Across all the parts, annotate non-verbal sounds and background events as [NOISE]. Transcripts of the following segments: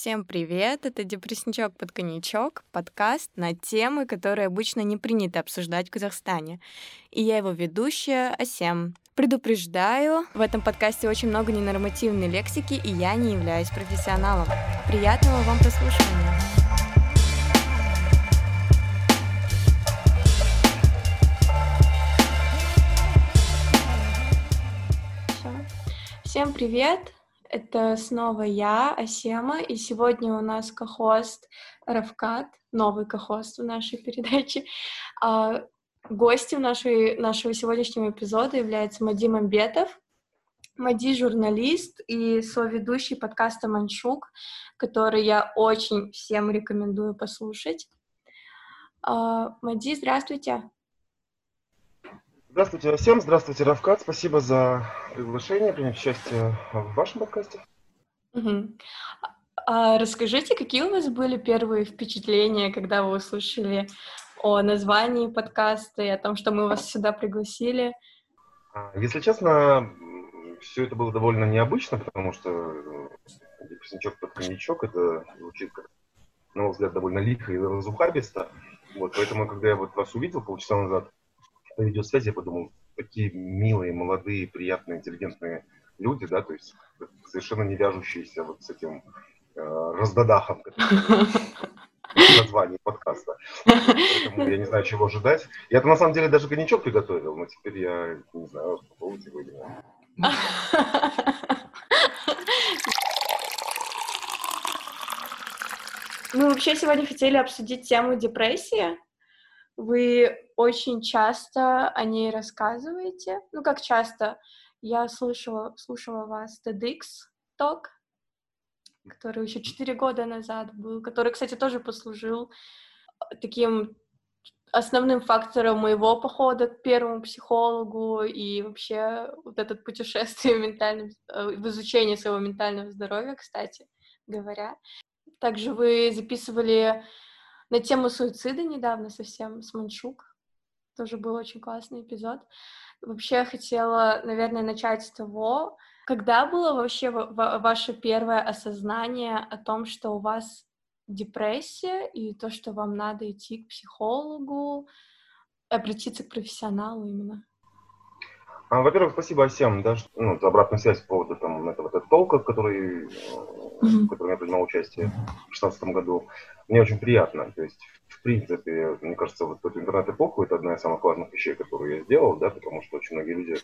Всем привет! Это «Депрессничок под коньячок», подкаст на темы, которые обычно не принято обсуждать в Казахстане. И я его ведущая Асем. Предупреждаю, в этом подкасте очень много ненормативной лексики, и я не являюсь профессионалом. Приятного вам прослушивания! Всем привет! Это снова я, Асема, и сегодня у нас кохост Равкат, новый кохост в нашей [LAUGHS] передаче. А, гостем нашей, нашего сегодняшнего эпизода является Мади Мамбетов. Мади — журналист и соведущий подкаста «Манчук», который я очень всем рекомендую послушать. А, Мади, здравствуйте. Здравствуйте всем, здравствуйте, Равкат. Спасибо за приглашение, принять участие в вашем подкасте. Угу. А расскажите, какие у вас были первые впечатления, когда вы услышали о названии подкаста и о том, что мы вас сюда пригласили? А, если честно, все это было довольно необычно, потому что депрессничок под коньячок, это звучит, как, на мой взгляд, довольно лихо и разухабисто. Вот, поэтому, когда я вот вас увидел полчаса назад, по видеосвязи я подумал, такие милые, молодые, приятные, интеллигентные люди, да, то есть совершенно не вяжущиеся вот с этим э, раздадахом, [LAUGHS] название подкаста. Поэтому я не знаю, чего ожидать. Я-то на самом деле даже коньячок приготовил, но теперь я не знаю, попробуйте вы меня. Мы вообще сегодня хотели обсудить тему депрессии. Вы очень часто о ней рассказываете. Ну, как часто? Я слышала, слушала вас TEDx Talk, который еще четыре года назад был, который, кстати, тоже послужил э, таким основным фактором моего похода к первому психологу и вообще вот это путешествие в, ментальном, э, в изучение своего ментального здоровья, кстати говоря. Также вы записывали на тему суицида недавно совсем с Манчук. Тоже был очень классный эпизод. Вообще я хотела, наверное, начать с того, когда было вообще ваше первое осознание о том, что у вас депрессия и то, что вам надо идти к психологу, обратиться к профессионалу именно? А, во-первых, спасибо всем да, ну, за обратную связь по поводу там, этого, этого толка, который, mm-hmm. в котором я принимал участие в 2016 году. Мне очень приятно. То есть, в принципе, мне кажется, вот эту интернет-эпоху это одна из самых важных вещей, которую я сделал, да, потому что очень многие люди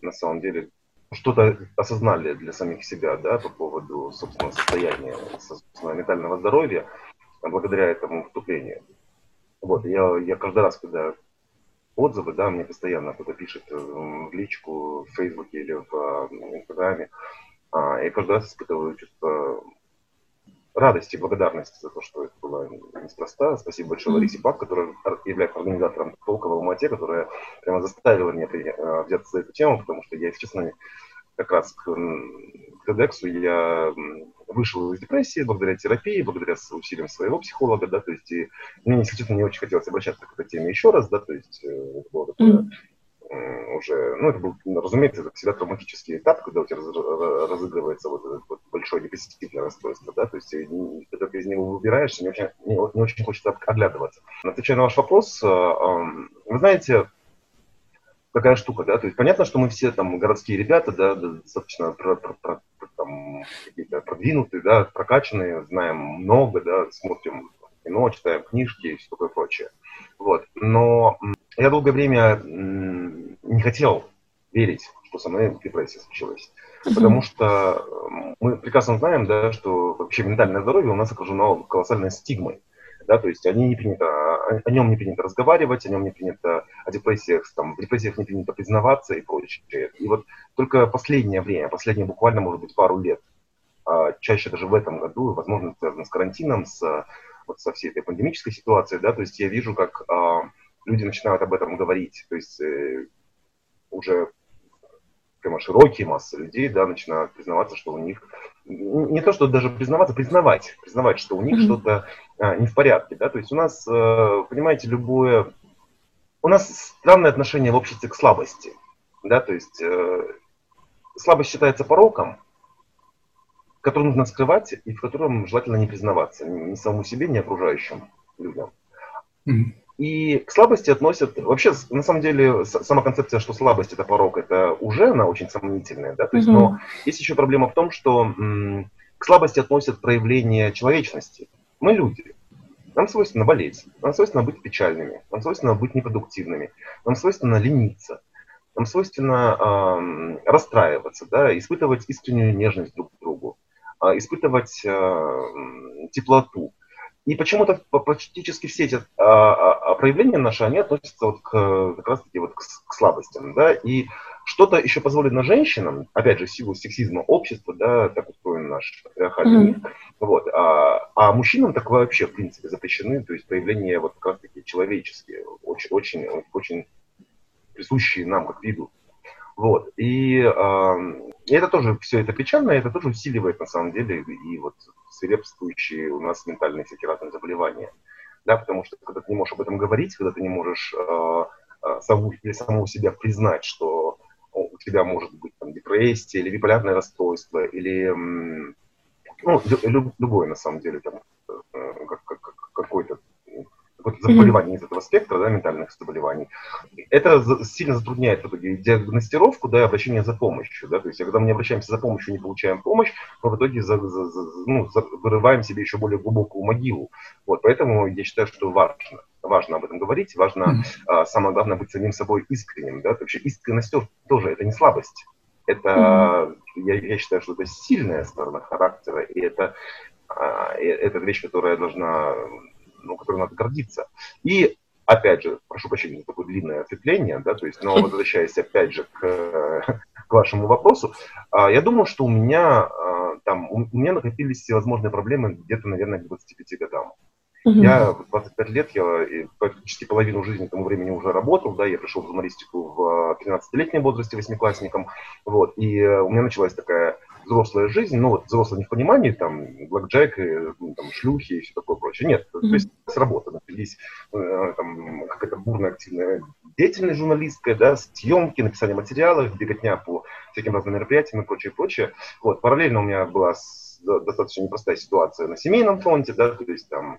на самом деле что-то осознали для самих себя, да, по поводу собственного состояния, собственного ментального здоровья, благодаря этому вступлению. Вот, я, я каждый раз, когда отзывы, да, мне постоянно кто-то пишет в личку, в Фейсбуке или в Инстаграме. А, я каждый раз испытываю чувство радости и благодарности за то, что это было неспроста. Спасибо большое Ларисе Пак, которая является организатором толка в Алмате, которая прямо заставила меня э, взяться за эту тему, потому что я, если честно, как раз к, к TEDx я вышел из депрессии благодаря терапии, благодаря усилиям своего психолога, да, то есть и мне, если честно, не очень хотелось обращаться к этой теме еще раз, да, то есть э, это было такое. Уже, ну, это был, разумеется, это всегда травматический этап, когда у тебя раз, разыгрывается вот это вот большое депрессивное расстройство, да, то есть когда ты из него выбираешься, не очень, не, не очень хочется оглядываться. Отвечая на ваш вопрос, э, вы знаете, какая штука, да, то есть понятно, что мы все там городские ребята, да, достаточно про, про, про, там какие-то продвинутые, да, прокачанные, знаем много, да, смотрим кино, читаем книжки и все такое прочее. Вот. Но я долгое время не хотел верить, что со мной депрессия случилась. Потому что мы прекрасно знаем, да, что вообще ментальное здоровье у нас окружено колоссальной стигмой да, то есть они не принято, о нем не принято разговаривать, о нем не принято, о депрессиях, там, в депрессиях не принято признаваться и прочее. И вот только последнее время, последние буквально, может быть, пару лет, а, чаще даже в этом году, возможно, связано с карантином, с, вот со всей этой пандемической ситуацией, да, то есть я вижу, как а, люди начинают об этом говорить, то есть э, уже прямо широкие массы людей, да, начинают признаваться, что у них не то, что даже признаваться, признавать, признавать, что у них mm-hmm. что-то а, не в порядке, да, то есть у нас, э, понимаете, любое, у нас странное отношение в обществе к слабости, да, то есть э, слабость считается пороком, который нужно скрывать и в котором желательно не признаваться ни самому себе, ни окружающим людям. Mm-hmm. И к слабости относят, вообще, на самом деле, сама концепция, что слабость это порог, это уже она очень сомнительная, да, то есть, mm-hmm. но есть еще проблема в том, что м, к слабости относят проявление человечности. Мы люди, нам свойственно болеть, нам свойственно быть печальными, нам свойственно быть непродуктивными, нам свойственно лениться, нам свойственно э, расстраиваться, да, испытывать искреннюю нежность друг к другу, э, испытывать э, теплоту. И почему-то практически все эти а, а, проявления наши, они относятся вот к, как раз таки вот к, к слабостям, да, и что-то еще позволено женщинам, опять же, в силу сексизма общества, да, так устроен наш патриархальный мир, mm-hmm. вот, а, а мужчинам так вообще, в принципе, запрещены, то есть проявления вот как раз таки человеческие, очень, очень, очень присущие нам как виду. Вот. И, э, и это тоже, все это печально, это тоже усиливает на самом деле и вот свирепствующие у нас ментальные всякие разные заболевания. Да, потому что когда ты не можешь об этом говорить, когда ты не можешь э, э, саму, для самого себя признать, что у тебя может быть там, депрессия или биполярное расстройство, или ну, любое на самом деле там, э, как, как, какой-то какое-то заболевание из этого спектра, да, ментальных заболеваний, это сильно затрудняет в итоге диагностировку, да, и обращение за помощью, да, то есть когда мы не обращаемся за помощью, не получаем помощь, мы в итоге за, за, за, ну, за, вырываем себе еще более глубокую могилу, вот, поэтому я считаю, что важно, важно об этом говорить, важно, mm-hmm. а, самое главное, быть самим собой искренним, да, вообще искренность тоже, это не слабость, это, mm-hmm. я, я считаю, что это сильная сторона характера, и это, а, это вещь, которая должна ну, которым надо гордиться. И опять же, прошу прощения за такое длинное ответвление, да, то есть, но [LAUGHS] возвращаясь опять же к, к вашему вопросу, а, я думаю, что у меня а, там, у меня накопились всевозможные проблемы где-то, наверное, к 25 годам. Угу. Я в 25 лет, я практически половину жизни к тому времени уже работал, да, я пришел в журналистику в 13-летнем возрасте, восьмиклассником, вот, и э, у меня началась такая взрослая жизнь, ну вот взрослая не в понимании, там, блэкджек, ну, там, шлюхи и все такое прочее. Нет, mm-hmm. то есть с работы начались э, там, какая-то бурная активная деятельность журналистская, да, съемки, написание материалов, беготня по всяким разным мероприятиям и прочее, прочее. Вот, параллельно у меня была достаточно непростая ситуация на семейном фронте, да, то есть там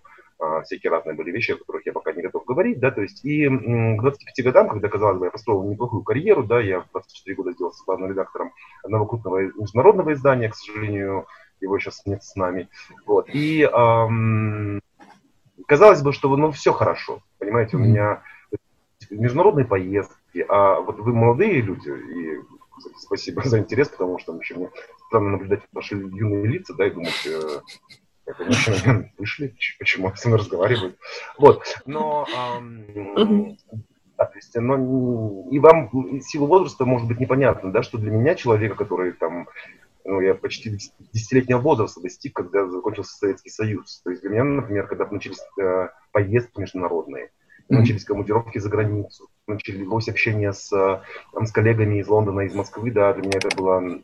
всякие разные были вещи, о которых я пока не готов говорить, да, то есть и к 25 годам, когда, казалось бы, я построил неплохую карьеру, да, я в 24 года сделался главным редактором одного крупного международного издания, к сожалению, его сейчас нет с нами, вот, и эм, казалось бы, что, ну, все хорошо, понимаете, у меня международные поездки, а вот вы молодые люди, и спасибо [LAUGHS] за интерес, потому что еще мне странно наблюдать ваши юные лица, да, и думать, э, не вышли, [LAUGHS] почему со мной разговаривают. Вот, но, эм, да, то есть, но и вам силу возраста может быть непонятно, да, что для меня человека, который там ну, я почти десятилетнего возраста достиг, когда закончился Советский Союз. То есть для меня, например, когда начались э, поездки международные, начались командировки за границу, началось общение с, там, с коллегами из Лондона, из Москвы, да, для меня это было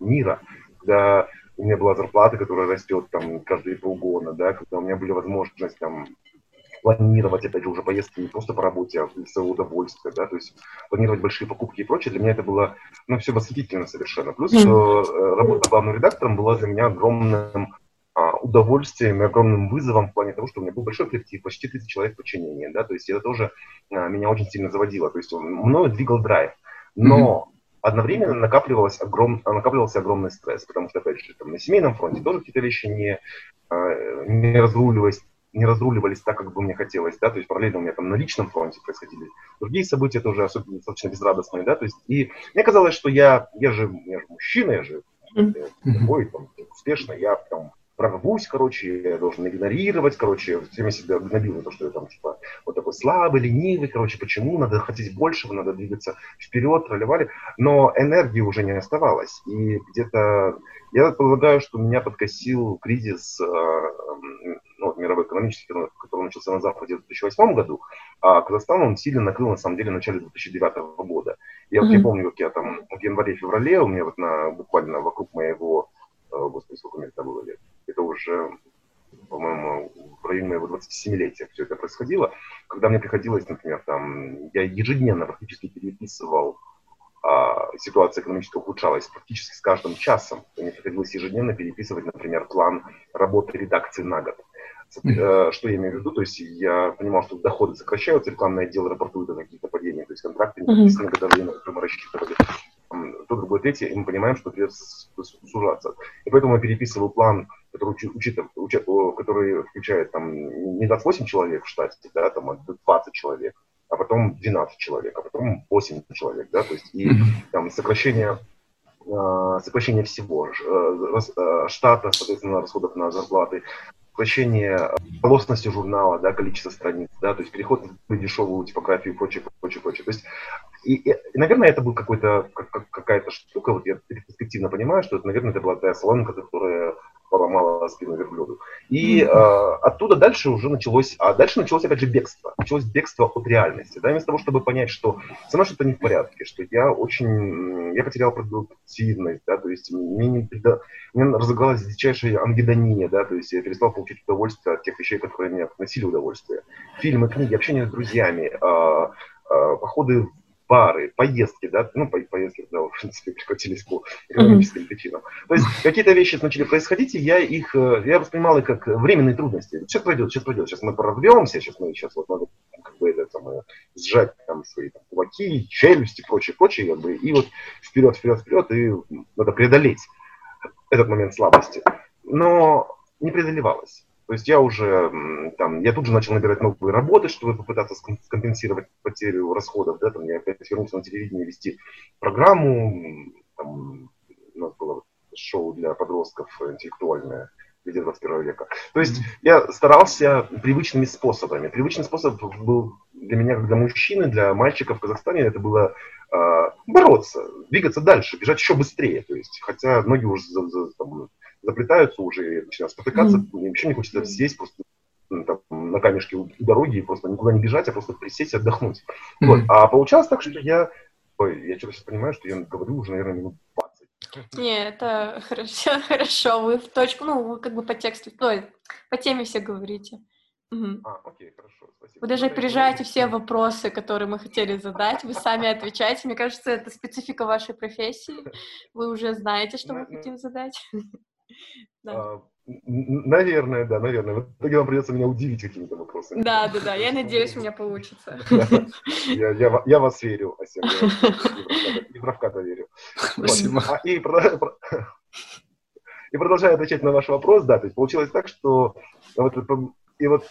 мира, когда у меня была зарплата, которая растет там каждые полгода, да, когда у меня были возможности там планировать, опять же, уже поездки не просто по работе, а в свое удовольствие, да, то есть планировать большие покупки и прочее, для меня это было, ну, все восхитительно совершенно. Плюс mm-hmm. работа главным редактором была для меня огромным а, удовольствием и огромным вызовом в плане того, что у меня был большой коллектив, почти 30 человек подчинения, да, то есть это тоже а, меня очень сильно заводило, то есть он, мною двигал драйв. Но одновременно накапливалось огром, накапливался огромный стресс, потому что, опять же, там, на семейном фронте тоже какие-то вещи не, а, не разруливались, не разруливались так, как бы мне хотелось, да, то есть параллельно у меня там на личном фронте происходили другие события тоже особенно достаточно безрадостные, да, то есть и мне казалось, что я, я же, я же мужчина, я же такой, там, успешно, я там прорвусь, короче, я должен игнорировать, короче, все время себя гнобил то, что я там, типа, вот такой слабый, ленивый, короче, почему, надо хотеть большего, надо двигаться вперед, тролливали, но энергии уже не оставалось, и где-то, я полагаю, что меня подкосил кризис, э, ну, мировой экономический, который начался на Западе в 2008 году, а Казахстан он сильно накрыл, на самом деле, в начале 2009 года. Я mm-hmm. не помню, как я там в январе-феврале, у меня вот на, буквально вокруг моего, э, господи, сколько мне это было лет, это уже, по-моему, в районе моего 27-летия все это происходило, когда мне приходилось, например, там, я ежедневно практически переписывал а, ситуация экономически ухудшалась практически с каждым часом. Мне приходилось ежедневно переписывать, например, план работы редакции на год. Э, что я имею в виду? То есть я понимал, что доходы сокращаются, рекламный отдел рапортует о каких-то падениях, то есть контракты не подписаны годовые, которые мы рассчитывали. То, другое, третье, и мы понимаем, что придется сужаться. И поэтому я переписываю план, который, учит, учит, который включает там, не 28 человек в штате, да, там, а 20 человек, а потом 12 человек, а потом 8 человек, да, то есть и там сокращение а, сокращение всего э, э, штата, соответственно, расходов на зарплаты, сокращение полосности журнала, да, количество страниц, да, то есть переход на дешевую типографию и прочее, прочее, прочее. То есть, и, и, наверное, это был какой-то, как, какая-то штука, вот я перспективно понимаю, что, это, наверное, это была та соломинка, которая поломала спину верблюду. И э, оттуда дальше уже началось, а дальше началось опять же бегство. Началось бегство от реальности. Да, вместо того, чтобы понять, что со мной что-то не в порядке, что я очень, я потерял продуктивность, да, то есть мне, не, да, мне разыгралась дичайшая ангидония, да, то есть я перестал получить удовольствие от тех вещей, которые мне приносили удовольствие. Фильмы, книги, общение с друзьями, э, э, походы бары, поездки, да, ну, по поездки, да, [LAUGHS] в принципе, прекратились по экономическим mm-hmm. причинам. То есть какие-то вещи начали происходить, и я их, э, я воспринимал их как временные трудности. Сейчас пройдет, сейчас пройдет, сейчас мы прорвемся, сейчас мы, сейчас вот надо как бы это самое, сжать там свои там, кулаки, челюсти, прочее, прочее, как бы, и вот вперед, вперед, вперед, и надо преодолеть этот момент слабости. Но не преодолевалось. То есть я уже там, я тут же начал набирать новые работы, чтобы попытаться скомпенсировать потерю расходов. Да, там, я опять вернулся на телевидение вести программу. Там, у нас было шоу для подростков интеллектуальное где 21 века. То есть я старался привычными способами. Привычный способ был для меня, как для мужчины, для мальчика в Казахстане, это было э, бороться, двигаться дальше, бежать еще быстрее. То есть, хотя ноги уже за, за, там, заплетаются уже, начинают спотыкаться, mm-hmm. вообще не хочется сесть просто там, на камешке у дороги и просто никуда не бежать, а просто присесть и отдохнуть. Mm-hmm. Вот. А получалось так, что я, ой, я что-то сейчас понимаю, что я говорю уже, наверное, минут 20. Не, это [LAUGHS] хорошо, хорошо, вы в точку, ну, вы как бы по тексту, ой, по теме все говорите. Угу. А, окей, хорошо, спасибо. Вы даже опережаете все вопросы, которые мы хотели задать, вы сами отвечаете. Мне кажется, это специфика вашей профессии. [LAUGHS] Вы уже знаете, что мы хотим задать. [LAUGHS] А, наверное, да, наверное. В итоге вам придется меня удивить какими-то вопросами. Да, да, да. Я надеюсь, у меня [LAUGHS] получится. Я, я, я вас верю, Асем. И в то верю. Спасибо. А, и, и продолжая отвечать на ваш вопрос, да, то есть получилось так, что вот, и вот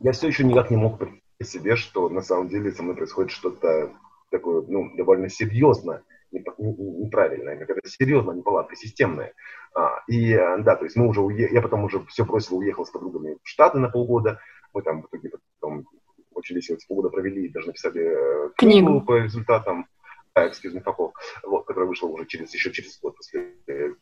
я все еще никак не мог представить себе, что на самом деле со мной происходит что-то такое, ну, довольно серьезное неправильная, какая-то серьезная неполадка, системная. А, и э, да, то есть мы уже уехали, я потом уже все бросил, уехал с подругами в Штаты на полгода. Мы там в итоге потом очень весело полгода провели, даже написали э, книгу, книгу по результатам me, Попов, вот, которая вышла уже через, еще через год после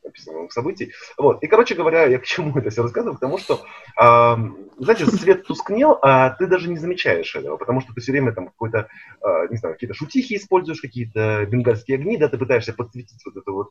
описанных событий. Вот. И, короче говоря, я к чему [LAUGHS] это все рассказываю? Потому что, э, знаете, [LAUGHS] свет тускнел, а ты даже не замечаешь этого, потому что ты все время там какой-то, э, не знаю, какие-то шутихи используешь, какие-то бенгальские огни, да, ты пытаешься подсветить вот эту вот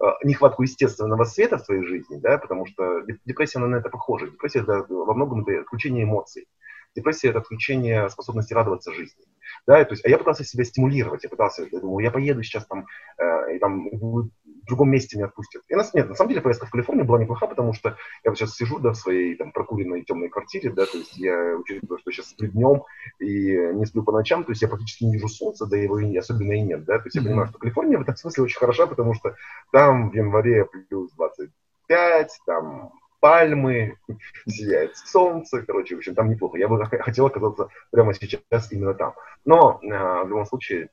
э, нехватку естественного света в твоей жизни, да, потому что депрессия, она на это похожа. Депрессия это во многом это отключение эмоций. Депрессия – это отключение способности радоваться жизни. Да, то есть, а я пытался себя стимулировать, я пытался, я думал, я поеду сейчас там, э, и там в другом месте меня отпустят. И нас нет, на самом деле поездка в Калифорнию была неплоха, потому что я вот сейчас сижу, да, в своей там прокуренной темной квартире, да, то есть я учитывая, что сейчас сплю днем и не сплю по ночам, то есть я практически не вижу солнца, да его и особенно и нет, да, то есть я понимаю, что Калифорния в этом смысле очень хороша, потому что там в январе плюс 25, там пальмы, сияет солнце, короче, в общем, там неплохо. Я бы хотел оказаться прямо сейчас именно там. Но э, в любом случае,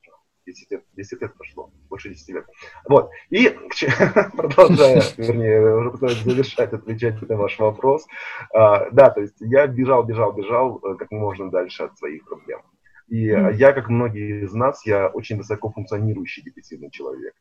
10 лет, 10 лет прошло, больше 10 лет. Вот, и [LAUGHS] продолжая, вернее, уже пытаюсь завершать, отвечать на ваш вопрос. А, да, то есть я бежал, бежал, бежал э, как можно дальше от своих проблем. И mm-hmm. я, как многие из нас, я очень высоко функционирующий депрессивный человек.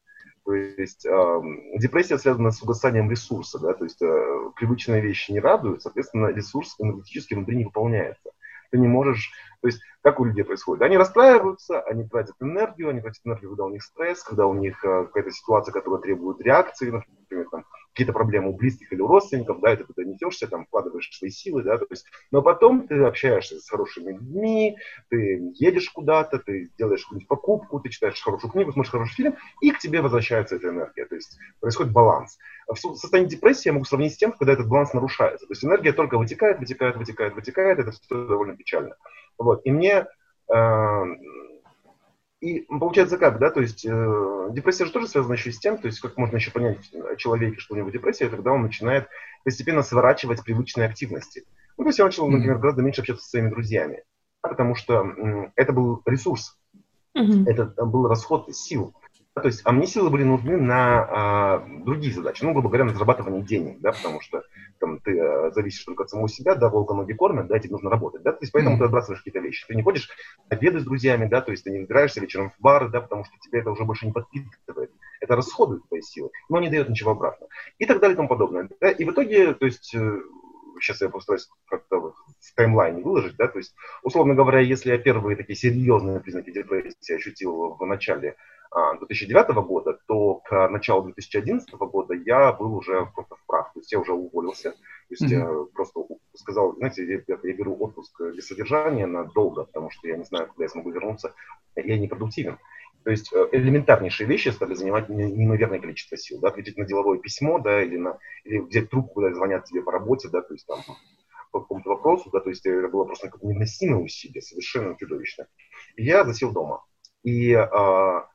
То есть э, депрессия связана с угасанием ресурса, да, то есть э, привычные вещи не радуют, соответственно, ресурс энергетически внутри не выполняется. Ты не можешь, то есть как у людей происходит? Они расстраиваются, они тратят энергию, они тратят энергию, когда у них стресс, когда у них э, какая-то ситуация, которая требует реакции, например, там, какие-то проблемы у близких или у родственников, да, и ты туда несешься, там, вкладываешь свои силы, да, то есть, но потом ты общаешься с хорошими людьми, ты едешь куда-то, ты делаешь какую-нибудь покупку, ты читаешь хорошую книгу, смотришь хороший фильм, и к тебе возвращается эта энергия, то есть происходит баланс. В состоянии депрессии я могу сравнить с тем, когда этот баланс нарушается, то есть энергия только вытекает, вытекает, вытекает, вытекает, это все довольно печально. Вот, и мне э, и получается как, да, то есть э, депрессия же тоже связана еще с тем, то есть как можно еще понять человеке, что у него депрессия, когда он начинает постепенно сворачивать привычные активности. Ну, то есть я начал, например, гораздо меньше общаться со своими друзьями, потому что э, это был ресурс, mm-hmm. это был расход сил. То есть, а мне силы были нужны на а, другие задачи, ну, грубо говоря, на зарабатывание денег, да, потому что там ты а, зависишь только от самого себя, да, волка ноги кормят, да, тебе нужно работать, да, то есть поэтому mm-hmm. ты отбрасываешь какие-то вещи. Ты не ходишь обеды с друзьями, да, то есть ты не играешься вечером в бары, да, потому что тебе это уже больше не подпитывает. Это расходует твои силы, но не дает ничего обратно. И так далее и тому подобное. Да? И в итоге, то есть, сейчас я постараюсь как-то в таймлайне выложить, да, то есть, условно говоря, если я первые такие серьезные признаки депрессии ощутил в начале 2009 а, года, то к началу 2011 года я был уже просто в прах. То есть я уже уволился. То есть mm-hmm. я просто сказал, знаете, я, я беру отпуск без содержания надолго, потому что я не знаю, когда я смогу вернуться. Я непродуктивен. То есть э, элементарнейшие вещи стали занимать неимоверное количество сил. Да, ответить на деловое письмо, да, или, на, или взять трубку, когда звонят тебе по работе, да, то есть там по какому-то вопросу, да, то есть это было просто невыносимое усилие, совершенно чудовищно. И я засел дома. И а,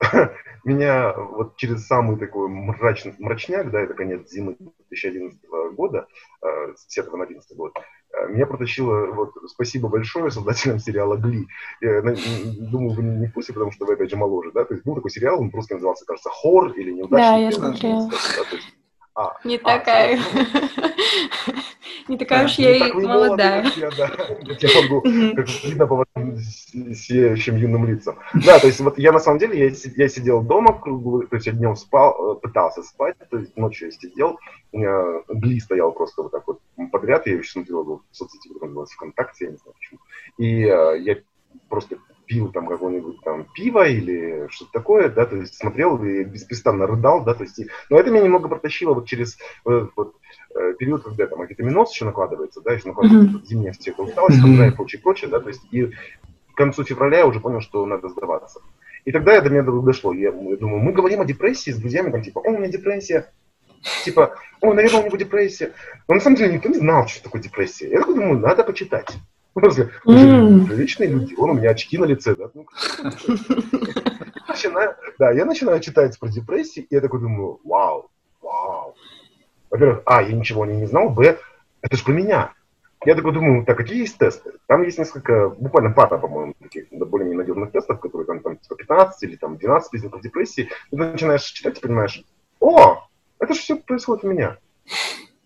[LAUGHS] меня вот через самый такой мрачный, мрачняк, да, это конец зимы 2011 года, э, с 10 на 11 год, э, меня протащило, вот, спасибо большое создателям сериала «Гли». Я, думаю, вы не в курсе, потому что вы, опять же, моложе, да, то есть был такой сериал, он просто назывался, кажется, «Хор» или «Неудачник». Да, я смотрела. Да, а, не а, такая. [LAUGHS] Не такая уж я и молодая. Я, могу, как видно по вашим сияющим юным лицам. Да, то есть вот я на самом деле, я, сидел дома круглый, то есть я днем спал, э, пытался спать, то есть ночью я сидел, гли стоял просто вот так вот подряд, я еще смотрел в соцсети, как называется, ВКонтакте, я не знаю почему. И э, я просто пил там какое-нибудь там пиво или что-то такое, да, то есть смотрел и беспрестанно рыдал, да, то есть, и, но это меня немного протащило вот через вот, вот, э, период, когда там акетаминоз еще накладывается, да, еще накладывается mm-hmm. зимняя всех усталость, mm-hmm. и прочее, прочее, да, то есть, и к концу февраля я уже понял, что надо сдаваться. И тогда я до меня дошло, я, я думаю, мы говорим о депрессии с друзьями, там, типа, о, у меня депрессия, типа, о, наверное, у него депрессия. Но на самом деле никто не знал, что такое депрессия. Я такой думаю, надо почитать. В смысле, mm. приличные люди, вон у меня очки на лице, да? Ну, [LAUGHS] начинаю, да, я начинаю читать про депрессии, и я такой думаю, вау, вау. Во-первых, а, я ничего не, не знал, б, это же про меня. Я такой думаю, так, какие есть тесты? Там есть несколько, буквально пара, по-моему, таких более надежных тестов, которые там, там типа 15 или там 12 признаков депрессии. И ты начинаешь читать и понимаешь, о, это же все происходит у меня.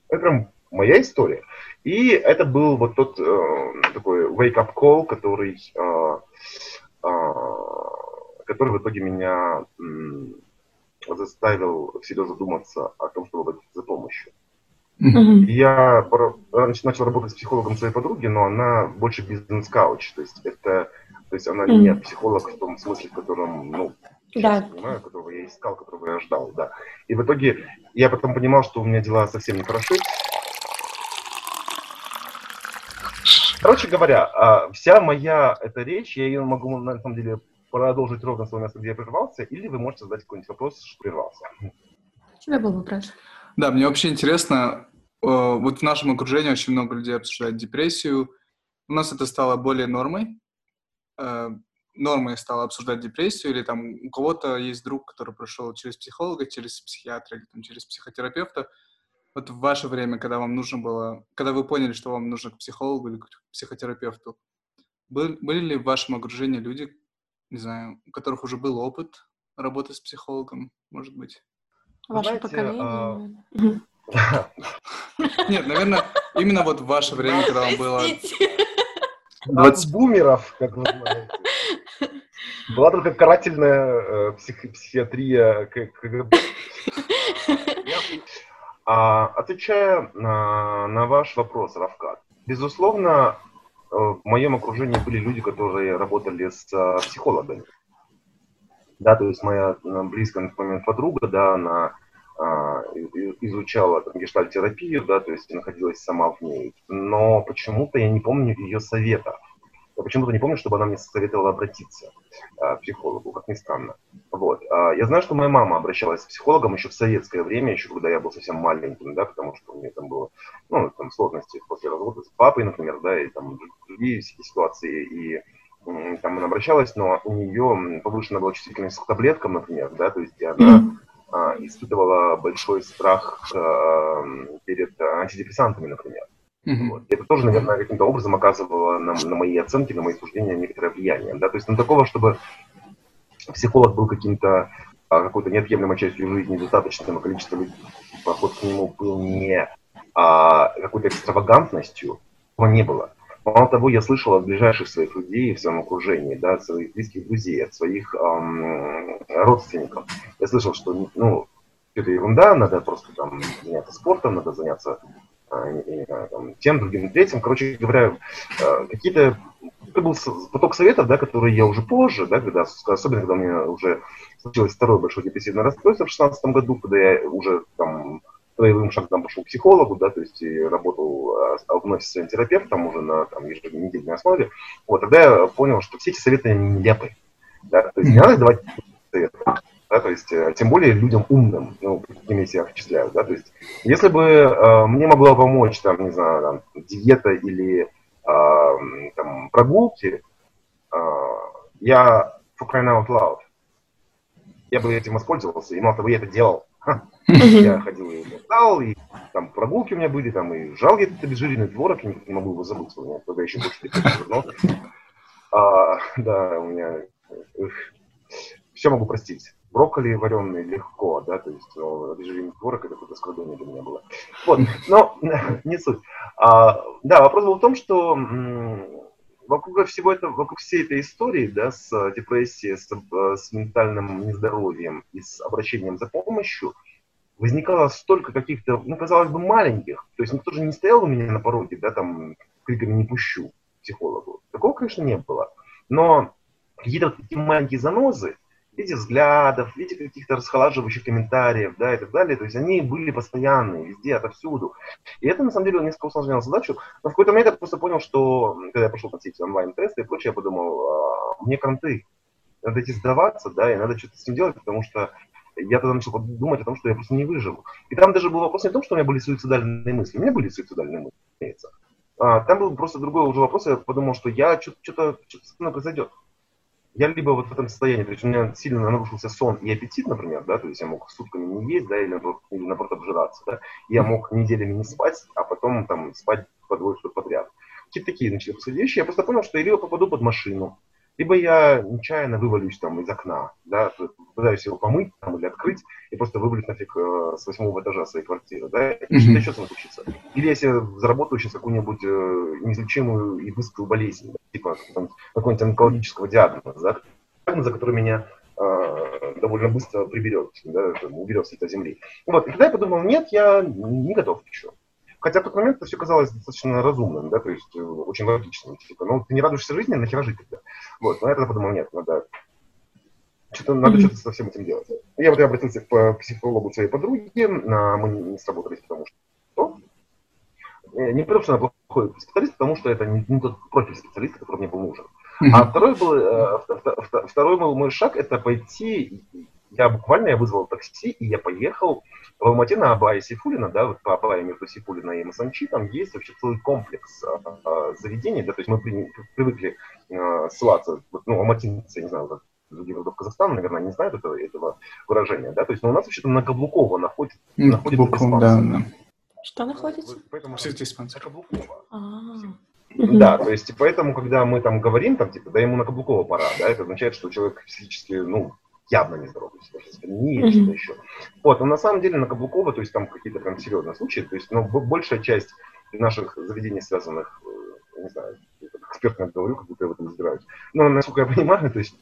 Это прям моя история. И это был вот тот э, такой wake-up call, который, э, э, который в итоге меня э, заставил всерьез задуматься о том, чтобы обратиться за помощью. Mm-hmm. Я начал работать с психологом своей подруги, но она больше бизнес-кауч, то есть это, то есть она mm-hmm. не психолог в том смысле, в котором, ну, да. понимаю, которого я искал, которого я ждал, да. И в итоге я потом понимал, что у меня дела совсем не Короче говоря, а, вся моя эта речь, я ее могу на самом деле продолжить ровно с того места, где я прервался, или вы можете задать какой-нибудь вопрос, что прервался. У тебя был вопрос. Да, мне вообще интересно, э, вот в нашем окружении очень много людей обсуждают депрессию. У нас это стало более нормой. Э, нормой стало обсуждать депрессию, или там у кого-то есть друг, который прошел через психолога, через психиатра, или там, через психотерапевта вот в ваше время, когда вам нужно было, когда вы поняли, что вам нужно к психологу или к психотерапевту, были, были ли в вашем окружении люди, не знаю, у которых уже был опыт работы с психологом, может быть? Ваше поколение? А, [LAUGHS] Нет, наверное, именно вот в ваше время, когда вам было... 20 бумеров, как вы знаете. Была только карательная э, психиатрия КГБ. А, отвечая на, на ваш вопрос, Равкат, безусловно, э, в моем окружении были люди, которые работали с а, психологами. Да, то есть моя близкая на тот момент подруга, да, она а, изучала там, гештальтерапию, да, то есть находилась сама в ней, но почему-то я не помню ее совета. Я почему-то не помню, чтобы она мне советовала обратиться а, к психологу, как ни странно. Вот. А, я знаю, что моя мама обращалась к психологам еще в советское время, еще когда я был совсем маленьким, да, потому что у меня там было, ну, там сложности после развода с папой, например, да, и там другие ситуации, и там она обращалась, но у нее повышена была чувствительность к таблеткам, например, да, то есть она а, испытывала большой страх перед антидепрессантами, например. Вот. это тоже, наверное, каким-то образом оказывало на, на мои оценки, на мои суждения некоторое влияние. Да? То есть на такого, чтобы психолог был каким-то а, какой-то неотъемлемой частью жизни, достаточное количество людей, поход к нему был не а, какой-то экстравагантностью, его не было. Мало того, я слышал от ближайших своих людей в своем окружении, да, от своих близких друзей, от своих эм, родственников. Я слышал, что ну, это ерунда, надо просто там заняться спортом, надо заняться э, там, тем, другим, третьим. Короче говоря, э, какие-то... Это был поток советов, да, которые я уже позже, да, когда, особенно когда у меня уже случилось второе большое депрессивное расстройство в 2016 году, когда я уже там строевым шагом пошел к психологу, да, то есть и работал а, вновь с терапевтом уже на там, еженедельной основе, вот, тогда я понял, что все эти советы они нелепы. Да, то есть не надо давать советы. Да, то есть, э, тем более людям умным, ну, какими я себя вычисляю, да, то есть, если бы э, мне могла помочь, там, не знаю, там, диета или э, там, прогулки, э, я for crying out loud, я бы этим воспользовался, и мало того, я это делал. Я ходил и летал, и там прогулки у меня были, там и жал я этот обезжиренный творог, я не могу его забыть, у меня тогда еще больше вернул. А, да, у меня все могу простить. Брокколи вареный легко, да, то есть ну, обезжиренный творог это какое-то складывание для меня было. Вот, но [LAUGHS] не суть. А, да, вопрос был в том, что вокруг всего этого, вокруг всей этой истории, да, с депрессией, с, с ментальным нездоровьем и с обращением за помощью, возникало столько каких-то, ну, казалось бы, маленьких. То есть никто же не стоял у меня на пороге, да, там, криками «не пущу» психологу. Такого, конечно, не было. Но какие-то вот такие маленькие занозы, в виде взглядов, в виде каких-то расхолаживающих комментариев, да, и так далее. То есть они были постоянные, везде, отовсюду. И это, на самом деле, несколько усложняло задачу. Но в какой-то момент я просто понял, что, когда я пошел на все эти онлайн-тесты и прочее, я подумал, а, мне кранты. Надо идти сдаваться, да, и надо что-то с этим делать, потому что я тогда начал думать о том, что я просто не выживу. И там даже был вопрос не в том, что у меня были суицидальные мысли. У меня были суицидальные мысли, разумеется. А, там был просто другой уже вопрос. Я подумал, что я что-то что-то мной произойдет. Я либо вот в этом состоянии, то есть у меня сильно нарушился сон и аппетит, например, да, то есть я мог сутками не есть, да, или, или наоборот обжираться, да, я мог неделями не спать, а потом там спать по двое суток подряд. Какие-то такие, значит, вещи. Я просто понял, что я либо попаду под машину, либо я нечаянно вывалюсь там из окна, да, пытаюсь его помыть там, или открыть, и просто вывалюсь нафиг э, с восьмого этажа своей квартиры, да, и что-то еще с случится. Или я себе заработаю сейчас какую-нибудь э, неизлечимую и быструю болезнь, да, типа какого-нибудь онкологического диагноза, да, диагноза, который меня э, довольно быстро приберет, да, уберет с этой земли. Вот, и тогда я подумал, нет, я не готов еще. Хотя в тот момент это все казалось достаточно разумным, да, то есть э, очень логичным. Типа, ну, ты не радуешься жизни, нахера жить тогда? Вот, но я тогда подумал, нет, надо что-то надо что-то со всем этим делать. Я вот я обратился к психологу своей подруги, а мы не сработались, потому что э, не потому, что она плохой специалист, потому что это не, не тот профиль специалиста, который мне был нужен. А второй был, э, второй был мой шаг, это пойти, я буквально я вызвал такси, и я поехал в Алмате на Абае Сейфулина, да, вот по Абае между Сейфулина и Масанчи, там есть вообще целый комплекс а, а, заведений, да, то есть мы при, привыкли а, ссылаться, вот, ну, алматинцы, я не знаю, как других городов Казахстана, наверное, не знают этого, этого выражения, да, то есть, но у нас вообще-то на Каблуково находится, mm, находится Каблуков, да, да. Что находится? Поэтому, диспансер. Каблуково. Да, то есть, поэтому, когда мы там говорим, там, типа, да ему на Каблуково пора, да, это означает, что человек физически, ну, явно нездоровый не или что-то еще. Вот, но на самом деле на Каблукова, то есть там какие-то прям серьезные случаи, то есть, ну, большая часть наших заведений, связанных, э, не знаю, экспертно говорю, как будто я в этом разбираюсь, но, насколько я понимаю, то есть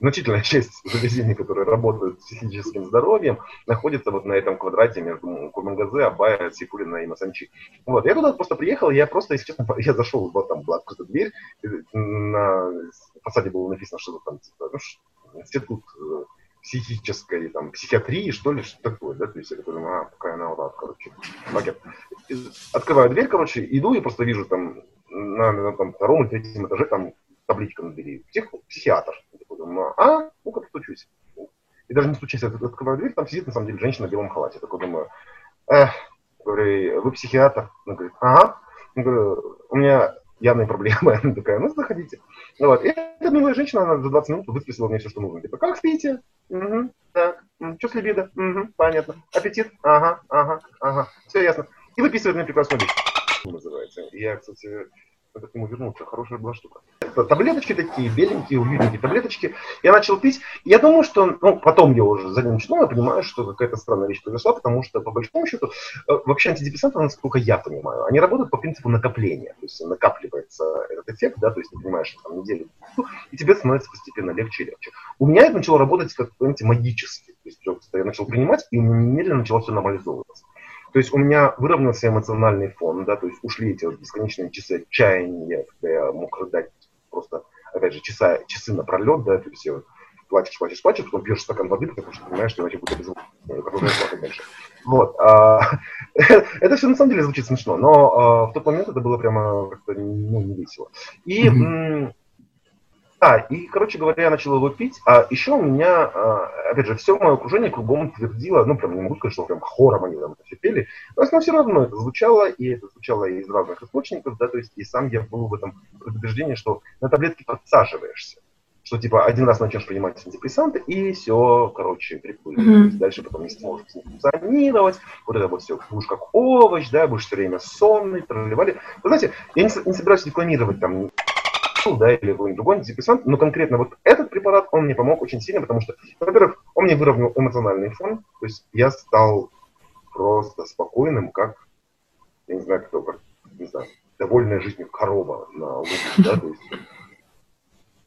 значительная часть заведений, которые работают с психическим здоровьем, находится вот на этом квадрате между Курмангазе, Абая, Сикулина и Масанчи. Вот, я туда просто приехал, я просто, если честно, [LAUGHS] я зашел, вот там была открыта дверь, на фасаде было написано, что там, типа, ну, институт психической, там, психиатрии, что ли, что такое, да, то есть я такой, а, какая она вот, короче, пакет. Открываю дверь, короче, иду и просто вижу там на, на там, втором или третьем этаже там табличка на двери, псих, психиатр. Я такой, думаю, а, ну-ка постучусь. И даже не стучась, я открываю дверь, там сидит на самом деле женщина в белом халате. Я такой думаю, эх, говорю, вы психиатр? Она говорит, ага. Я говорю, у меня явные проблемы. [LAUGHS] Она такая, ну, заходите. Ну, вот. И эта милая женщина, она за 20 минут выспросила мне все, что нужно. Типа, как спите? Угу, так. Что с либидо? Угу, понятно. Аппетит? Ага, ага, ага. Все ясно. И выписывает мне прекрасную вещь. Называется. Я, кстати, надо к нему вернуться. Хорошая была штука. Таблеточки такие, беленькие, уютненькие таблеточки. Я начал пить. Я думаю, что, ну, потом я уже за ним начинал, я понимаю, что какая-то странная вещь произошла, потому что, по большому счету, э, вообще антидепрессанты, насколько я понимаю, они работают по принципу накопления. То есть накапливается этот эффект, да, то есть ты понимаешь, там, неделю, и тебе становится постепенно легче и легче. У меня это начало работать как, понимаете, магически. То есть я начал принимать, и немедленно начало все нормализовываться. То есть у меня выровнялся эмоциональный фон, да, то есть ушли эти вот бесконечные часы отчаяния, когда я мог рыдать просто, опять же, часа, часы напролет, да, то есть плачешь, плачешь, плачешь, потом пьешь стакан воды, потому что понимаешь, что иначе будет безумно, продолжаешь плакать дальше. Вот. А, [LAUGHS] это все на самом деле звучит смешно, но а, в тот момент это было прямо как-то ну, не весело. И. Да, и, короче говоря, я начал его пить, а еще у меня, а, опять же, все мое окружение кругом твердило, ну, прям не могу сказать, что прям хором они там это все пели, но все равно это звучало, и это звучало из разных источников, да, то есть и сам я был в этом предубеждении, что на таблетки подсаживаешься, что типа один раз начнешь принимать антидепрессанты, и все, короче, приплыли. Mm-hmm. Дальше потом не сможешь функционировать, вот это вот все, будешь как овощ, да, будешь все время сонный, проливали. Вы знаете, я не, не собираюсь рекламировать там да, или какой-нибудь другой антидепрессант, но конкретно вот этот препарат, он мне помог очень сильно, потому что, во-первых, он мне выровнял эмоциональный фон, то есть я стал просто спокойным, как, я не знаю, кто, как, не знаю, довольная жизнью корова на луге, да, то есть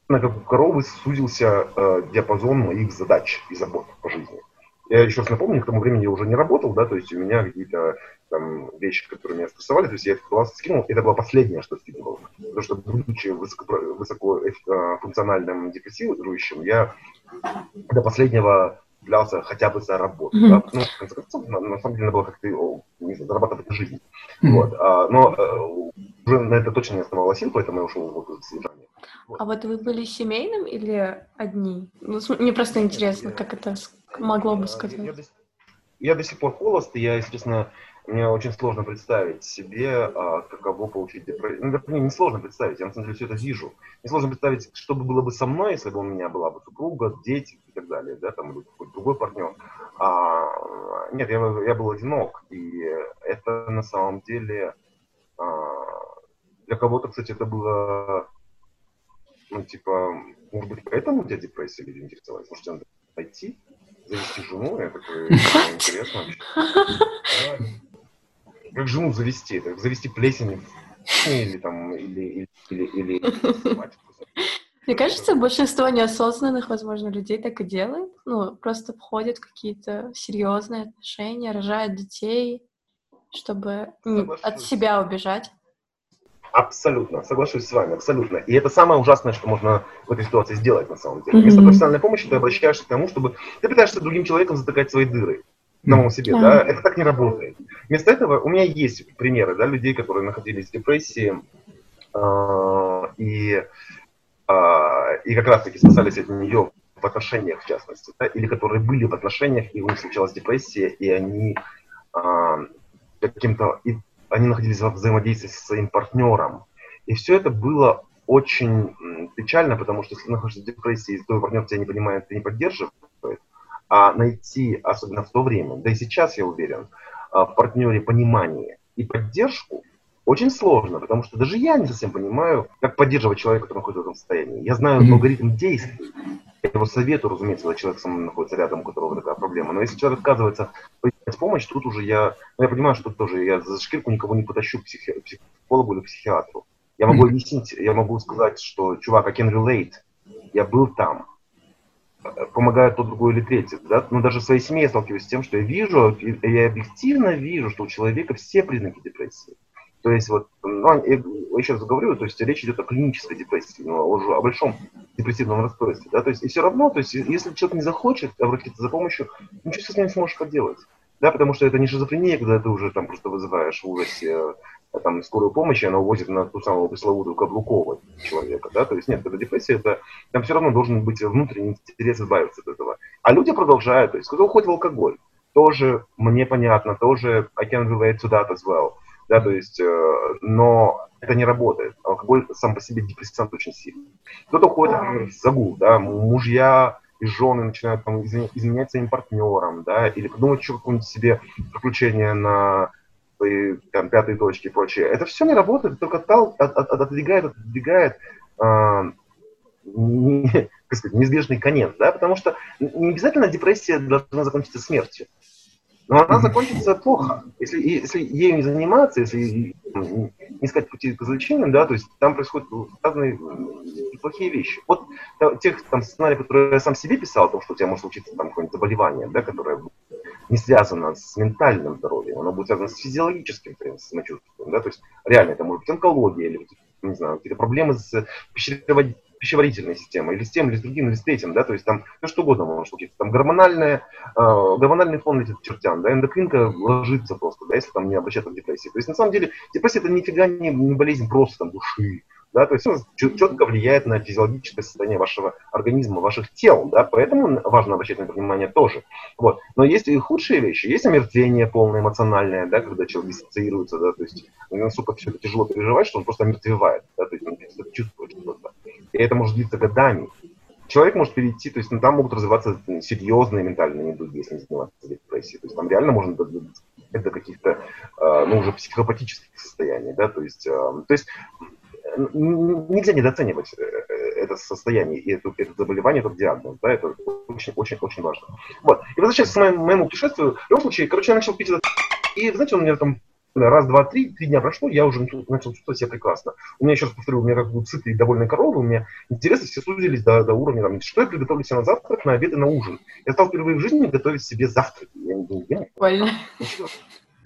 как у коровы сузился э, диапазон моих задач и забот по жизни. Я еще раз напомню, к тому времени я уже не работал, да, то есть у меня какие-то там вещи, которые меня стрессовали, то есть я этот баланс скинул, это было последнее, что скинул. Потому что, будучи высоко, высоко э, депрессирующим, я до последнего являлся хотя бы за работу. Mm-hmm. Да? Ну, в конце концов, на, на самом деле, надо было как-то не знаю, зарабатывать жизнь. Mm-hmm. Вот. А, но а, уже на это точно не оставало сил, поэтому я ушел в содержание. Вот. А вот вы были семейным или одни? Ну, мне просто интересно, как это могло бы сказать. Я, я, я до сих пор холост, и я, естественно, мне очень сложно представить себе, а, каково получить депрессию. Ну, не сложно представить, я на самом деле все это вижу. Не сложно представить, что бы было бы со мной, если бы у меня была бы супруга, дети и так далее, да, там, или какой-то другой партнер. А, нет, я, я был одинок, и это на самом деле а, для кого-то, кстати, это было, ну, типа, может быть, поэтому у тебя депрессия люди интересовались? Может, тебе надо пойти, завести жену? Я такой, [LAUGHS] интересно [LAUGHS] как жену завести, как завести плесень или там, или, или, или, или Мне кажется, большинство неосознанных, возможно, людей так и делает. Ну, просто входят в какие-то серьезные отношения, рожают детей, чтобы Соглашусь. от себя убежать. Абсолютно, соглашусь с вами, абсолютно. И это самое ужасное, что можно в этой ситуации сделать, на самом деле. Вместо профессиональной помощи ты обращаешься к тому, чтобы ты пытаешься другим человеком затыкать свои дыры самому себе, да. да, это так не работает. Вместо этого у меня есть примеры, да, людей, которые находились в депрессии э, и, э, и как раз-таки спасались от нее в отношениях, в частности, да, или которые были в отношениях, и у них случалась депрессия, и они э, каким-то, и они находились во взаимодействии со своим партнером. И все это было очень печально, потому что если находишься в депрессии, и твой партнер тебя не понимает, ты не поддерживает, а найти, особенно в то время, да и сейчас я уверен, а, в партнере понимание и поддержку очень сложно, потому что даже я не совсем понимаю, как поддерживать человека, который находится в этом состоянии. Я знаю mm-hmm. алгоритм действий, я его советую, разумеется, когда человек со мной находится рядом, у которого такая проблема. Но если человек отказывается принять помощь, тут уже я, ну, я понимаю, что тоже я за шкирку никого не потащу к психи, психологу или психиатру. Я могу объяснить, я могу сказать, что, чувак, I can relate, я был там, помогает то, другое или третье. Да? Но даже в своей семье я сталкиваюсь с тем, что я вижу, я объективно вижу, что у человека все признаки депрессии. То есть вот, ну, я еще раз говорю, то есть речь идет о клинической депрессии, но уже о большом депрессивном расстройстве, да, то есть и все равно, то есть если человек не захочет обратиться за помощью, ничего с этим не сможешь поделать, да, потому что это не шизофрения, когда ты уже там просто вызываешь в ужасе э, там скорую помощь, и она увозит на ту самую пресловутую каблукового человека, да, то есть нет, это депрессия, это там все равно должен быть внутренний интерес избавиться от этого. А люди продолжают, то есть кто уходит в алкоголь, тоже мне понятно, тоже I can relate to that as well, да, то есть, э, но это не работает. Алкоголь сам по себе депрессант очень сильный. Кто-то уходит, например, в загул, да, мужья и жены начинают там, изменять своим партнерам, да, или придумать что какое-нибудь себе приключение на свои там, пятые точки и прочее. Это все не работает, только тал, от, от, отодвигает, отодвигает э, не, [LAUGHS] как сказать, неизбежный конец, да, потому что не обязательно депрессия должна закончиться смертью. Но она закончится плохо. Если, если ею не заниматься, если не искать пути к излечению, да, то есть там происходят разные плохие вещи. Вот тех там сценариев, которые я сам себе писал, о том, что у тебя может случиться там какое-нибудь заболевание, да, которое не связано с ментальным здоровьем, оно будет связано с физиологическим самочувствием, да, то есть реально это может быть онкология или, не знаю, какие-то проблемы с пищеварительной пищеварительной системой, или с тем, или с другим, или с третьим, да, то есть там все что угодно может случиться. Там гормональная, э, гормональный фон летит чертям, да, эндокринка ложится просто, да, если там не обращаться к депрессии. То есть на самом деле депрессия это нифига не, не болезнь просто там души, да, то есть он четко влияет на физиологическое состояние вашего организма, ваших тел, да, поэтому важно обращать на это внимание тоже. Вот. Но есть и худшие вещи, есть омертвение полное эмоциональное, да, когда человек диссоциируется, да, то есть настолько все это тяжело переживать, что он просто омертвевает, да, то есть он чувствует что-то. И это может длиться годами. Человек может перейти, то есть ну, там могут развиваться серьезные ментальные недуги, если не заниматься депрессией. То есть там реально можно до, каких-то, э, ну, уже психопатических состояний, да, то есть, э, то есть нельзя недооценивать э, это состояние и это, это заболевание, этот диагноз, да, это очень-очень-очень важно. Вот. И возвращаясь к моему, моему путешествию, в любом случае, короче, я начал пить это, и, знаете, он меня там раз, два, три, три дня прошло, я уже начал чувствовать себя прекрасно. У меня, еще раз повторю, у меня как бы сытые и довольные коровы, у меня интересы все сузились до, до уровня, там, что я приготовлю себе на завтрак, на обед и на ужин. Я стал впервые в жизни готовить себе завтрак. Я не думаю, Больно.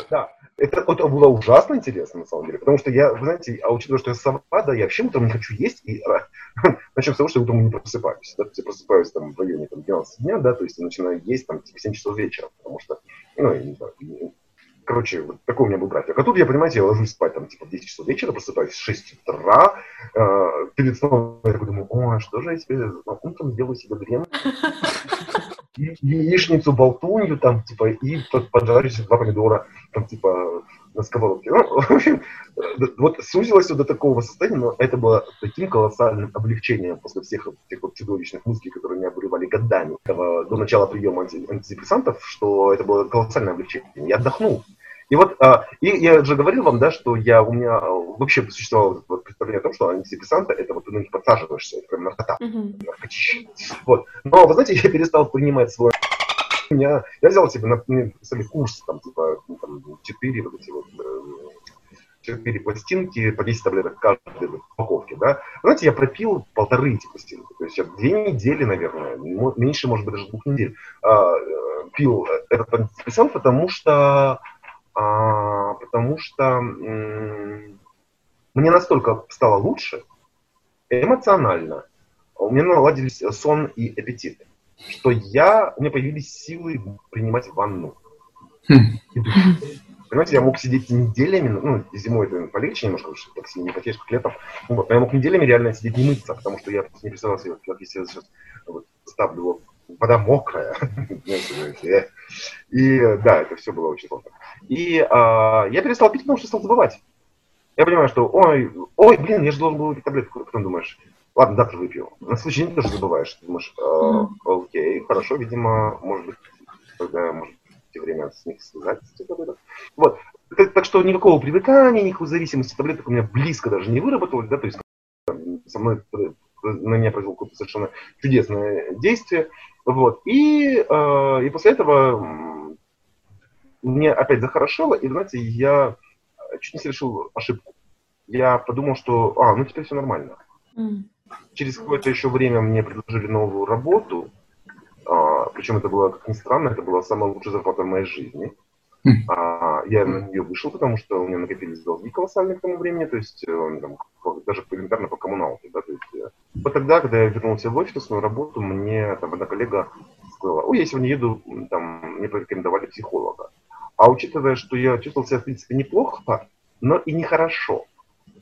Да. Это, это было ужасно интересно, на самом деле, потому что я, вы знаете, а учитывая, что я сова, да, я вообще утром не хочу есть, и [LAUGHS] начнем с того, что я утром не просыпаюсь, да, я просыпаюсь там в районе там, 12 дня, да, то есть я начинаю есть там типа 7 часов вечера, потому что, ну, я не знаю, Короче, вот такой у меня был график. А тут я, понимаете, я ложусь спать там типа в 10 часов вечера, просыпаюсь в 6 утра. Э, перед сном я такой думаю, ой, что же я себе утром сделаю себе грен? [LAUGHS] яичницу, болтунью там, типа, и поджарю себе два помидора, там, типа, на сковородке. Ну, в общем, вот сузилось все до такого состояния, но это было таким колоссальным облегчением после всех этих вот чудовищных мыслей, которые меня обуревали годами до начала приема антидепрессантов, что это было колоссальное облегчение. Я отдохнул. И вот, а, и я же говорил вам, да, что я, у меня вообще существовало вот представление о том, что антидепрессанты, это вот ты на них подсаживаешься, это прям наркота, mm-hmm. наркотища. Вот. Но, вы знаете, я перестал принимать свой меня, я взял себе на, на курс, там, типа, ну, там, 4 вот эти вот, 4 э, пластинки по 10 таблеток каждой упаковке, да. Знаете, я пропил полторы эти пластинки, то есть я две недели, наверное, меньше, может быть, даже двух недель, а, э, пил этот антидепрессант, потому что а, потому что мне настолько стало лучше эмоционально, у меня наладились сон и аппетит, что я, у меня появились силы принимать ванну. Хм. Понимаете, я мог сидеть неделями, ну, зимой это полегче немножко, потому что так сильно не потеешь, как летом. Вот, но я мог неделями реально сидеть не мыться, потому что я не представлял себе, как я сейчас вот, ставлю вода мокрая. И да, это все было очень сложно. И а, я перестал пить, потому что стал забывать. Я понимаю, что ой, ой, блин, я же должен был выпить таблетку. Потом думаешь, ладно, завтра выпью. На следующий день тоже забываешь. Думаешь, а, окей, хорошо, видимо, может быть, тогда, может быть, время с них связать, таблеток. Вот. Так, так что никакого привыкания, никакой зависимости таблеток у меня близко даже не выработалось, да, то есть со мной на меня произвело какое-то совершенно чудесное действие. Вот. И, э, и после этого мне опять захорошело, и, знаете, я чуть не совершил ошибку. Я подумал, что, а, ну теперь все нормально. Mm. Через какое-то еще время мне предложили новую работу, а, причем это было, как ни странно, это была самая лучшая зарплата в моей жизни. А, я на нее вышел, потому что у меня накопились долги колоссальные к тому времени, то есть э, там, даже элементарно по коммуналке. Да, то есть, э, вот тогда, когда я вернулся в офисную работу, мне там одна коллега сказала, ой, я сегодня еду, там, мне порекомендовали психолога. А учитывая, что я чувствовал себя, в принципе, неплохо, но и нехорошо.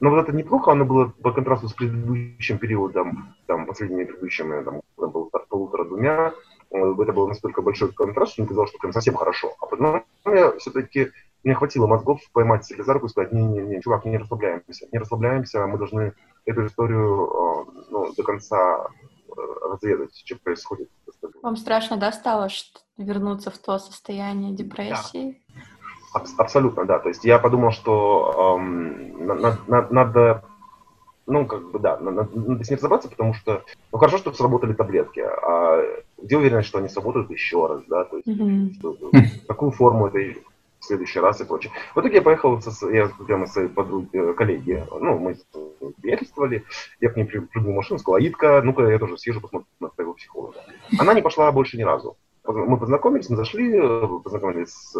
Но вот это неплохо, оно было по контрасту с предыдущим периодом, там, последними предыдущими, там, был полутора-двумя, это был настолько большой контраст, что мне казалось, что прям совсем хорошо. А потом я все-таки, мне хватило мозгов поймать себя за руку и сказать, не-не-не, чувак, не расслабляемся, не расслабляемся, мы должны эту историю э, ну, до конца э, разведать, что происходит. Вам страшно, да, стало вернуться в то состояние депрессии? Да. Аб- абсолютно, да. То есть я подумал, что эм, надо, надо, надо, ну, как бы, да, надо, надо с ним разобраться, потому что, ну, хорошо, что сработали таблетки, а где уверенность, что они сработают еще раз, да, то есть mm-hmm. что, какую форму это в следующий раз и прочее. В итоге я поехал, со, я прямо с своей подруги, э, коллеги, ну, мы приятельствовали, я к ней прыгнул в машину, сказал, Аидка, ну-ка я тоже съезжу, посмотрю на твоего психолога. Она не пошла больше ни разу мы познакомились, мы зашли, э, познакомились с,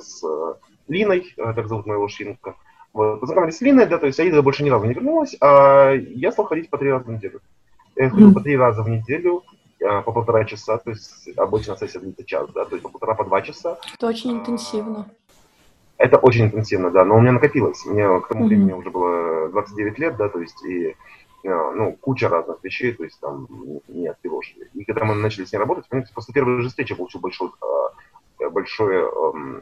с Линой, э, так зовут моего шинка. Вот, познакомились с Линой, да, то есть Аида больше ни разу не вернулась, а я стал ходить по три раза в неделю. Я ходил mm-hmm. по три раза в неделю, по полтора часа, то есть обычно сессия длится час, да, то есть по полтора, по два часа. Это очень интенсивно. Это очень интенсивно, да, но у меня накопилось. Мне к тому mm-hmm. времени уже было 29 лет, да, то есть и Э, ну, куча разных вещей, то есть там не от И когда мы начали с ней работать, после первой же встречи получил большое, э, большое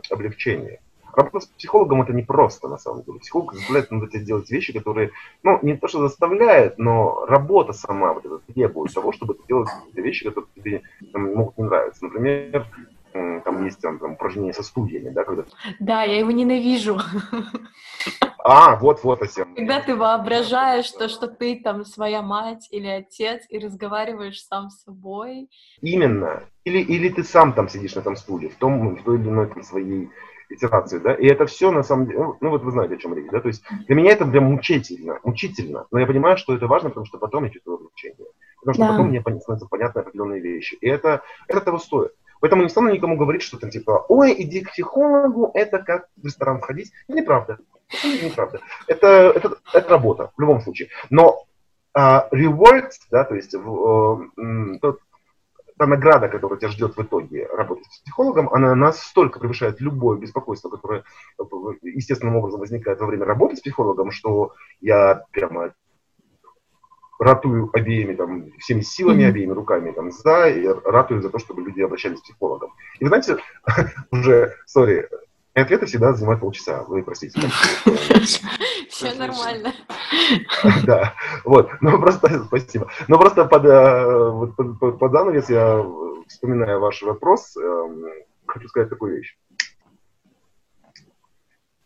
облегчение. Работа с психологом это не просто, на самом деле. Психолог заставляет надо тебе делать вещи, которые, ну, не то, что заставляет, но работа сама вот это требует того, чтобы ты делал вещи, которые тебе там, могут не нравиться. Например, там есть там, там упражнения со студиями, да, когда... Да, я его ненавижу. А, вот-вот, Асем. Когда ты воображаешь то, что ты там своя мать или отец, и разговариваешь сам с собой. Именно. Или, или ты сам там сидишь на этом стуле, в том, в той или иной там, своей итерации, да, и это все на самом деле, ну, ну вот вы знаете, о чем речь, да, то есть для меня это прям мучительно, мучительно, но я понимаю, что это важно, потому что потом я чувствую облегчение, потому что да. потом мне становятся понятны определенные вещи, и это, это того стоит. Поэтому не стану никому говорить, что там типа, ой, иди к психологу, это как в ресторан ходить. Это неправда. Это неправда. Это, это, это работа, в любом случае. Но uh, rewards, да, то есть uh, тот, та награда, которая тебя ждет в итоге работать с психологом, она настолько превышает любое беспокойство, которое естественным образом возникает во время работы с психологом, что я прямо ратую обеими, там, всеми силами, обеими руками там, за, и ратую за то, чтобы люди обращались к психологам. И вы знаете, [LAUGHS] уже, сори, ответы всегда занимают полчаса, вы простите. [LAUGHS] Все нормально. [LAUGHS] Да, вот, ну просто, [LAUGHS] спасибо. Ну просто под, э, под, занавес я, вспоминая ваш вопрос, эм, хочу сказать такую вещь.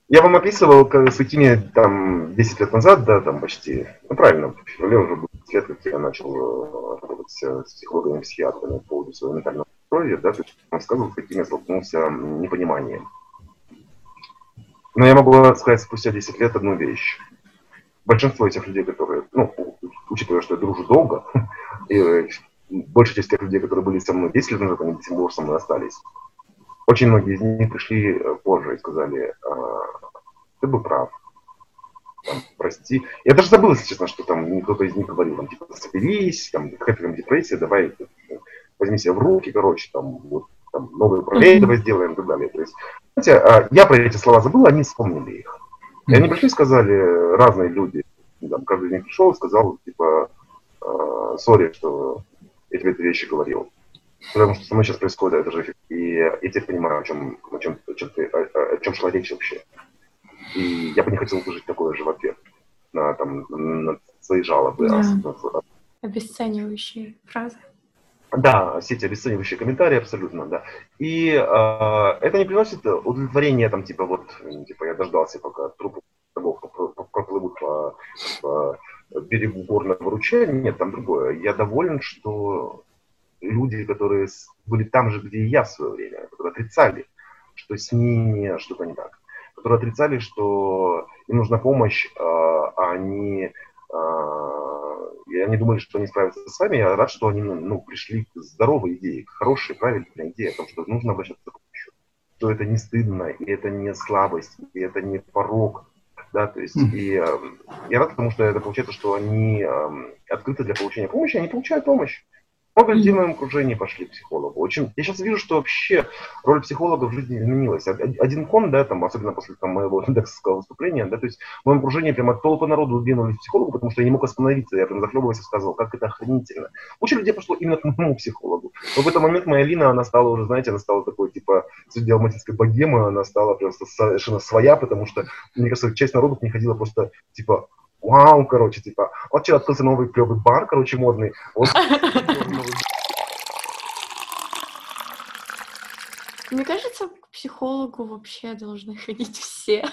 Я вам описывал с этими там 10 лет назад, да, там почти, ну правильно, в феврале уже будет лет, как я начал э, работать с психологами, психиатрами по поводу своего ментального здоровья, да, то есть он сказал, с каким я столкнулся непониманием. Но я могу сказать спустя 10 лет одну вещь. Большинство этих людей, которые, ну, учитывая, что я дружу долго, [LAUGHS] и большая часть тех людей, которые были со мной 10 лет назад, они до сих пор со мной остались. Очень многие из них пришли э, позже и сказали, а, ты был прав, там, прости. Я даже забыл, если честно, что там кто-то из них говорил, там, типа, соберись, там, какая-то там депрессия, давай, возьми себя в руки, короче, там, вот, там, новые управления давай сделаем и так далее. То есть, знаете, а, я про эти слова забыл, они вспомнили их. И они пришли и сказали, разные люди, там, каждый из них пришел сказал, типа, «А, сори, что я тебе эти вещи говорил. Потому что со мной сейчас происходит это же, и я теперь понимаю, о чем, о чем, о чем, ты, о, о чем шла речь вообще. И я бы не хотел слышать такое же в ответ на, там, на свои жалобы. Да. А, Обесценивающие фразы. Да, все эти обесценивающие комментарии, абсолютно, да. И э, это не приносит удовлетворения, там, типа, вот, типа, я дождался, пока трупы проплывут по, по берегу горного ручья. Нет, там другое. Я доволен, что люди, которые были там же, где и я в свое время, которые отрицали, что с ними что-то не так, которые отрицали, что им нужна помощь, а, они, а, и они думали, что они справятся с вами. Я рад, что они ну, пришли к здоровой идее, к хорошей, правильной идее о том, что нужно обращаться за помощью. что это не стыдно, и это не слабость, и это не порог, да, то есть, и э, я рад, потому что это получается, что они э, открыты для получения помощи, они получают помощь. Много людей в моем окружении пошли к психологу. Очень, я сейчас вижу, что вообще роль психолога в жизни изменилась. Один кон, да, там, особенно после там, моего [LAUGHS] индексовского выступления, да, то есть в моем окружении прямо толпы народу двинулись к психологу, потому что я не мог остановиться, я прям захлебываясь рассказывал, как это охренительно. Куча людей пошло именно к моему психологу. Но в этот момент моя Лина, она стала уже, знаете, она стала такой, типа, среди алматинской богемы, она стала просто совершенно своя, потому что, мне кажется, часть народу к ней ходила просто, типа, вау, короче, типа, вот что, открылся новый клевый бар, короче, модный, вот Мне кажется, к психологу вообще должны ходить все,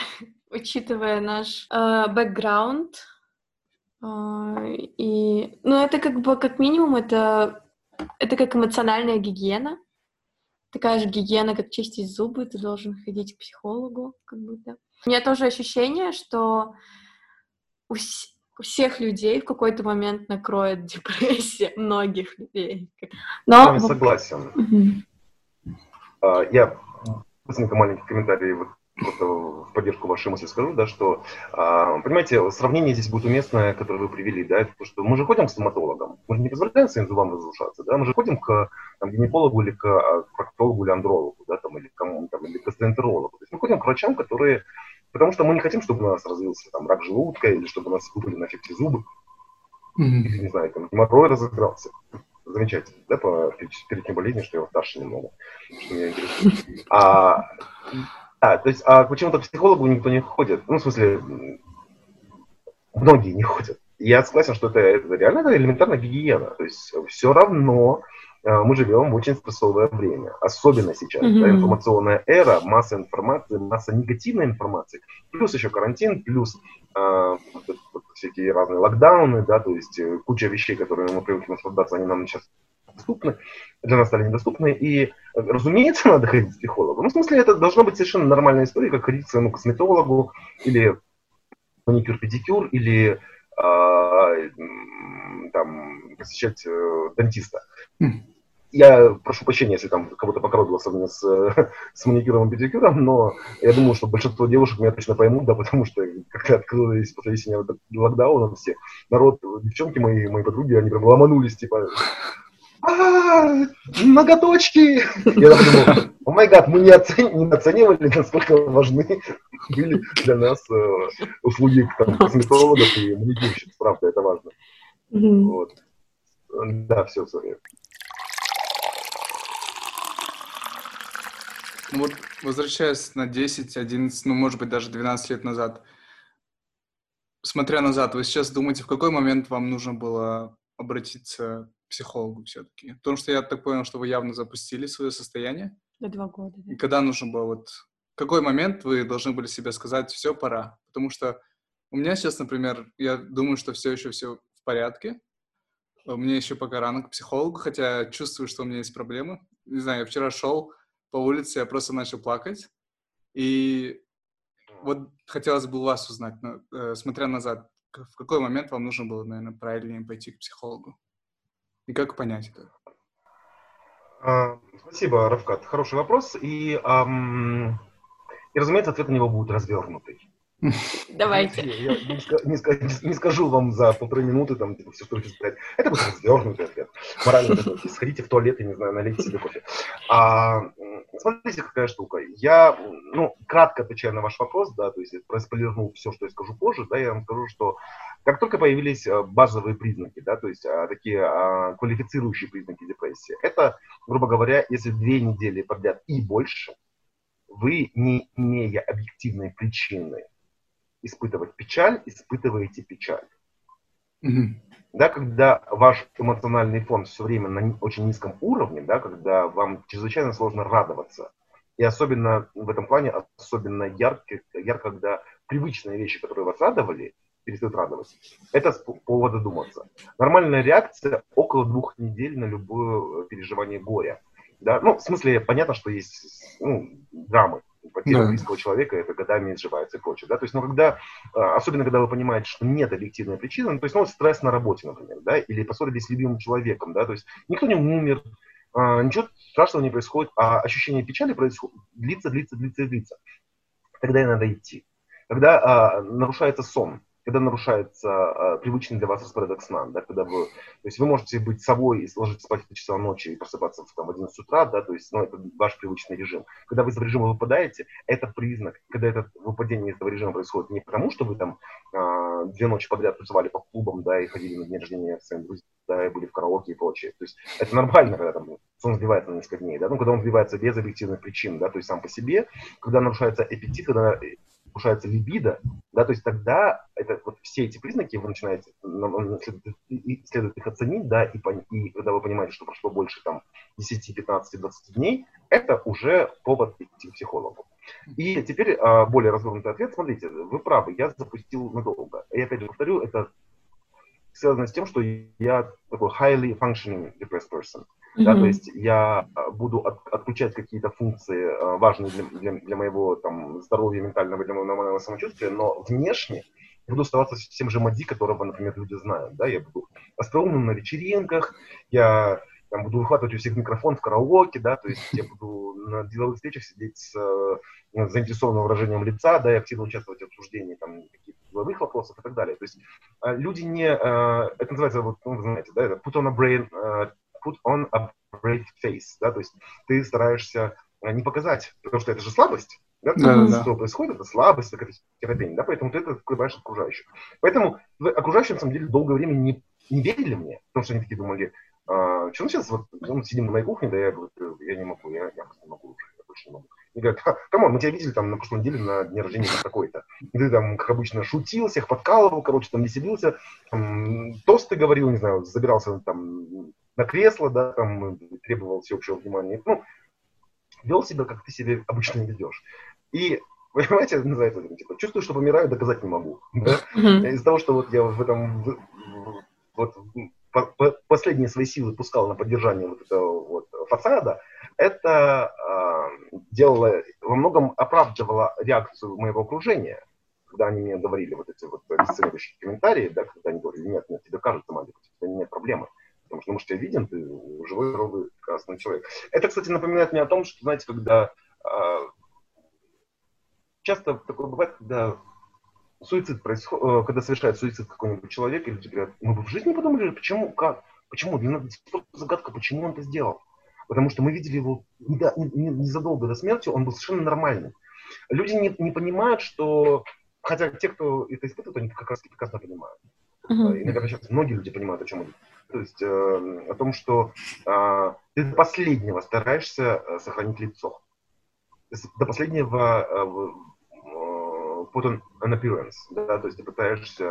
[LAUGHS] учитывая наш э, бэкграунд. Э, и, ну, это как бы, как минимум, это, это как эмоциональная гигиена. Такая же гигиена, как чистить зубы, ты должен ходить к психологу, как будто. У меня тоже ощущение, что у, у всех людей в какой-то момент накроет депрессия, [LAUGHS] многих людей. Но... Я согласен. Угу. Я быстренько маленький комментарий вот просто в поддержку вашей мысли скажу, да, что, а, понимаете, сравнение здесь будет уместное, которое вы привели, да, это то, что мы же ходим к стоматологам, мы же не позволяем своим зубам разрушаться, да, мы же ходим к там, гинекологу или к а, проктологу или андрологу, да, там, или к кому там, или к гастроэнтерологу. То есть мы ходим к врачам, которые Потому что мы не хотим, чтобы у нас развился там рак желудка, или чтобы у нас выпали на эффекте зубы, mm-hmm. или, не знаю, там геморрой разыгрался. Замечательно, да, по перечню болезни, что я старше немного, что меня интересует. А, а, то есть, а почему-то к психологу никто не ходит. Ну, в смысле, многие не ходят. Я согласен, что это, это реально это элементарная гигиена. То есть все равно мы живем в очень стрессовое время, особенно сейчас. Mm-hmm. Да, информационная эра, масса информации, масса негативной информации, плюс еще карантин, плюс э, вот, всякие разные локдауны, да, то есть э, куча вещей, которые мы привыкли наслаждаться, они нам сейчас доступны, для нас стали недоступны, и, э, разумеется, надо ходить к психологу. Ну, в смысле, это должна быть совершенно нормальная история, как ходить к своему косметологу, или маникюр-педикюр, или э, там, посещать э, дантиста. Я прошу прощения, если там кого-то покоробило сравнение с, [LAUGHS] с маникюром и педикюром, но я думаю, что большинство девушек меня точно поймут, да, потому что когда открылись после весеннего локдауна все, народ, девчонки мои, мои подруги, они прям ломанулись, типа, а, ноготочки! Я подумал, о май гад, мы не, оцени, не оценивали, насколько важны были для нас э, услуги там, косметологов и маникюрщиц, правда, это важно. Mm-hmm. Вот. Да, все, сори. Ну вот, возвращаясь на 10, 11, ну, может быть, даже 12 лет назад, смотря назад, вы сейчас думаете, в какой момент вам нужно было обратиться к психологу все-таки? Потому что я так понял, что вы явно запустили свое состояние. На два года, да. И когда нужно было вот... В какой момент вы должны были себе сказать, все, пора? Потому что у меня сейчас, например, я думаю, что все еще все в порядке. Мне еще пока рано к психологу, хотя чувствую, что у меня есть проблемы. Не знаю, я вчера шел, по улице, я просто начал плакать. И вот хотелось бы у вас узнать, э, смотря назад, в какой момент вам нужно было, наверное, правильнее пойти к психологу? И как понять это? А, спасибо, Равкат. Хороший вопрос. И, ам, и, разумеется, ответ на него будет развернутый. Давайте. Я не, не, не скажу вам за полторы минуты там типа, все, что хочу сказать. Это будет развернутый ответ. Морально такой. Сходите в туалет, я не знаю, налейте себе кофе. А, смотрите, какая штука. Я, ну, кратко отвечаю на ваш вопрос, да, то есть проспойлернул все, что я скажу позже, да, я вам скажу, что как только появились э, базовые признаки, да, то есть а, такие а, квалифицирующие признаки депрессии, это, грубо говоря, если две недели подряд и больше, вы, не имея объективной причины испытывать печаль, испытываете печаль. Mm-hmm. Да, когда ваш эмоциональный фон все время на очень низком уровне, да, когда вам чрезвычайно сложно радоваться, и особенно в этом плане особенно ярко, ярко, когда привычные вещи, которые вас радовали, перестают радовать. Это повод задуматься. Нормальная реакция около двух недель на любое переживание горя. Да? Ну, в смысле, понятно, что есть ну, драмы, потеря да. близкого человека, это годами изживается и прочее, да, то есть, ну, когда, а, особенно когда вы понимаете, что нет объективной причины, ну, то есть, ну, стресс на работе, например, да, или поссорились с любимым человеком, да, то есть, никто не умер, а, ничего страшного не происходит, а ощущение печали происходит, длится, длится, длится и длится. Тогда и надо идти. Когда а, нарушается сон, когда нарушается э, привычный для вас распорядок сна, да, когда вы, то есть вы можете быть собой и ложиться спать в 2 часа ночи и просыпаться в, там, в 11 утра, да, то есть, ну, это ваш привычный режим. Когда вы из этого режима выпадаете, это признак, когда это выпадение из этого режима происходит не потому, что вы там э, две ночи подряд тусовали по клубам, да, и ходили на день рождения своим друзьям, да, и были в караоке и прочее. То есть это нормально, когда там сон сбивается на несколько дней, да, ну, когда он сбивается без объективных причин, да, то есть сам по себе, когда нарушается аппетит, когда повышается либидо, да, то есть тогда это, вот все эти признаки вы начинаете, следует, следует их оценить, да, и, и когда вы понимаете, что прошло больше там 10, 15, 20 дней, это уже повод идти к психологу. И теперь а, более развернутый ответ. Смотрите, вы правы, я запустил надолго. И опять же повторю, это связано с тем, что я такой highly functioning depressed person. Mm-hmm. Да, то есть я а, буду от, отключать какие-то функции, а, важные для, для, для моего там, здоровья ментального, для моего нормального самочувствия, но внешне буду оставаться тем же Мади, которого, например, люди знают. Да? Я буду остроумным на вечеринках, я там, буду выхватывать у всех микрофон в караоке, да, то есть я буду на деловых встречах сидеть с э, заинтересованным выражением лица, да, и активно участвовать в обсуждении там деловых вопросов и так далее. То есть э, люди не, э, это называется, вот, ну, вы знаете, да, это put on a brain, э, put on a brave face, да, то есть ты стараешься не показать, потому что это же слабость, да, да, да. что происходит, это слабость, это терапия, да, поэтому ты это открываешь окружающим. Поэтому окружающие, на самом деле, долгое время не, не верили мне, потому что они такие думали, а, что мы сейчас вот мы сидим на моей кухне, да, я говорю, я не могу, я, я просто не могу уже, я больше не могу. И говорят, come on, мы тебя видели там на прошлой неделе на дне рождения такой-то. Ты там, как обычно, шутил, всех подкалывал, короче, там веселился, там, тосты говорил, не знаю, забирался там на кресло, да, там, требовал всеобщего внимания. Ну, вел себя, как ты себе обычно ведешь. И Понимаете, [LAUGHS] называется, типа, чувствую, что помираю, доказать не могу. [LAUGHS] Да? Mm-hmm. Из-за того, что вот я в этом вот по, по, последние свои силы пускал на поддержание вот этого вот фасада, это делало, во многом оправдывало реакцию моего окружения, когда они мне говорили вот эти вот бесценивающие комментарии, да, когда они говорили, нет, нет, тебе кажется, Малик, у тебя нет проблемы. Потому что же тебя видим, ты живой, здоровый, красный человек. Это, кстати, напоминает мне о том, что, знаете, когда э, часто такое бывает, когда суицид происходит, э, когда совершает суицид какой-нибудь человек, и люди говорят, мы бы в жизни подумали, почему, как, почему, для нас загадка, почему он это сделал. Потому что мы видели его незадолго до смерти, он был совершенно нормальным. Люди не, не понимают, что, хотя те, кто это испытывает, они как раз прекрасно понимают. Uh-huh. Иногда сейчас многие люди понимают, о чем идет. То есть э, о том, что э, ты до последнего стараешься э, сохранить лицо. До последнего э, put on an appearance, да, то есть ты пытаешься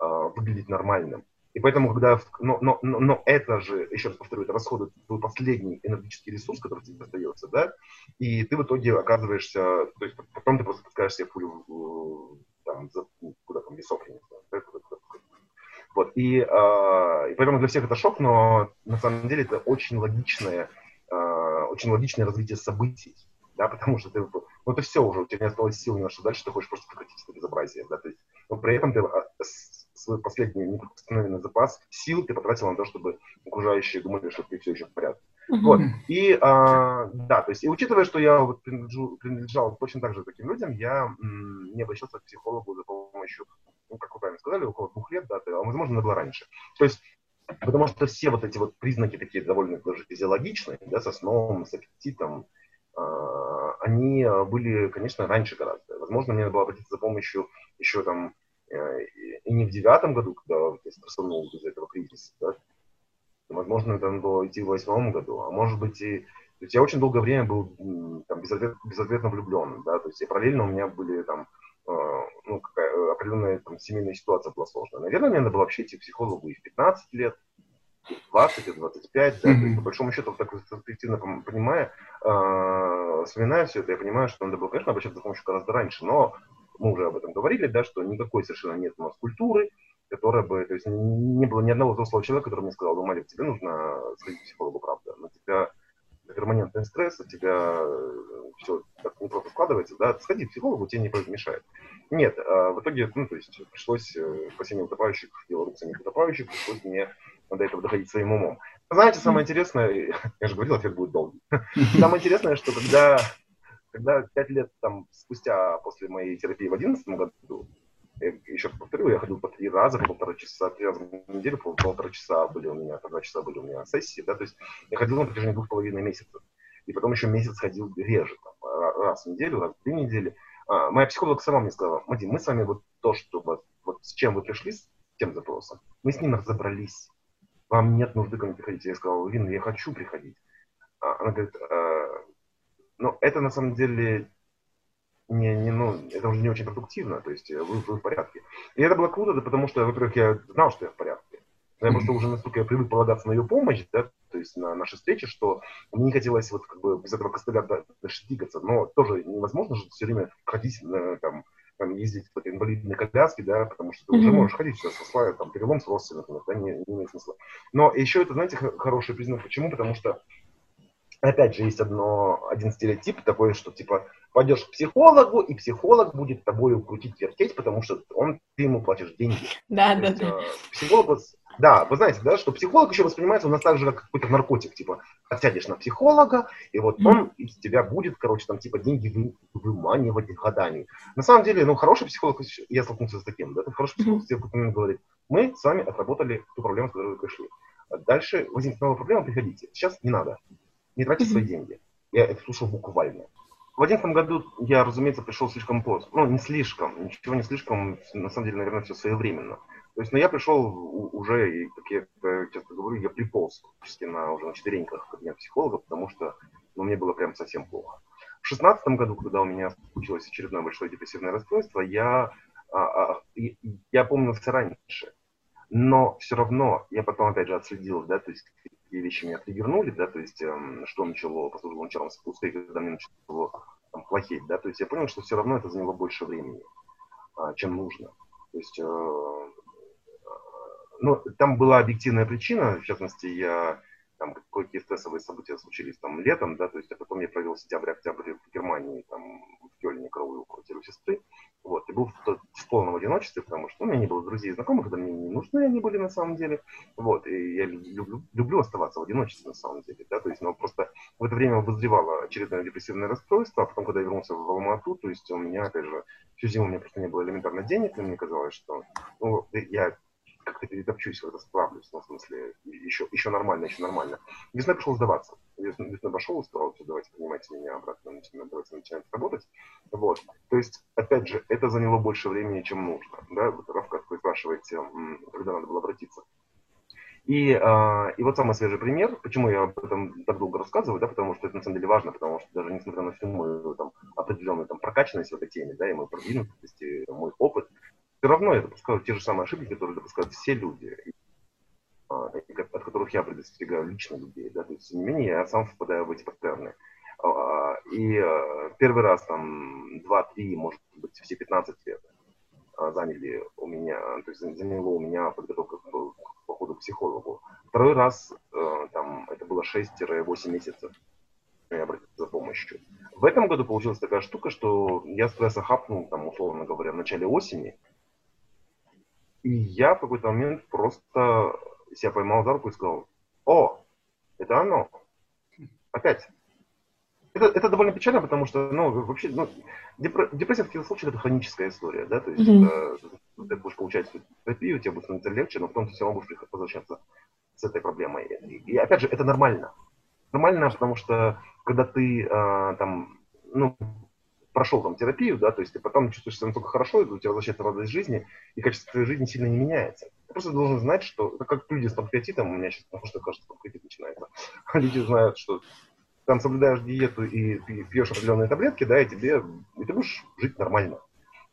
э, выглядеть нормальным. И поэтому, когда, но, но, но, но это же, еще раз повторю, это расходует твой последний энергетический ресурс, который тебе остается, да, и ты в итоге оказываешься, то есть потом ты просто пускаешь себе пулю там, за, куда там, весов, я не знаю. Вот, и, э, и поэтому для всех это шок, но на самом деле это очень логичное, э, очень логичное развитие событий, да, потому что ты, ну, это все уже, у тебя не осталось сил ни на что дальше, ты хочешь просто прекратить это безобразие, да, то есть, но при этом ты а, свой последний неприкосновенный запас сил ты потратил на то, чтобы окружающие думали, что ты все еще в порядке. Вот. И, а, да, то есть, и учитывая, что я вот принадлежу, принадлежал точно так же таким людям, я м, не обращался к психологу за помощью, ну, как вы правильно сказали, около двух лет, да, а возможно, надо было раньше. То есть, потому что все вот эти вот признаки такие довольно даже физиологичные, да, со сном, с аппетитом, а, они были, конечно, раньше гораздо. Возможно, мне надо было обратиться за помощью еще там э, и не в девятом году, когда я стрессанул из этого кризиса, да? возможно, это надо было идти в восьмом году, а может быть и... То есть я очень долгое время был там, безответ, безответно влюблен, да, то есть и параллельно у меня были там, э, ну, какая определенная там, семейная ситуация была сложная. Наверное, мне надо было вообще идти к психологу и в 15 лет, 20 и 25, да, mm-hmm. то есть, по большому счету, так объективно понимая, э, вспоминая все это, я понимаю, что надо было, конечно, обращаться за помощью гораздо раньше, но мы уже об этом говорили, да, что никакой совершенно нет у нас культуры, которая бы, то есть не было ни одного взрослого человека, который мне сказал, ну, Малик, тебе нужно сходить к психологу, правда, на тебя перманентный стресс, у тебя все так не просто складывается, да, сходи к психологу, тебе не помешает. Нет, а в итоге, ну, то есть пришлось спасение утопающих, дело рук самих утопающих, пришлось мне до этого доходить своим умом. Знаете, самое интересное, [LAUGHS] я же говорил, эффект будет долгий. [LAUGHS] Самое интересное, что когда, когда пять лет там спустя после моей терапии в одиннадцатом году, я еще повторю, я ходил по три раза, по полтора часа, три раза в неделю, по полтора часа были у меня, по два часа были у меня сессии, да, то есть я ходил на протяжении двух с половиной месяцев. И потом еще месяц ходил реже, там, раз в неделю, раз в две недели. А, моя психолог сама мне сказала, Мадим, мы с вами вот то, что вот, вот с чем вы пришли, с тем запросом, мы с ним разобрались. Вам нет нужды ко мне приходить. Я сказал, Лина, я хочу приходить. А, она говорит, э, ну, это на самом деле не, не, ну, это уже не очень продуктивно, то есть вы, вы в порядке. И это было круто, да, потому что, во-первых, я знал, что я в порядке. Я просто уже настолько я привык полагаться на ее помощь, да, то есть на наши встречи, что мне не хотелось вот как бы без этого костыля дальше двигаться. Но тоже невозможно же все время ходить, э, там, там ездить в инвалидной коляске, да, потому что ты mm-hmm. уже можешь ходить сейчас со славой, там, перелом с родственниками, да, не, не имеет смысла. Но еще это, знаете, хороший признак. Почему? Потому что опять же, есть одно, один стереотип такой, что типа пойдешь к психологу, и психолог будет тобой крутить, вертеть, потому что он, ты ему платишь деньги. Да, да, да. Э, психолог, да, вы знаете, да, что психолог еще воспринимается у нас так же, как какой-то наркотик, типа, отсядешь на психолога, и вот он из тебя будет, короче, там, типа, деньги вы, выманивать годами. На самом деле, ну, хороший психолог, я столкнулся с таким, да, хороший психолог тебе mm говорит, мы с вами отработали ту проблему, с которой вы пришли. Дальше возникнет новая проблема, приходите. Сейчас не надо не тратить свои деньги. Я это слушал буквально. В одиннадцатом году я, разумеется, пришел слишком поздно. Ну, не слишком, ничего не слишком, на самом деле, наверное, все своевременно. То есть, но я пришел уже, и, как я часто говорю, я приполз практически на, уже на четвереньках в кабинет психолога, потому что ну, мне было прям совсем плохо. В шестнадцатом году, когда у меня случилось очередное большое депрессивное расстройство, я, а, а, я помнил все раньше. Но все равно я потом, опять же, отследил, да, то есть какие вещи меня триггернули, да, то есть эм, что начало, послужило началом спуска, и когда мне начало там, плохеть, да, то есть я понял, что все равно это заняло больше времени, а, чем нужно. То есть, э, э, ну, там была объективная причина, в частности, я там какие стрессовые события случились там летом, да, то есть, а потом я провел сентябрь-октябрь в Германии, там, в Кёльне, кровую квартиру сестры, вот, и был в, в полном одиночестве, потому что ну, у меня не было друзей и знакомых, когда мне не нужны они были на самом деле. Вот, и я люблю, люблю оставаться в одиночестве на самом деле, да, то есть, но просто в это время обозревало очередное депрессивное расстройство, а потом, когда я вернулся в Алмату, то есть у меня, опять же, всю зиму у меня просто не было элементарно денег, и мне казалось, что ну, я как-то перетопчусь, в это справлюсь, ну, в смысле, еще, еще нормально, еще нормально. Весной пришел сдаваться. Весной, весной пошел сказал, давайте принимайте меня обратно, начинаем, давайте начинаем работать. Вот. То есть, опять же, это заняло больше времени, чем нужно. Да? Вот, Равка, вы спрашиваете, когда надо было обратиться. И, э, и вот самый свежий пример, почему я об этом так долго рассказываю, да, потому что это на самом деле важно, потому что даже несмотря на всю мою там, определенную там, прокачанность в этой теме, да, и мою продвинутость, и мой опыт, все равно я допускаю те же самые ошибки, которые допускают все люди, а, от которых я предостерегаю лично людей. Да? То есть, тем не менее, я сам впадаю в эти паттерны. А, и а, первый раз, там, 2-3, может быть, все 15 лет заняли у меня, то есть заняло у меня подготовка к походу к психологу. Второй раз, там, это было 6-8 месяцев я обратился за помощью. В этом году получилась такая штука, что я стресса хапнул, там, условно говоря, в начале осени, и я в какой-то момент просто себя поймал за руку и сказал, о, это оно. Опять. Это, это довольно печально, потому что, ну, вообще, ну, депрессия в таких случаях это хроническая история, да, то есть mm-hmm. э, ты будешь получать терапию, тебе будет становиться легче, но потом ты все равно будешь возвращаться с этой проблемой. И, и опять же, это нормально. Нормально, потому что когда ты э, там, ну, прошел там терапию, да, то есть ты потом чувствуешь себя настолько хорошо, у тебя возвращается радость жизни, и качество твоей жизни сильно не меняется. Ты просто должен знать, что, это как люди с панкреатитом, у меня сейчас, потому что, кажется, панкреатит начинается, [LAUGHS] люди знают, что там соблюдаешь диету и пьешь определенные таблетки, да, и тебе, и ты будешь жить нормально.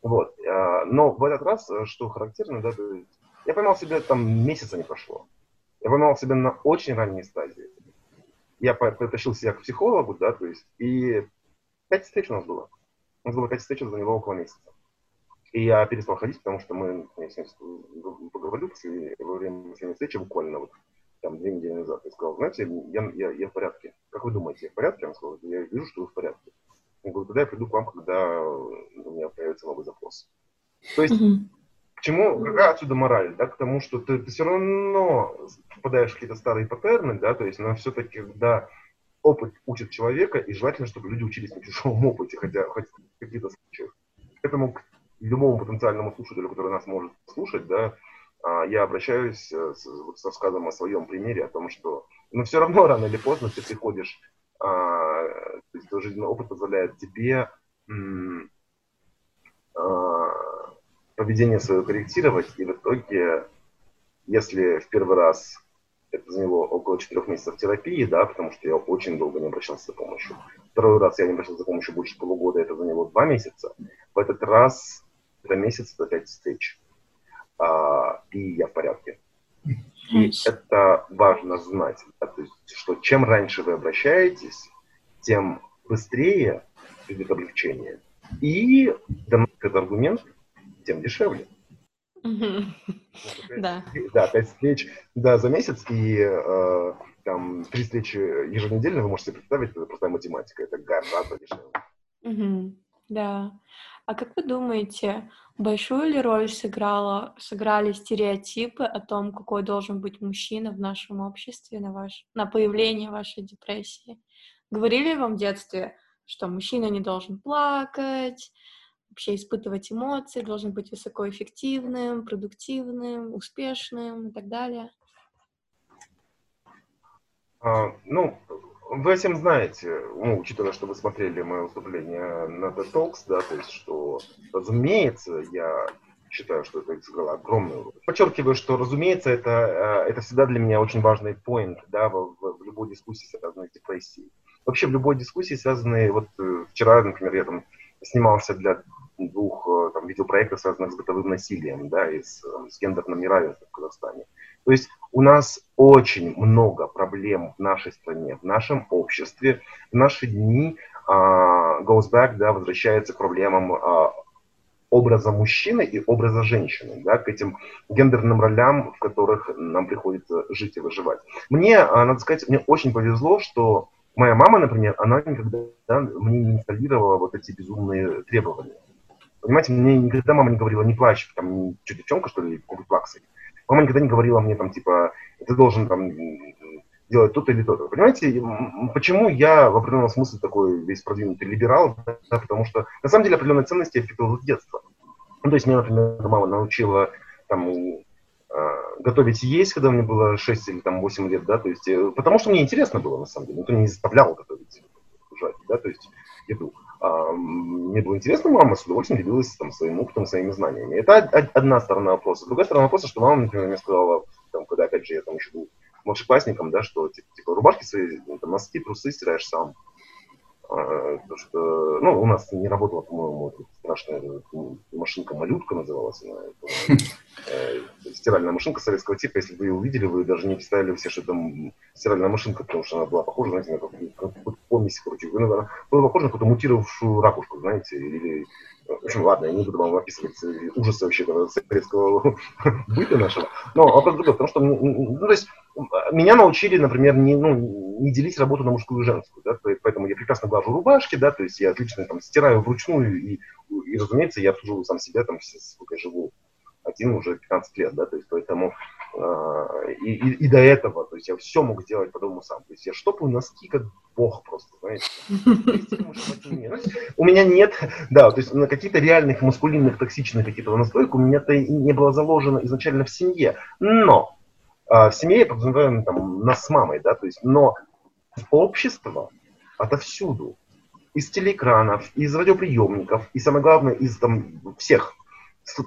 Вот. А, но в этот раз, э, что характерно, да, я поймал себя, там месяца не прошло. Я поймал себя на очень ранней стадии. Я притащил себя к психологу, да, то есть, и пять встреч у нас было. У нас была какая-то встреча за него около месяца. И я перестал ходить, потому что мы, я с ним поговорили после, во время последней встречи буквально вот там две недели назад. Я сказал, знаете, я, я, я в порядке. Как вы думаете, я в порядке? Он сказал, я вижу, что вы в порядке. Я говорю, тогда я приду к вам, когда у меня появится новый запрос. То есть, mm-hmm. к чему, какая отсюда мораль, да, к тому, что ты, ты все равно попадаешь в какие-то старые паттерны, да, то есть, но все-таки, да, опыт учит человека, и желательно, чтобы люди учились на чужом [LAUGHS] опыте, хотя, хотя в каких-то случаях. Поэтому к любому потенциальному слушателю, который нас может слушать, да, а, я обращаюсь э, с, с рассказом о своем примере, о том, что ну, все равно рано или поздно ты приходишь, а, то есть твой жизненный опыт позволяет тебе м, а, поведение свое корректировать, и в итоге, если в первый раз это заняло около четырех месяцев терапии, да, потому что я очень долго не обращался за помощью. Второй раз я не обращался за помощью больше полугода, это заняло два месяца. В этот раз это месяц, это пять встреч. А, и я в порядке. И это важно знать, да, то есть, что чем раньше вы обращаетесь, тем быстрее будет облегчение. И да, этот аргумент, тем дешевле. Да. Да, пять встреч да, за месяц и э, там три встречи еженедельно вы можете представить, это простая математика, это гораздо дешевле. Да. А как вы думаете, большую ли роль сыграла, сыграли стереотипы о том, какой должен быть мужчина в нашем обществе на, ваш, на появление вашей депрессии? Говорили вам в детстве, что мужчина не должен плакать, вообще испытывать эмоции, должен быть высокоэффективным, продуктивным, успешным и так далее? А, ну, вы всем знаете, ну, учитывая, что вы смотрели мое выступление на TED Talks, да, то есть, что, разумеется, я считаю, что это сыграло огромную роль. Подчеркиваю, что, разумеется, это, э, это всегда для меня очень важный поинт, да, в, в любой дискуссии, связанной с депрессией. Вообще в любой дискуссии, связанной, вот э, вчера, например, я там снимался для двух э, там, видеопроектов, связанных с бытовым насилием, да, и с, э, с гендерным неравенством в Казахстане. То есть у нас очень много проблем в нашей стране, в нашем обществе. В наши дни uh, goes back, да, возвращается к проблемам uh, образа мужчины и образа женщины, да, к этим гендерным ролям, в которых нам приходится жить и выживать. Мне, надо сказать, мне очень повезло, что моя мама, например, она никогда да, мне не инсталлировала вот эти безумные требования. Понимаете, мне никогда мама не говорила, не плачь, там, что, девчонка, что ли, купить плаксы. Мама никогда не говорила мне, там, типа, ты должен, там, делать то-то или то-то. Понимаете, почему я в определенном смысле такой весь продвинутый либерал? Да, потому что, на самом деле, определенные ценности я впитывал с детства. Ну, то есть, меня, например, мама научила, там, а, готовить есть, когда мне было 6 или там 8 лет, да, то есть, э, потому что мне интересно было, на самом деле, никто не заставлял готовить, да, то есть, еду. А, мне было интересно, мама с удовольствием делилась там, своим опытом, своими знаниями. Это одна сторона вопроса. Другая сторона вопроса, что мама, например, мне сказала, там, когда, опять же, я там еще был младшеклассником, да, что типа, типа рубашки свои, ну, там, носки, трусы стираешь сам. А, потому что, ну, у нас не работала, по-моему, страшная машинка-малютка называлась она. Это, [LAUGHS] э, стиральная машинка советского типа. Если вы ее увидели, вы даже не представили все, что там стиральная машинка, потому что она была похожа, знаете, на какую-то помесь, короче. Вы, наверное, была похожа на какую-то мутировавшую ракушку, знаете, или в общем, ладно, я не буду вам описывать ужасы вообще советского [LAUGHS] быта нашего. Но вопрос другой, потому что, ну, то есть, меня научили, например, не, ну, не делить работу на мужскую и женскую, да, поэтому я прекрасно глажу рубашки, да, то есть я отлично там стираю вручную, и, и разумеется, я обслуживаю сам себя, там, сколько я живу, один уже 15 лет, да, то есть поэтому э, и, и, и до этого, то есть я все мог сделать по-другому сам, то есть я штопаю носки как бог просто, знаете. У меня нет, да, то есть на каких-то реальных маскулинных токсичных каких-то настроек у меня-то не было заложено изначально в семье, но э, в семье я подразумеваю там нас с мамой, да, то есть, но общество отовсюду, из телеэкранов, из радиоприемников, и самое главное, из там всех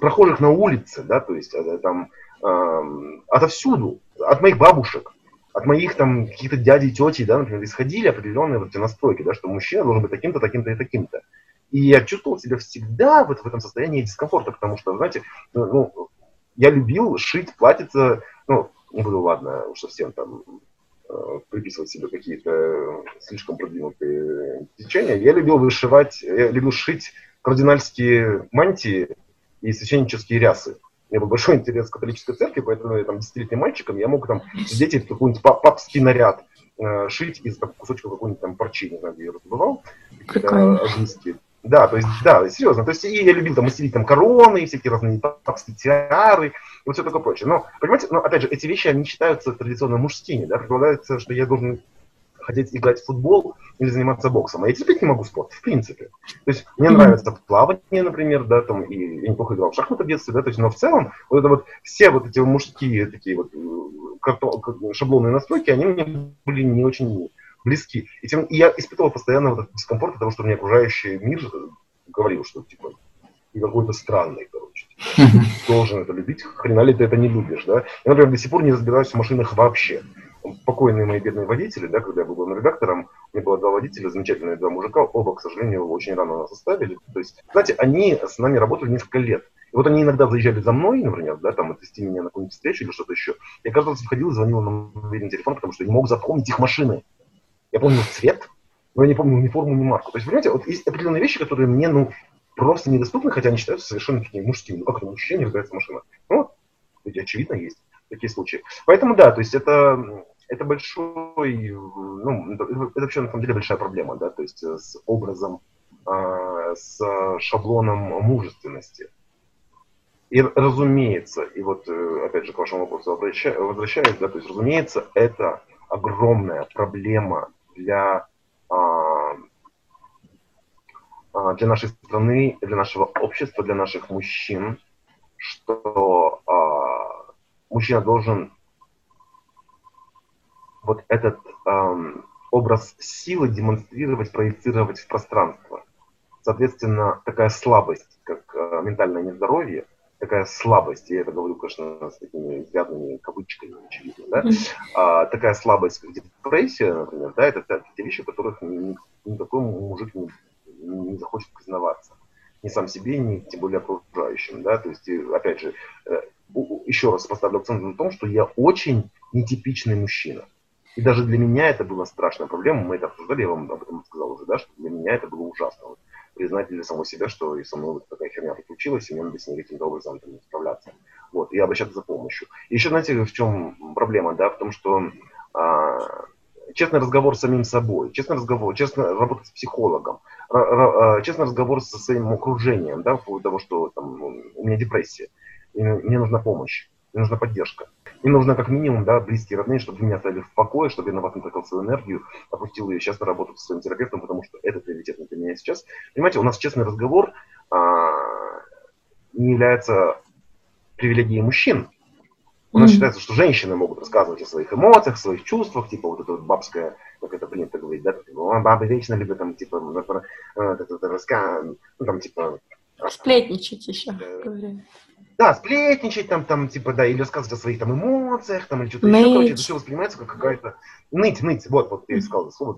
прохожих на улице, да, то есть это, там э, отовсюду, от моих бабушек, от моих там каких-то дядей, тетей, да, например, исходили определенные вот эти настройки, да, что мужчина должен быть таким-то, таким-то и таким-то. И я чувствовал себя всегда вот в этом состоянии дискомфорта, потому что, знаете, ну, ну я любил шить, платьица, ну, не буду, ладно, уж совсем там э, приписывать себе какие-то слишком продвинутые течения. Я любил вышивать, я любил шить кардинальские мантии и священнические рясы. У меня был большой интерес к католической церкви, поэтому я там десятилетним мальчиком, я мог там сидеть и какой-нибудь папский наряд э, шить из там, кусочков какой-нибудь там парчи, не знаю, где я раздобывал. Прикольно. Да, то есть, да, серьезно. То есть, и я любил там мастерить там короны, и всякие разные папские тиары, и вот все такое прочее. Но, понимаете, но, опять же, эти вещи, они считаются традиционно мужскими, да, предполагается, что я должен хотеть играть в футбол или заниматься боксом. А я терпеть не могу спорт, в принципе. То есть мне mm-hmm. нравится плавание, например, да, там, и я неплохо играл в шахматы в детстве, да, то есть, но в целом вот это вот все вот эти мужские такие вот э, карто, шаблонные настройки, они мне были не очень близки. И, тем, и я испытывал постоянно вот этот дискомфорт от того, что мне окружающий мир говорил, что типа какой-то странный, короче. Должен это любить, хрена ли ты это не любишь, да? Я, например, до сих пор не разбираюсь в машинах вообще покойные мои бедные водители, да, когда я был главным редактором, у меня было два водителя, замечательные два мужика, оба, к сожалению, очень рано нас оставили. То есть, знаете, они с нами работали несколько лет. И вот они иногда заезжали за мной, например, да, там, отвезти меня на какую-нибудь встречу или что-то еще. Я каждый раз входил и звонил на мобильный телефон, потому что не мог запомнить их машины. Я помнил цвет, но я не помнил ни форму, ни марку. То есть, понимаете, вот есть определенные вещи, которые мне, ну, просто недоступны, хотя они считаются совершенно такими мужскими. Ну, как это мужчина не разбирается машина? Ну, ведь очевидно есть такие случаи. Поэтому, да, то есть это это большой, ну, это вообще на самом деле большая проблема, да, то есть э, с образом, э, с шаблоном мужественности. И разумеется, и вот э, опять же к вашему вопросу возвращаясь, да, то есть разумеется, это огромная проблема для, а, для нашей страны, для нашего общества, для наших мужчин, что а, мужчина должен вот этот эм, образ силы демонстрировать, проецировать в пространство. Соответственно, такая слабость, как э, ментальное нездоровье, такая слабость, я это говорю, конечно, с такими изрядными кавычками, очевидно, да, а, такая слабость, как депрессия, например, да, это, это те вещи, которых ни, никакой мужик не, не захочет признаваться. Ни сам себе, ни тем более окружающим, да, то есть, опять же, э, еще раз поставлю акцент на том, что я очень нетипичный мужчина. И даже для меня это была страшная проблема. Мы это обсуждали, я вам об этом сказал уже, да, что для меня это было ужасно. Вот, признать для самого себя, что и со мной вот такая херня приключилась, и мне надо с ней каким-то образом там, справляться. Вот, и обращаться за помощью. И еще, знаете, в чем проблема, да, в том, что а, честный разговор с самим собой, честный разговор, честно работать с психологом, а, честный разговор со своим окружением, да, по поводу того, что там, ну, у меня депрессия, и мне нужна помощь, мне нужна поддержка. Им нужно как минимум, да, близкие, родные, чтобы меня оставили в покое, чтобы я на вас не тратил свою энергию, опустил ее сейчас на работу со своим терапевтом, потому что это приоритетно для меня сейчас. Понимаете, у нас честный разговор а, не является привилегией мужчин. У нас mm-hmm. считается, что женщины могут рассказывать о своих эмоциях, своих чувствах, типа вот это вот бабское, как это принято говорить, да, типа, бабы вечно любят там, типа, это, раска... ну, там, типа... Сплетничать еще, говорю. Да, сплетничать там, там, типа, да, или рассказывать о своих там эмоциях, там, или что-то еще, короче, это все воспринимается как какая-то... Ныть, ныть, вот, вот, я искал слово,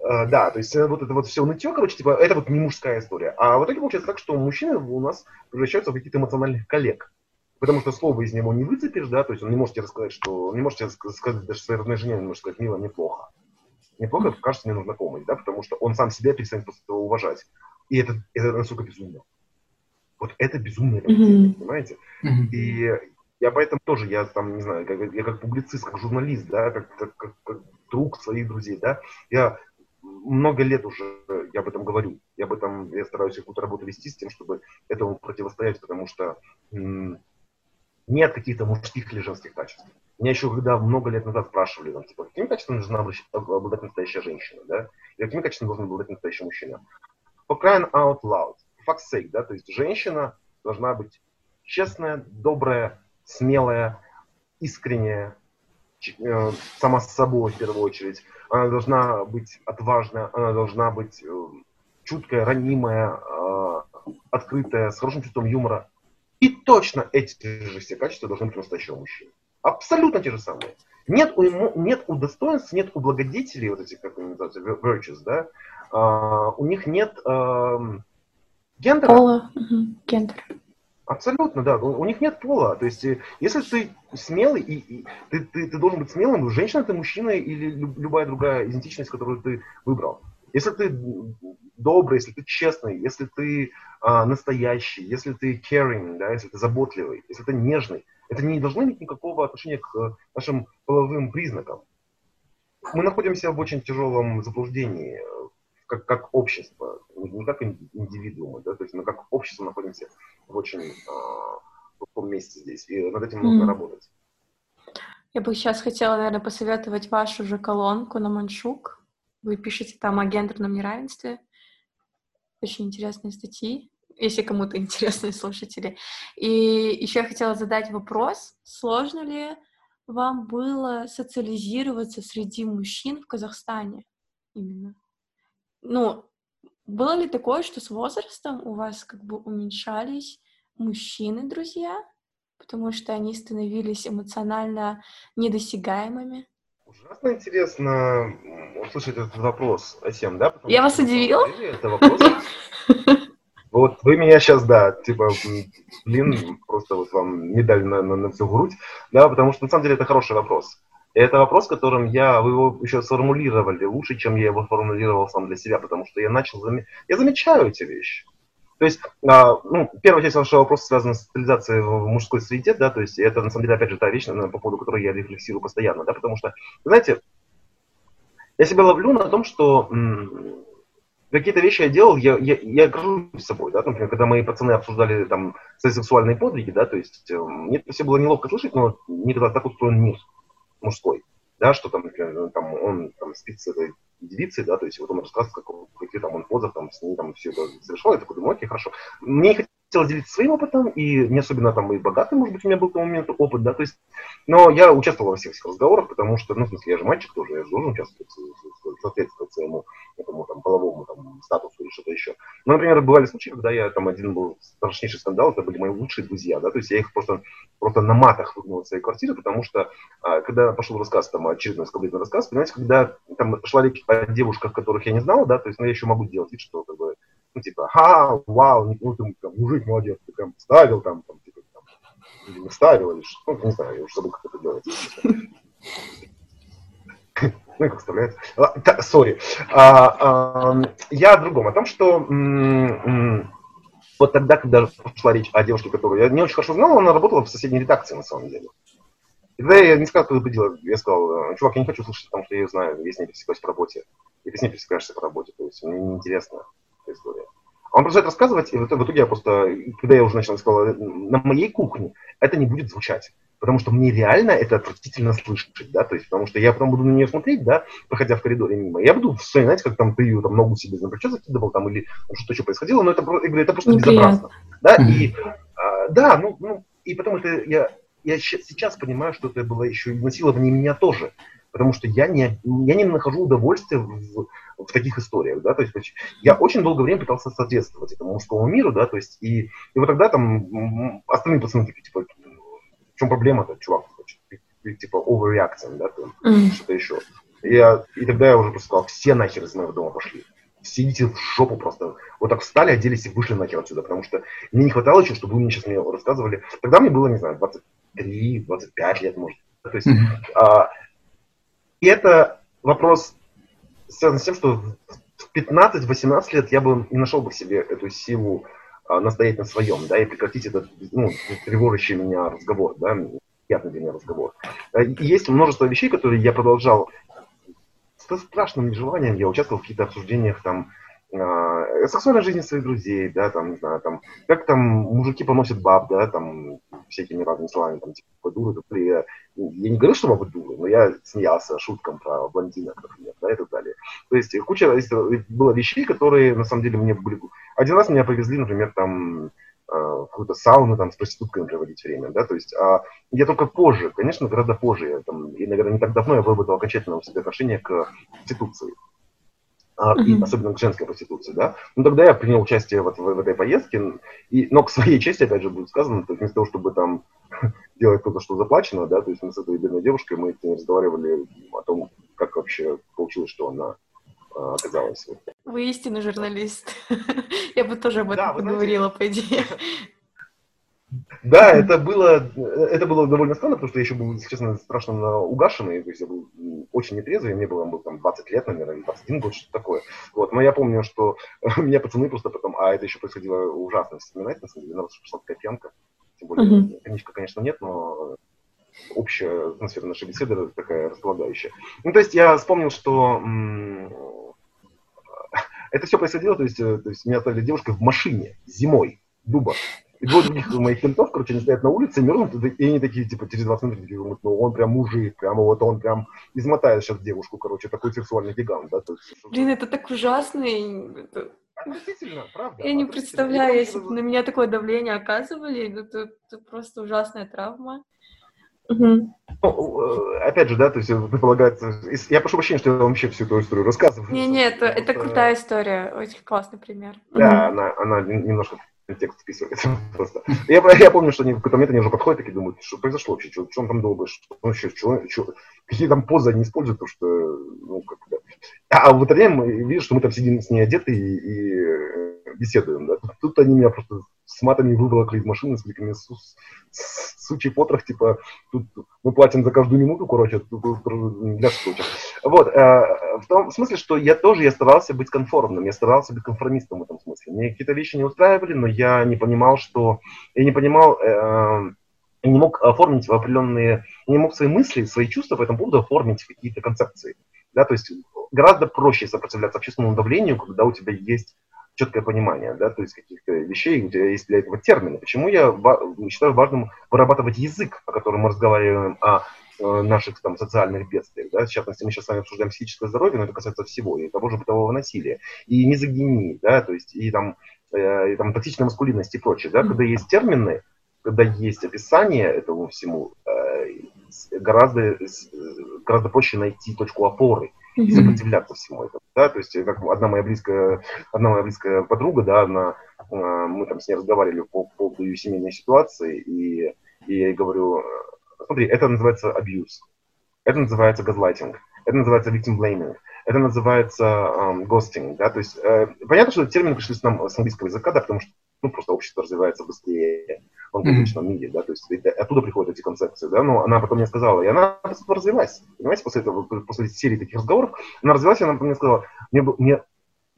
uh, да, то есть э, вот это вот все нытье, короче, типа, это вот не мужская история. А в итоге получается так, что мужчины у нас превращаются в каких-то эмоциональных коллег. Потому что слово из него не выцепишь, да, то есть он не может тебе рассказать, что... Не может тебе сказать даже своей родной жене, не может сказать, мило, неплохо. Неплохо, кажется, мне нужна помощь, да, потому что он сам себя перестанет этого уважать. И это, это настолько безумно. Вот это безумие, mm-hmm. понимаете? Mm-hmm. И я поэтому тоже, я там, не знаю, как, я как публицист, как журналист, да, как, как, как, как друг своих друзей, да, я много лет уже я об этом говорю. Я об этом, я стараюсь какую-то работу вести с тем, чтобы этому противостоять, потому что м- нет каких-то мужских или женских качеств. Меня еще когда много лет назад спрашивали, там, типа, какими качествами должна обладать настоящая женщина, да? Или какими качествами должен обладать настоящий мужчина? For crying out loud sake, да, то есть женщина должна быть честная, добрая, смелая, искренняя, э, сама с собой в первую очередь. Она должна быть отважная, она должна быть э, чуткая, ранимая, э, открытая, с хорошим чувством юмора. И точно эти же все качества должны быть у настоящего мужчины. Абсолютно те же самые. Нет у, ему, нет у достоинств, нет у благодетелей, вот этих, как они называются, virtues, да, uh, у них нет uh, Гендера? Пола, угу. гендер. Абсолютно, да. У, них нет пола. То есть, э, если ты смелый, и, и ты, ты, ты должен быть смелым, женщина ты мужчина или любая другая идентичность, которую ты выбрал. Если ты добрый, если ты честный, если ты а, настоящий, если ты caring, да, если ты заботливый, если ты нежный, это не должно иметь никакого отношения к э, нашим половым признакам. Мы находимся в очень тяжелом заблуждении как, как общество, не как индивидуумы, да, то есть мы как общество находимся в очень э, плохом месте здесь, и над этим нужно mm. работать. Я бы сейчас хотела, наверное, посоветовать вашу же колонку на Маншук. Вы пишете там о гендерном неравенстве. Очень интересные статьи, если кому-то [LAUGHS] интересны слушатели. И еще я хотела задать вопрос, сложно ли вам было социализироваться среди мужчин в Казахстане именно? Ну, было ли такое, что с возрастом у вас как бы уменьшались мужчины-друзья, потому что они становились эмоционально недосягаемыми? Ужасно интересно услышать этот вопрос, Асем, да? Потому Я вас удивил? Это вопрос. [LAUGHS] Вот вы меня сейчас, да, типа, блин, просто вот вам медаль на, на, на всю грудь, да, потому что на самом деле это хороший вопрос. Это вопрос, которым я, вы его еще сформулировали лучше, чем я его формулировал сам для себя, потому что я начал, зам... я замечаю эти вещи. То есть, а, ну, первая часть вашего вопроса связана с социализацией в мужской среде, да, то есть это, на самом деле, опять же, та вещь, по поводу которой я рефлексирую постоянно, да, потому что, знаете, я себя ловлю на том, что какие-то вещи я делал, я, я, я горжусь собой, да, например, когда мои пацаны обсуждали там свои сексуальные подвиги, да, то есть э, мне все было неловко слышать, но никогда так устроен мир мужской, да, что там, например, там, он там, спит с этой девицей, да, то есть вот он рассказывает, как, какие там он позах там с ней там все это совершал, я такой думаю, окей, хорошо. Мне не хотелось делиться своим опытом, и не особенно там и богатый, может быть, у меня был к тому моменту опыт, да, то есть, но я участвовал во всех этих разговорах, потому что, ну, в смысле, я же мальчик тоже, я же должен участвовать, соответствовать своему этому там половому там статусу или что-то еще. Ну, например, бывали случаи, когда я там один был страшнейший скандал, это были мои лучшие друзья, да, то есть я их просто, просто на матах выгнал из своей квартиры, потому что, а, когда пошел рассказ, там, очередной скандальный рассказ, понимаете, когда там шла речь о девушках, которых я не знал, да, то есть, ну, я еще могу делать вид, что, как бы, ну, типа, ха, вау, ну, ты, там, мужик молодец, ты прям ставил там, там типа, там, или не ставил, или что, ну, не знаю, я уже забыл, как это делается. Ну, как вставляется. Сори. А, а, я о другом, о том, что вот тогда, когда шла речь о девушке, которую я не очень хорошо знал, она работала в соседней редакции, на самом деле. Тогда я не сказал, что победила. Я сказал, чувак, я не хочу слушать, потому что я ее знаю, я с ней пересекаюсь по работе. И ты с ней пересекаешься по работе. То есть мне неинтересна эта история. Он продолжает рассказывать, и в итоге, в итоге я просто, когда я уже начал, сказал, на моей кухне это не будет звучать потому что мне реально это отвратительно слышать, да, то есть, потому что я потом буду на нее смотреть, да, проходя в коридоре мимо, я буду вспоминать, как там ты ее там ногу себе на плечо закидывал, там, или что-то еще происходило, но это, я говорю, это просто безобразно, да, и, а, да, ну, ну, и потом это я, я сейчас понимаю, что это было еще и насилование меня тоже, потому что я не, я не нахожу удовольствия в, в таких историях, да, то есть я очень долгое время пытался соответствовать этому мужскому миру, да, то есть и, и вот тогда там остальные пацаны такие, типа, в чем проблема-то, чувак? Ты, ты, типа overreacting, да, mm. что-то еще. И, я, и тогда я уже просто сказал, все нахер из моего дома пошли. Все идите в жопу просто. Вот так встали, оделись и вышли нахер отсюда, потому что мне не хватало еще, чтобы вы мне сейчас мне рассказывали. Тогда мне было, не знаю, 23, 25 лет, может. То есть, mm-hmm. а, и это вопрос связан с тем, что в 15-18 лет я бы не нашел бы себе эту силу а, настоять на своем, да, и прекратить этот, ну, тревожащий меня разговор, да, приятный для меня разговор. А, есть множество вещей, которые я продолжал с страшным нежеланием, я участвовал в каких-то обсуждениях там э, сексуальной жизни своих друзей, да, там, не знаю, там, как там мужики поносят баб, да, там, всякими разными словами, там, типа, дуры, дуры. Я, я не говорю, что бабы дуры, но я смеялся шуткам про блондинок, например, да, и так далее. То есть куча было вещей, которые, на самом деле, мне были один раз меня повезли, например, там э, в какую-то сауну там с проститутками проводить время, да, то есть а я только позже, конечно, гораздо позже, я, там, и, наверное, не так давно я выработал окончательно у себя отношение к проституции, mm-hmm. особенно к женской проституции, да. Ну, тогда я принял участие вот в, в этой поездке, и, но к своей чести, опять же, будет сказано, то есть вместо того, чтобы там [LAUGHS] делать то, что заплачено, да, то есть мы с этой бедной девушкой, мы разговаривали о том, как вообще получилось, что она а, оказалась. Вы истинный журналист. [LAUGHS] Я бы тоже об этом да, поговорила, по идее. [LAUGHS] Да, это было, это было довольно странно, потому что я еще был, если честно, страшно угашенный, то есть я был очень нетрезвый, мне было, было там 20 лет, наверное, 21 год, что-то такое. Вот, но я помню, что [LAUGHS] меня пацаны просто потом, а это еще происходило ужасно вспоминать, на самом деле, надо, чтобы такая пьянка, тем более, uh-huh. коньячка, конечно, нет, но общая атмосфера нашей беседы такая располагающая. Ну, то есть я вспомнил, что [LAUGHS] это все происходило, то есть, э, то есть меня оставили девушкой в машине зимой, дуба. И двое других моих кентов, короче, они стоят на улице, мерзнут, и они такие, типа, через 20 минут такие думают, ну, он прям мужик, прямо вот он прям измотает сейчас девушку, короче, такой сексуальный гигант, да. То есть, Блин, это так ужасно. Это... Отвратительно, правда. Я не представляю, если бы на меня такое давление оказывали, это, это просто ужасная травма. Угу. Ну, опять же, да, то есть предполагается... Я прошу прощения, что я вам вообще всю эту историю рассказываю. Не, нет, это, это крутая история, очень классный пример. Да, угу. она, она немножко текст вписывается [LAUGHS] просто. Я, я помню, что они в какой-то момент они уже подходят такие думают, что произошло вообще, что, что он там долго, что он вообще, что, что, какие там позы они используют, потому что, ну, как бы... А, в это мы видишь, что мы там сидим с ней одеты и, и беседуем, да. Тут, они меня просто с матами выволокли из машины с криками сучий потрох, типа, тут мы платим за каждую минуту, короче, тут, тут для случая. Вот, э, в том смысле, что я тоже я старался быть конформным, я старался быть конформистом в этом смысле. Мне какие-то вещи не устраивали, но я не понимал, что... Я не понимал... Э, не мог оформить в определенные... Не мог свои мысли, свои чувства по этому поводу оформить какие-то концепции. Да, то есть гораздо проще сопротивляться общественному давлению, когда у тебя есть четкое понимание, да, то есть каких-то вещей, у тебя есть для этого термины. Почему я считаю важным вырабатывать язык, о котором мы разговариваем, о э, наших там социальных бедствиях, да, в частности, мы сейчас с вами обсуждаем психическое здоровье, но это касается всего, и того же бытового насилия, и мизогинии, да, то есть, и там, э, и, там токсичной маскулинности и прочее, да, когда есть термины, когда есть описание этому всему, э, гораздо, гораздо проще найти точку опоры, и сопротивляться всему этому. Да? То есть, как одна моя близкая, одна моя близкая подруга, да, она, э, мы там с ней разговаривали по, по поводу ее семейной ситуации, и, и я ей говорю, смотри, это называется абьюз, это называется газлайтинг, это называется victim blaming, это называется um, да, то есть э, понятно, что термины пришли с, нам, с английского языка, да, потому что ну, просто общество развивается быстрее в англоязычном mm-hmm. мире, да, то есть оттуда приходят эти концепции, да, но она потом мне сказала, и она развилась, понимаете, после этого, после серии таких разговоров, она развилась, и она мне сказала, мне, мне,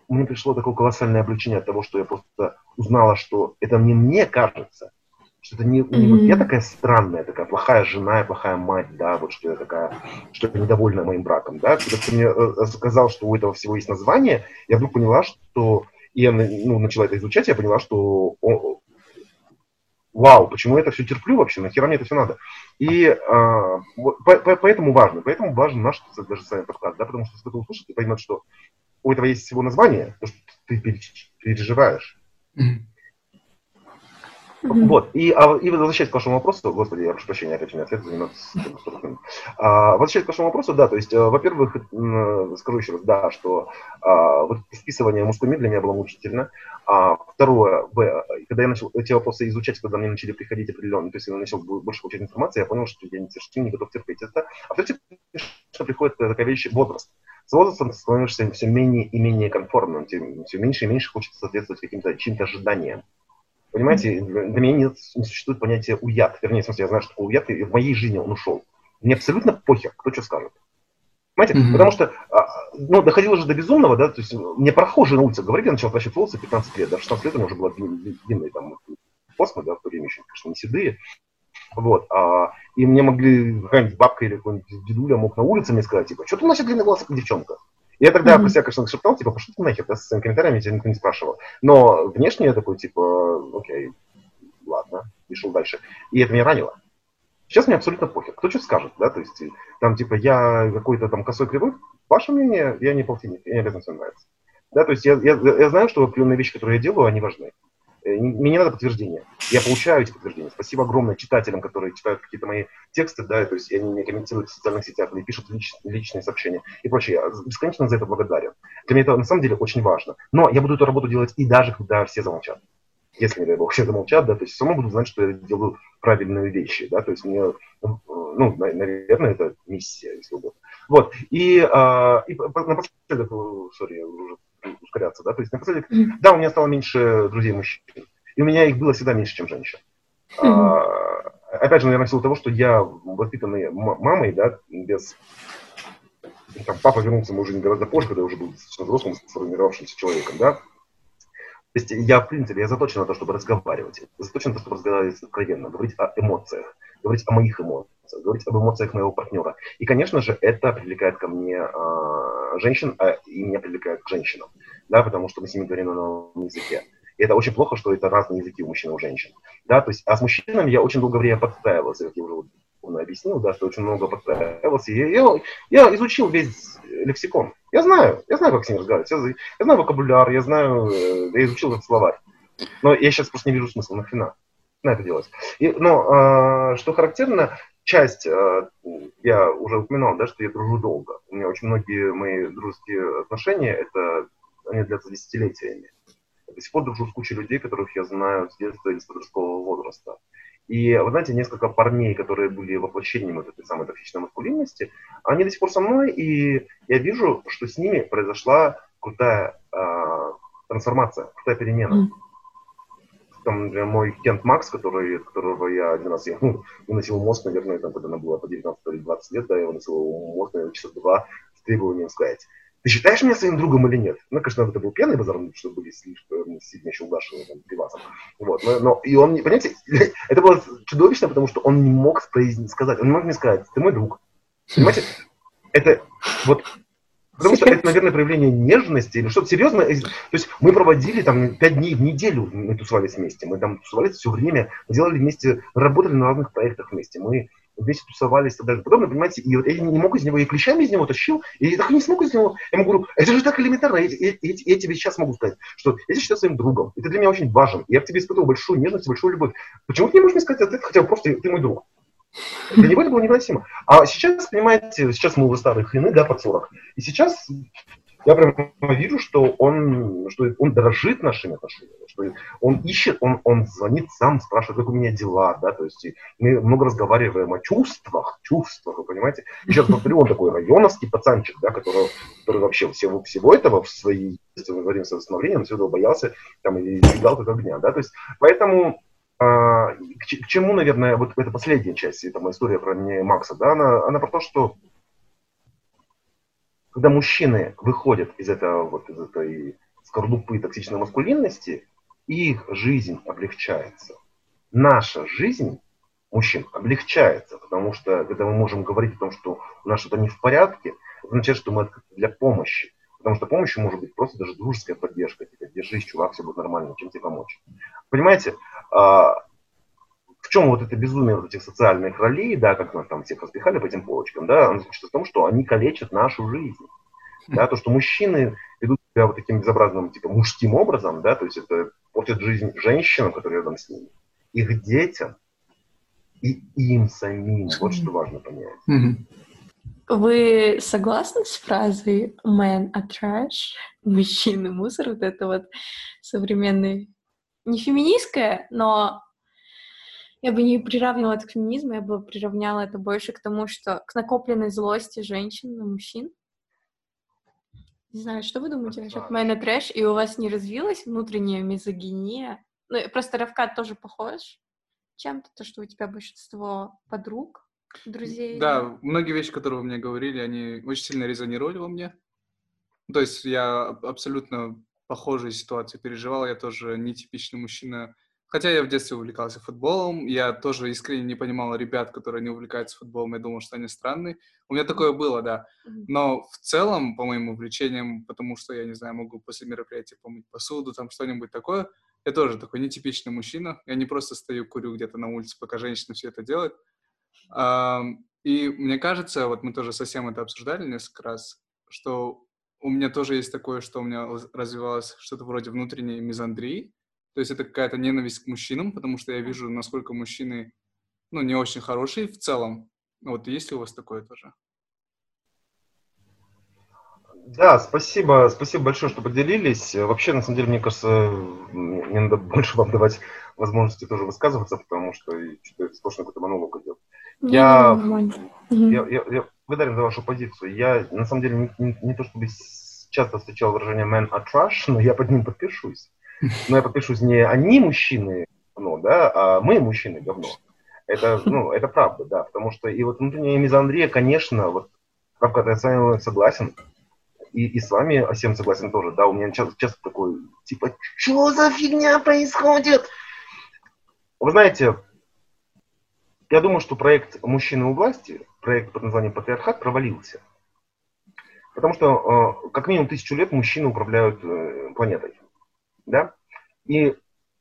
мне пришло такое колоссальное облегчение от того, что я просто узнала, что это не мне кажется, что это не, не mm-hmm. я такая странная, такая плохая жена, плохая мать, да, вот что я такая, что я недовольна моим браком, да, когда ты мне э, сказал, что у этого всего есть название, я вдруг поняла, что и я ну, начала это изучать, я поняла, что вау, почему я это все терплю вообще, нахера мне это все надо. И а, по, по, поэтому важно, поэтому важен наш даже с вами подкаст, да, потому что если кто-то услышит и поймет, что у этого есть всего название, то, что ты переживаешь. Mm-hmm. Mm-hmm. Вот, и, а, и возвращаясь к вашему вопросу, господи, я прошу прощения, опять у меня ответ занимает [LAUGHS] а, Возвращаясь к вашему вопросу, да, то есть, а, во-первых, скажу еще раз, да, что а, вот вписывание мужской мир для меня было мучительно. А, второе, б, когда я начал эти вопросы изучать, когда мне начали приходить определенные, то есть я начал больше получать информации, я понял, что я совершенно не готов терпеть это. А в-третьих, приходит такая вещь, возраст. С возрастом ты становишься все менее и менее конформным, все меньше и меньше хочется соответствовать каким-то чьим-то ожиданиям. Понимаете, для меня нет, не существует понятия уят. Вернее, в смысле, я знаю, что такое уят, и в моей жизни он ушел. Мне абсолютно похер, кто что скажет. Понимаете? Mm-hmm. Потому что, а, ну, доходило же до безумного, да, то есть мне прохожие на улице говорили, я начал отращивать волосы 15 лет, да, 16 лет у меня уже была длинная там космо, да, в то время еще, конечно, не седые. Вот, а, и мне могли какая-нибудь бабка или какой-нибудь дедуля мог на улице мне сказать, типа, что ты носишь длинные волосы, как девчонка? Я тогда mm-hmm. про себя, конечно, шептал, типа, пошли ты нахер, да, с своими комментариями тебя никто не спрашивал. Но внешне я такой, типа, окей, ладно, и шел дальше. И это меня ранило. Сейчас мне абсолютно похер. Кто что скажет, да, то есть, там, типа, я какой-то там косой кривой, ваше мнение, я не полтинник, я не обязан всем нравится. Да, то есть я, я, я знаю, что определенные вещи, которые я делаю, они важны. Э, мне не надо подтверждения. Я получаю эти подтверждения. Спасибо огромное читателям, которые читают какие-то мои тексты, да, то есть они мне комментируют в социальных сетях или пишут лич, личные сообщения и прочее. Я бесконечно за это благодарен. Для меня это на самом деле очень важно. Но я буду эту работу делать и даже когда все замолчат. Если, не дай бог, все замолчат, да, то есть равно буду знать, что я делаю правильные вещи, да, то есть мне, ну, наверное, это миссия, если угодно. Вот, и, а, и напоследок, сори, уже ускоряться, да, то есть напоследок, mm-hmm. да, у меня стало меньше друзей мужчин, и у меня их было всегда меньше, чем женщин. Mm-hmm. А, опять же, наверное, в силу того, что я воспитанный мамой, да, без... Там, папа вернулся, мы уже не гораздо позже, когда я уже был достаточно взрослым, сформировавшимся человеком, да. То есть я, в принципе, я заточен на то, чтобы разговаривать. Заточен на то, чтобы разговаривать откровенно, говорить о эмоциях, говорить о моих эмоциях, говорить об эмоциях моего партнера. И, конечно же, это привлекает ко мне э, женщин, а, и меня привлекает к женщинам. да, потому что мы с ними говорим на новом языке. И это очень плохо, что это разные языки у мужчин и у женщин. Да, то есть, а с мужчинами я очень долгое время подстраивался, как я уже объяснил, да, что очень много подстраивался. Я, я, я изучил весь лексикон. Я знаю, я знаю, как с ними разговаривать. Я, я знаю вокабуляр, я знаю, э, я изучил этот словарь. Но я сейчас просто не вижу смысла нахрена на это делать. И, но э, что характерно, часть, э, я уже упоминал, да, что я дружу долго. У меня очень многие мои дружеские отношения, это они длятся десятилетиями. До сих пор дружу с кучей людей, которых я знаю с детства или с подросткового возраста. И, вы знаете, несколько парней, которые были воплощением вот этой самой токсичной маскулинности, они до сих пор со мной, и я вижу, что с ними произошла крутая э, трансформация, крутая перемена. Mm там, например, мой Кент Макс, который, которого я один раз я, ну, [LAUGHS] выносил мозг, наверное, там, когда она была по 19 или 20 лет, да, я выносил мозг, наверное, часа два с требованием сказать, ты считаешь меня своим другом или нет? Ну, конечно, это был пьяный базар, чтобы были слишком сильно еще угашены там, пивасом. Вот, но, но, и он, понимаете, [LAUGHS] это было чудовищно, потому что он не мог сказать, он не мог мне сказать, ты мой друг. Понимаете, это вот Потому что это, наверное, проявление нежности или что-то серьезное. То есть мы проводили там пять дней в неделю, мы тусовались вместе. Мы там тусовались все время, делали вместе, работали на разных проектах вместе. Мы вместе тусовались и так далее. Подобное, понимаете, и вот я не мог из него, я клещами из него тащил, и я так и не смог из него. Я ему говорю, это же так элементарно, я, я, я, я тебе сейчас могу сказать, что я тебя считаю своим другом, и ты для меня очень важен, я к тебе испытывал большую нежность, большую любовь. Почему ты не можешь мне сказать ответ, хотя бы просто ты мой друг? Это было невыносимо. А сейчас, понимаете, сейчас мы уже старые хрены, да, под 40. И сейчас я прям вижу, что он, что он дорожит нашими отношениями, что он ищет, он, он звонит сам, спрашивает, как у меня дела, да, то есть мы много разговариваем о чувствах, чувствах, вы понимаете. И сейчас повторю, он такой районовский пацанчик, да, который, который вообще всего, всего этого в своей, если мы говорим с восстановлением, всего боялся, там, и избегал как огня, да, то есть, поэтому а, к, к чему, наверное, вот эта последняя часть, это моя история про не Макса, да, она, она про то, что когда мужчины выходят из этого вот из этой скорлупы токсичной маскулинности, их жизнь облегчается. Наша жизнь мужчин облегчается, потому что когда мы можем говорить о том, что у нас что-то не в порядке, это означает, что мы открыты для помощи. Потому что помощью может быть просто даже дружеская поддержка. Типа, держись, чувак, все будет нормально, чем тебе помочь. Понимаете, в чем вот это безумие вот этих социальных ролей, да, как нас там всех распихали по этим полочкам, да, оно заключается в том, что они калечат нашу жизнь. Да, то, что мужчины ведут себя вот таким безобразным, типа, мужским образом, да, то есть это портит жизнь женщинам, которые рядом с ними, их детям и им самим. Вот что важно понять. Вы согласны с фразой «man a trash», «мужчины мусор», вот это вот современный, не феминистское, но я бы не приравнивала это к феминизму, я бы приравняла это больше к тому, что к накопленной злости женщин на мужчин. Не знаю, что вы думаете насчет a trash, и у вас не развилась внутренняя мизогиния? Ну, просто Равкат тоже похож чем-то, то, что у тебя большинство подруг, друзей. Да, многие вещи, которые вы мне говорили, они очень сильно резонировали во мне. То есть я абсолютно похожие ситуации переживал. Я тоже нетипичный мужчина. Хотя я в детстве увлекался футболом, я тоже искренне не понимал ребят, которые не увлекаются футболом, я думал, что они странные. У меня такое было, да. Но в целом, по моим увлечениям, потому что, я не знаю, могу после мероприятия помыть посуду, там что-нибудь такое, я тоже такой нетипичный мужчина. Я не просто стою, курю где-то на улице, пока женщина все это делает. И мне кажется, вот мы тоже совсем это обсуждали несколько раз, что у меня тоже есть такое, что у меня развивалось что-то вроде внутренней мизандрии. То есть это какая-то ненависть к мужчинам, потому что я вижу, насколько мужчины, ну, не очень хорошие в целом. Вот есть ли у вас такое тоже? Да, спасибо, спасибо большое, что поделились. Вообще, на самом деле, мне кажется, мне надо [LAUGHS] больше вам давать возможности тоже высказываться, потому что что-то сплошно какой-то монолог идет. Я, я, я, я благодарен за вашу позицию. Я, на самом деле, не, не, то чтобы часто встречал выражение man a trash, но я под ним подпишусь. Но я подпишусь не они мужчины говно, да, а мы мужчины говно. Это, ну, это правда, да, потому что и вот внутренняя мизандрия, конечно, вот, правда, я с вами согласен, и, и с вами всем согласен тоже, да, у меня часто, часто такой, типа, что за фигня происходит? Вы знаете, я думаю, что проект «Мужчины у власти», проект под названием «Патриархат» провалился. Потому что как минимум тысячу лет мужчины управляют планетой. Да? И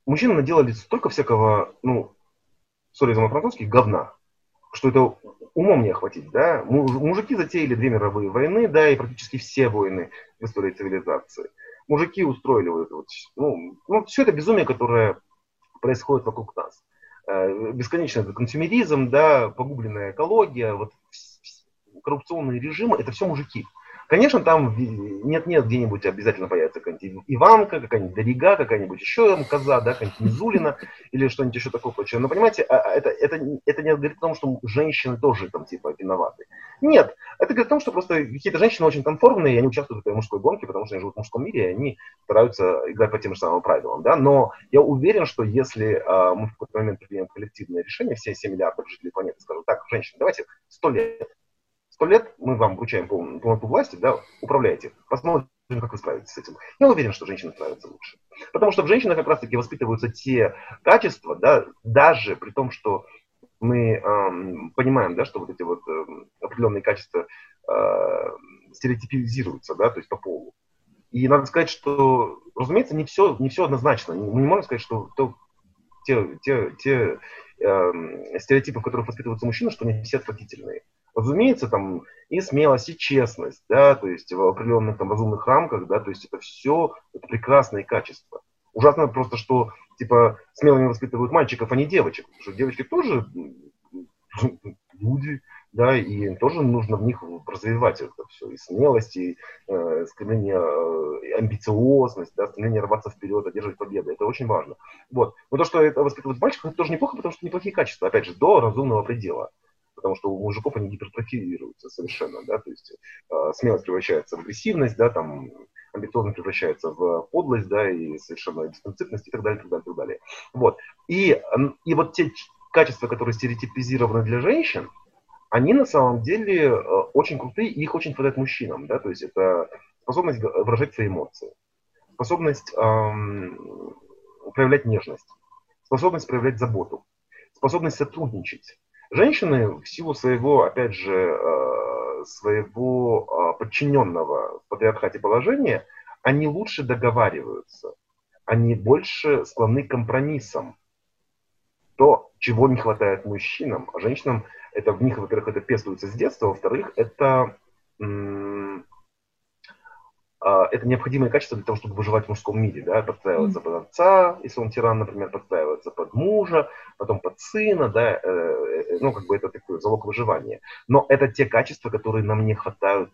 мужчины наделали столько всякого, ну, сори за мой французский, говна, что это умом не охватить, да. Мужики затеяли две мировые войны, да, и практически все войны в истории цивилизации. Мужики устроили вот вот, ну, ну все это безумие, которое происходит вокруг нас. Э, бесконечный консюмеризм, да, погубленная экология, вот коррупционные режимы, это все мужики. Конечно, там нет-нет, где-нибудь обязательно появится какая-нибудь Иванка, какая-нибудь Дорига, какая-нибудь еще там, коза, да, какая-нибудь Мизулина [LAUGHS] или что-нибудь еще такое прочее. Но понимаете, а, а, это, это, это не говорит о том, что женщины тоже там типа виноваты. Нет, это говорит о том, что просто какие-то женщины очень конформные, и они участвуют в этой мужской гонке, потому что они живут в мужском мире, и они стараются играть по тем же самым правилам. Да? Но я уверен, что если а, мы в какой-то момент примем коллективное решение, все 7 миллиардов жителей планеты скажут, так, женщины, давайте 100 лет сто лет мы вам вручаем полную, полноту власти, да, управляйте. Посмотрим, как вы справитесь с этим. Я уверен, что женщины справятся лучше. Потому что в женщинах как раз-таки воспитываются те качества, да, даже при том, что мы эм, понимаем, да, что вот эти вот э, определенные качества э, стереотипизируются, да, то есть по полу. И надо сказать, что, разумеется, не все, не все однозначно. Мы не можем сказать, что то, те, те, те э, стереотипы, в которых воспитываются мужчины, что они все отвратительные. Разумеется, там и смелость, и честность, да, то есть в определенных там разумных рамках, да, то есть это все это прекрасные качества. Ужасно просто, что типа смелыми воспитывают мальчиков, а не девочек, потому что девочки тоже [LAUGHS] люди, да, и тоже нужно в них развивать это все, и смелость, и э, стремление, э, амбициозность, да, стремление рваться вперед, одерживать победы, это очень важно. Вот. Но то, что это воспитывают мальчиков, это тоже неплохо, потому что неплохие качества, опять же, до разумного предела потому что у мужиков они гипертрофируются совершенно, да, то есть э, смелость превращается в агрессивность, да, там амбициозность превращается в подлость, да, и совершенно дистанципность и так далее, так далее, так далее. Вот. И, и вот те качества, которые стереотипизированы для женщин, они на самом деле э, очень крутые, и их очень хватает мужчинам, да, то есть это способность выражать свои эмоции, способность эм, проявлять нежность, способность проявлять заботу, способность сотрудничать, Женщины в силу своего, опять же, э, своего э, подчиненного в патриархате положения, они лучше договариваются, они больше склонны к компромиссам. То, чего не хватает мужчинам, а женщинам, это в них, во-первых, это пестуется с детства, во-вторых, это а, это необходимое качество для того, чтобы выживать в мужском мире, да, подстраиваться mm. под отца, если он тиран, например, подстраиваться под мужа, потом под сына, да, э, э, ну, как бы это такой залог выживания. Но это те качества, которые нам не хватают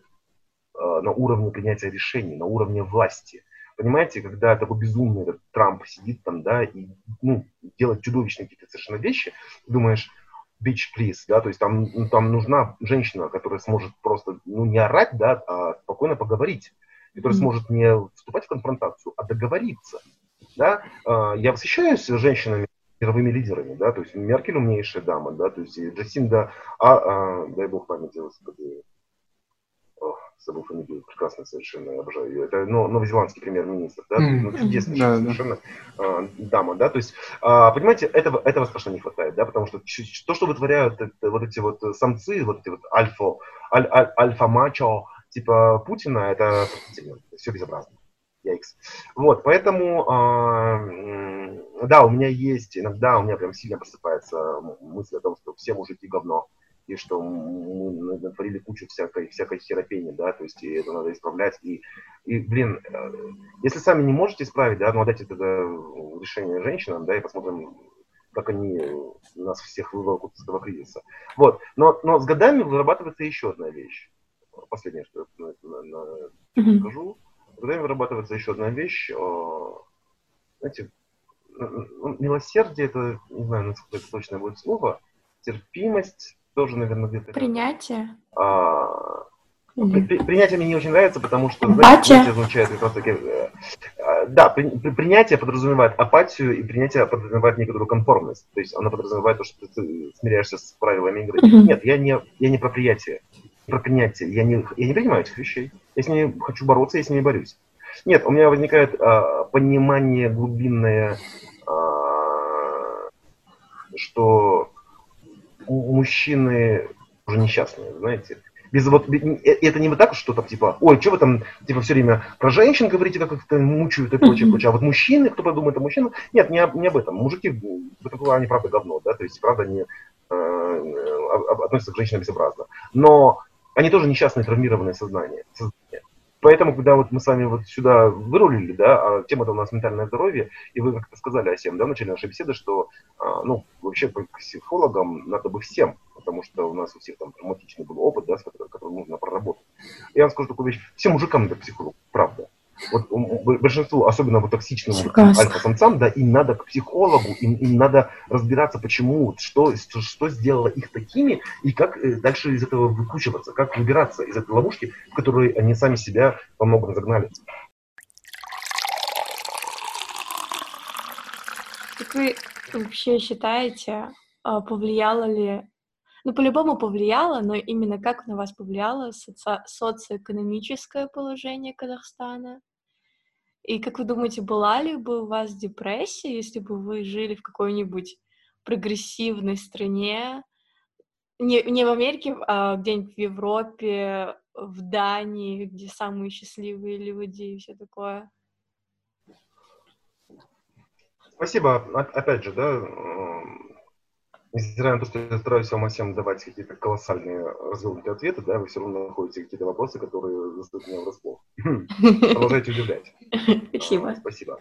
э, на уровне принятия решений, на уровне власти. Понимаете, когда такой безумный этот Трамп сидит там, да, и, ну, делает чудовищные какие-то совершенно вещи, думаешь, bitch please, да, то есть там, там нужна женщина, которая сможет просто, ну, не орать, да, а спокойно поговорить который сможет не вступать в конфронтацию, а договориться. Да? А, я восхищаюсь женщинами, мировыми лидерами, да, то есть Меркель умнейшая дама, да, то есть Джасинда, а, а, дай бог памяти, господи, Ох, забыл фамилию, прекрасно совершенно, я обожаю ее. Это ну, новозеландский премьер-министр, да, mm. ну, чудесная да, совершенно да. А, дама, да, то есть, а, понимаете, этого, этого страшно не хватает, да, потому что то, что вытворяют это, вот эти вот самцы, вот эти вот альфа, аль, аль, альфа-мачо, типа Путина, это все безобразно. Яйкс. Вот, поэтому, э, да, у меня есть, иногда у меня прям сильно просыпается мысль о том, что все мужики говно, и что мы натворили кучу всякой, всякой херопени, да, то есть и это надо исправлять. И, и блин, э, если сами не можете исправить, да, ну отдайте тогда решение женщинам, да, и посмотрим, как они нас всех выволокут из этого кризиса. Вот, но, но с годами вырабатывается еще одна вещь последнее, что я на, на, на скажу. Когда вырабатывается еще одна вещь, знаете, ну, милосердие, это, не знаю, насколько это точное будет слово, терпимость тоже, наверное, где-то... Принятие? А, при, принятие мне не очень нравится, потому что, знаете, принятие означает как раз таки... Э, э, да, при, при, принятие подразумевает апатию, и принятие подразумевает некоторую конформность. То есть оно подразумевает то, что ты смиряешься с правилами игры. Mm-hmm. Нет, я не, я не про приятие про принятие. Я не, я не принимаю этих вещей. Я с ними хочу бороться, я с ними борюсь. Нет, у меня возникает а, понимание глубинное, а, что мужчины уже несчастные, знаете. Без вот, это не вот так, что там, типа, ой, что вы там, типа, все время про женщин говорите, как их мучают и прочее, прочее. А вот мужчины, кто подумает о мужчинах, нет, не, не об этом. Мужики, в этом плане, правда, говно, да, то есть, правда, они э, относятся к женщинам безобразно. Но они тоже несчастные, травмированные сознания. сознание. Поэтому, когда вот мы с вами вот сюда вырулили, да, а тема-то у нас ментальное здоровье, и вы как-то сказали, Асем, да, в начале нашей беседы, что, а, ну, вообще к психологам надо бы всем, потому что у нас у всех там травматичный был опыт, да, с которым, который нужно проработать. Я вам скажу такую вещь, всем мужикам надо психолог, правда. Вот большинству, особенно вот токсичным альфа-самцам, да, им надо к психологу, им, им надо разбираться, почему, что, что, что сделало их такими, и как э, дальше из этого выкручиваться, как выбираться из этой ловушки, в которой они сами себя многом загнали. Как вы вообще считаете, а, повлияло ли ну, по-любому повлияло, но именно как на вас повлияло соци- социоэкономическое положение Казахстана? И как вы думаете, была ли бы у вас депрессия, если бы вы жили в какой-нибудь прогрессивной стране, не, не в Америке, а где-нибудь в Европе, в Дании, где самые счастливые люди и все такое? Спасибо. Опять же, да, несмотря на то, что я стараюсь вам всем давать какие-то колоссальные развернутые ответы, да, вы все равно находите какие-то вопросы, которые застают меня врасплох. [LAUGHS] Продолжайте удивлять. Спасибо. Спасибо.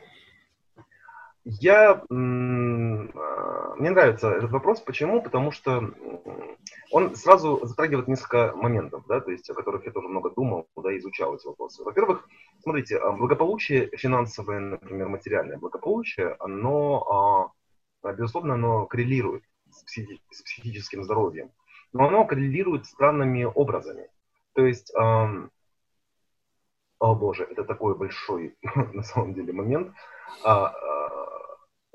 Я, а, мне нравится этот вопрос. Почему? Потому что он сразу затрагивает несколько моментов, да, то есть о которых я тоже много думал, да, изучал эти вопросы. Во-первых, смотрите, а, благополучие финансовое, например, материальное благополучие, оно, а, безусловно, оно коррелирует психи- с психическим здоровьем, но оно коррелирует странными образами. То есть, эм, о боже, это такой большой [LAUGHS] на самом деле момент. А, а,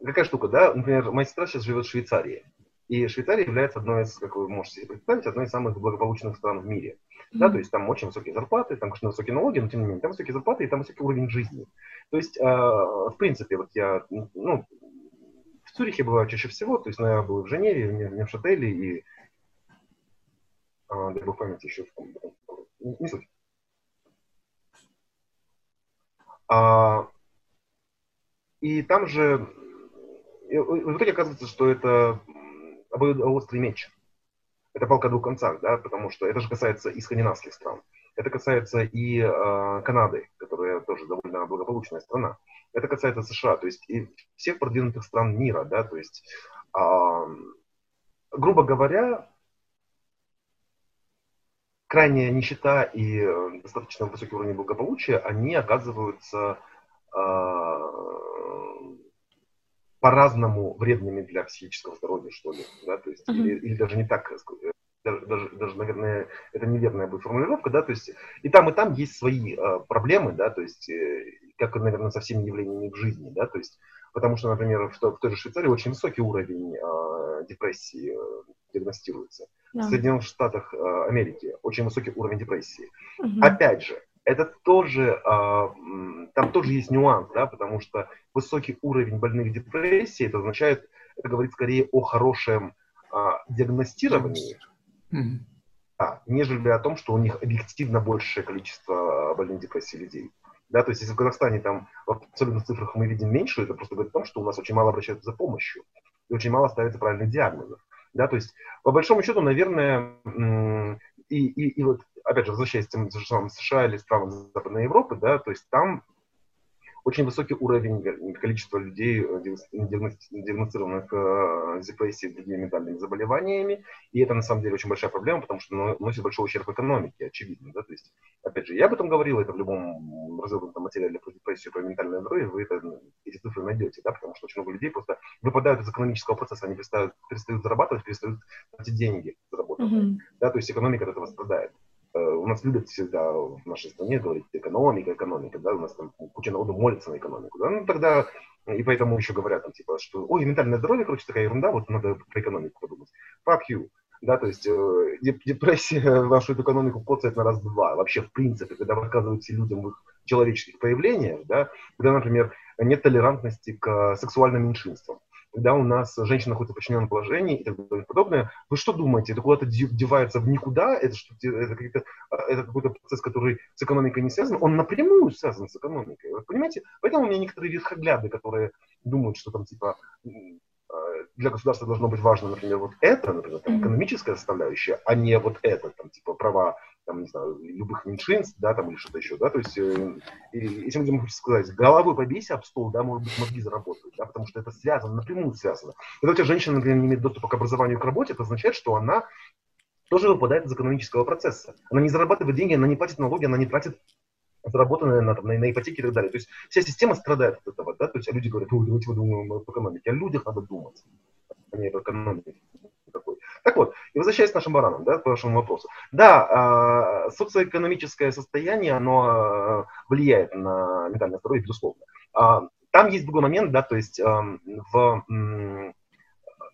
какая штука, да? Например, моя сестра сейчас живет в Швейцарии. И Швейцария является одной из, как вы можете себе представить, одной из самых благополучных стран в мире. Mm-hmm. Да, то есть там очень высокие зарплаты, там, конечно, высокие налоги, но тем не менее, там высокие зарплаты и там высокий уровень жизни. То есть, э, в принципе, вот я, ну, Цюрихе бываю чаще всего, то есть я был в Женеве, не, не в Шателе и, а, бог памяти, еще в не, не суть. А, и там же, и в итоге оказывается, что это острый меч. Это палка двух концах, да, потому что это же касается и скандинавских стран. Это касается и э, Канады, которая тоже довольно благополучная страна. Это касается США, то есть и всех продвинутых стран мира, да, то есть, э, грубо говоря, крайняя нищета и достаточно высокий уровень благополучия, они оказываются э, по-разному вредными для психического здоровья, что ли, да, то есть, uh-huh. или, или даже не так, даже, даже, даже, наверное, это неверная будет формулировка, да, то есть и там, и там есть свои э, проблемы, да, то есть, э, как, наверное, со всеми явлениями в жизни, да, то есть, потому что, например, в, в той же Швейцарии очень высокий уровень э, депрессии э, диагностируется. Да. В Соединенных Штатах э, Америки очень высокий уровень депрессии. Угу. Опять же, это тоже, э, там тоже есть нюанс, да, потому что высокий уровень больных депрессии, это означает, это говорит скорее о хорошем э, диагностировании, Mm-hmm. А, нежели о том, что у них объективно большее количество больных депрессией людей. Да, то есть если в Казахстане там в абсолютных цифрах мы видим меньше, это просто говорит о том, что у нас очень мало обращаются за помощью и очень мало ставится правильных диагнозов. Да, то есть по большому счету, наверное, и, и, и вот опять же возвращаясь к тем же США или странам Западной Европы, да, то есть там очень высокий уровень количества людей, э, диагностированных э, депрессией и другими ментальными заболеваниями. И это на самом деле очень большая проблема, потому что носит большой ущерб экономике, очевидно. Да? То есть, опять же, я об этом говорил, это в любом развернутом материале про депрессию, про ментальное здоровье, вы это, эти цифры найдете, да? потому что очень много людей просто выпадают из экономического процесса, они перестают, перестают зарабатывать, перестают платить деньги заработанные. Mm-hmm. Да? То есть экономика от этого страдает. Э, у нас любят всегда в нашей стране говорить экономика, экономика, да, у нас там куча народу молится на экономику, да, ну тогда, и поэтому еще говорят там, типа, что, ой, ментальное здоровье, короче, такая ерунда, вот надо про экономику подумать. Fuck you. Да, то есть э, депрессия [LAUGHS] вашу эту экономику коцает на раз-два. Вообще, в принципе, когда вы отказываете людям в их человеческих проявлениях, да, когда, например, нет толерантности к сексуальным меньшинствам, когда у нас женщина находится в подчиненном положении и так далее и подобное, вы что думаете, это куда-то девается в никуда, это, что, это, это, это какой-то процесс, который с экономикой не связан, он напрямую связан с экономикой, вы понимаете? Поэтому у меня некоторые верхогляды, которые думают, что там типа для государства должно быть важно, например, вот это, например, там, экономическая составляющая, а не вот это, там, типа, права, там, не знаю, любых меньшинств, да, там, или что-то еще, да, то есть, э, если мы можем сказать, головой побейся об стол, да, может быть, мозги заработают, да, потому что это связано, напрямую связано. Когда у тебя женщина, например, не имеет доступа к образованию к работе, это означает, что она тоже выпадает из экономического процесса. Она не зарабатывает деньги, она не платит налоги, она не тратит заработанные на, на, на ипотеке и так далее. То есть вся система страдает от этого, да, то есть люди говорят, ой, давайте мы думаем об экономике, о людях надо думать, а не об экономике. Такой. Так вот, и возвращаясь к нашим баранам, да, к вашему вопросу. Да, э, социоэкономическое состояние, оно влияет на ментальное здоровье, безусловно. Э, там есть другой момент, да, то есть в,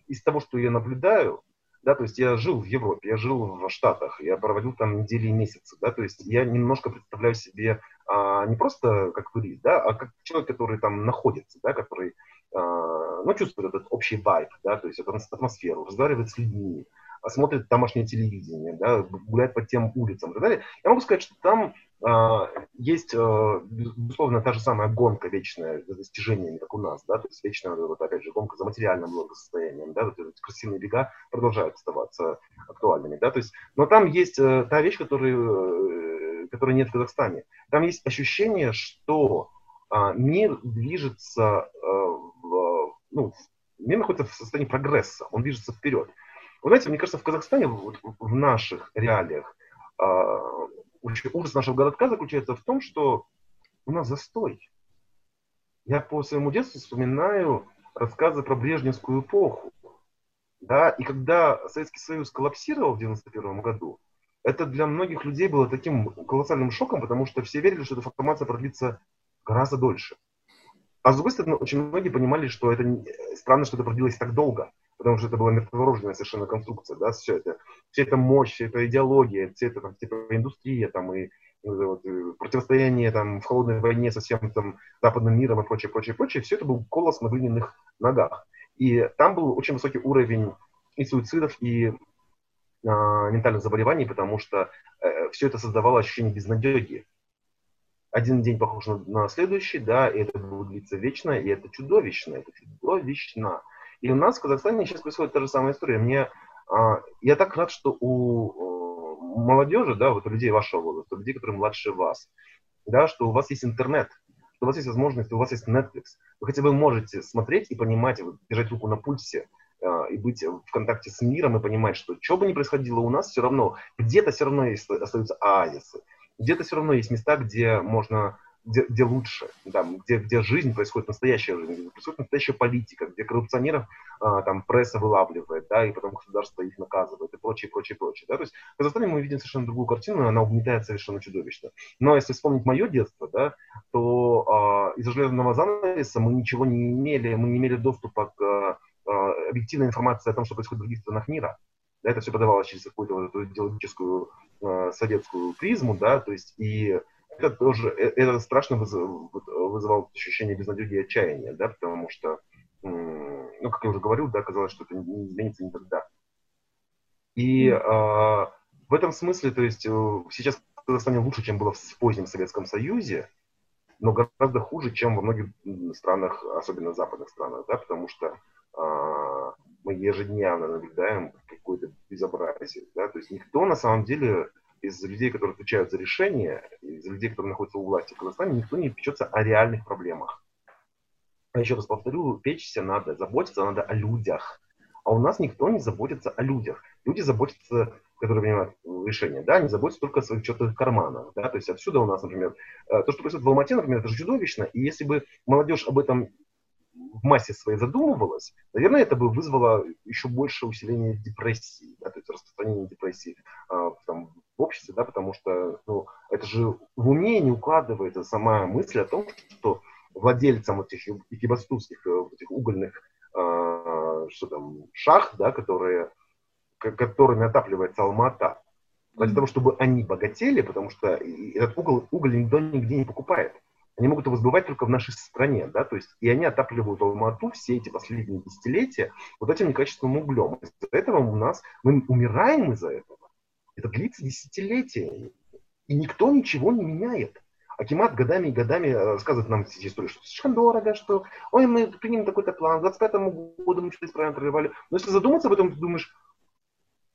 из того, что я наблюдаю, да, то есть я жил в Европе, я жил в Штатах, я проводил там недели и месяцы, да, то есть я немножко представляю себе а, не просто как турист, да, а как человек, который там находится, да, который, а, ну, чувствует этот общий вайб, да, то есть эту атмосферу, разговаривает с людьми, смотрит домашнее телевидение, да, гуляет по тем улицам и так далее. Я могу сказать, что там а, есть, а, безусловно, та же самая гонка вечная за достижениями, как у нас, да, то есть вечная, вот, опять же, гонка за материальным благосостоянием, да, вот эти красивые бега продолжают оставаться актуальными, да, то есть, но там есть э, та вещь, которую, э, которой нет в Казахстане. Там есть ощущение, что а, мир движется, э, ну, мир находится в состоянии прогресса, он движется вперед. Вы знаете, мне кажется, в Казахстане, вот, в наших реалиях, ужас нашего городка заключается в том, что у нас застой. Я по своему детству вспоминаю рассказы про Брежневскую эпоху. Да, и когда Советский Союз коллапсировал в 1991 году, это для многих людей было таким колоссальным шоком, потому что все верили, что эта формация продлится гораздо дольше. А с другой стороны, очень многие понимали, что это странно, что это продлилось так долго потому что это была мертворожденная совершенно конструкция, да, все это, вся эта мощь, вся эта идеология, вся эта там, типа, индустрия, там, и вот, противостояние там в холодной войне со всем там западным миром и прочее, прочее, прочее, все это был колос на глиняных ногах. И там был очень высокий уровень и суицидов, и а, ментальных заболеваний, потому что э, все это создавало ощущение безнадеги. Один день похож на, на следующий, да, и это будет длиться вечно, и это чудовищно, это чудовищно. И у нас в Казахстане сейчас происходит та же самая история. Мне, а, я так рад, что у молодежи, да, вот у людей вашего возраста, у людей, которые младше вас, да, что у вас есть интернет, что у вас есть возможность, у вас есть Netflix. Вы хотя бы можете смотреть и понимать, держать руку на пульсе, а, и быть в контакте с миром и понимать, что что бы ни происходило у нас, все равно, где-то все равно есть, остаются оазисы, где-то все равно есть места, где можно где, где лучше, да, где, где жизнь происходит, настоящая жизнь, где происходит настоящая политика, где коррупционеров а, там пресса вылавливает, да, и потом государство их наказывает, и прочее, прочее, прочее. Да? То есть в Казахстане мы видим совершенно другую картину, она угнетает совершенно чудовищно. Но если вспомнить мое детство, да, то а, из-за железного занавеса мы ничего не имели, мы не имели доступа к а, объективной информации о том, что происходит в других странах мира. Да, это все подавалось через какую-то вот а, советскую призму, да, то есть и это тоже, э, это страшно вызывало ощущение безнадеги и отчаяния, да, потому что, ну, как я уже говорил, да, казалось, что это не изменится никогда. И э, в этом смысле, то есть э, сейчас Казахстане лучше, чем было в позднем Советском Союзе, но гораздо хуже, чем во многих странах, особенно западных странах, да, потому что э, мы ежедневно наблюдаем какое-то безобразие, да, то есть никто на самом деле из людей, которые отвечают за решения, из людей, которые находятся у власти в Казахстане, никто не печется о реальных проблемах. А еще раз повторю, печься надо, заботиться надо о людях. А у нас никто не заботится о людях. Люди заботятся, которые принимают решения, да, они заботятся только о своих четких карманах, да, то есть отсюда у нас, например, э, то, что происходит в Алмате, например, это же чудовищно, и если бы молодежь об этом в массе своей задумывалась, наверное, это бы вызвало еще больше усиления депрессии, да, то есть распространение депрессии э, там, в обществе, да, потому что ну, это же в уме не укладывается сама мысль о том, что владельцам этих экибастузских э, этих угольных э, что там, шах, да, которые, которыми отапливается Алмата, ради того, чтобы они богатели, потому что этот уголь, уголь никто нигде не покупает. Они могут его сбывать только в нашей стране, да, то есть, и они отапливают Алмату все эти последние десятилетия вот этим некачественным углем. Из-за этого у нас, мы умираем из-за этого. Это длится десятилетия, и никто ничего не меняет. Акимат годами и годами э, рассказывает нам эти истории, что слишком дорого, что ой, мы примем такой-то план, к 25 году мы что-то исправим, прорывали. Но если задуматься об этом, ты думаешь,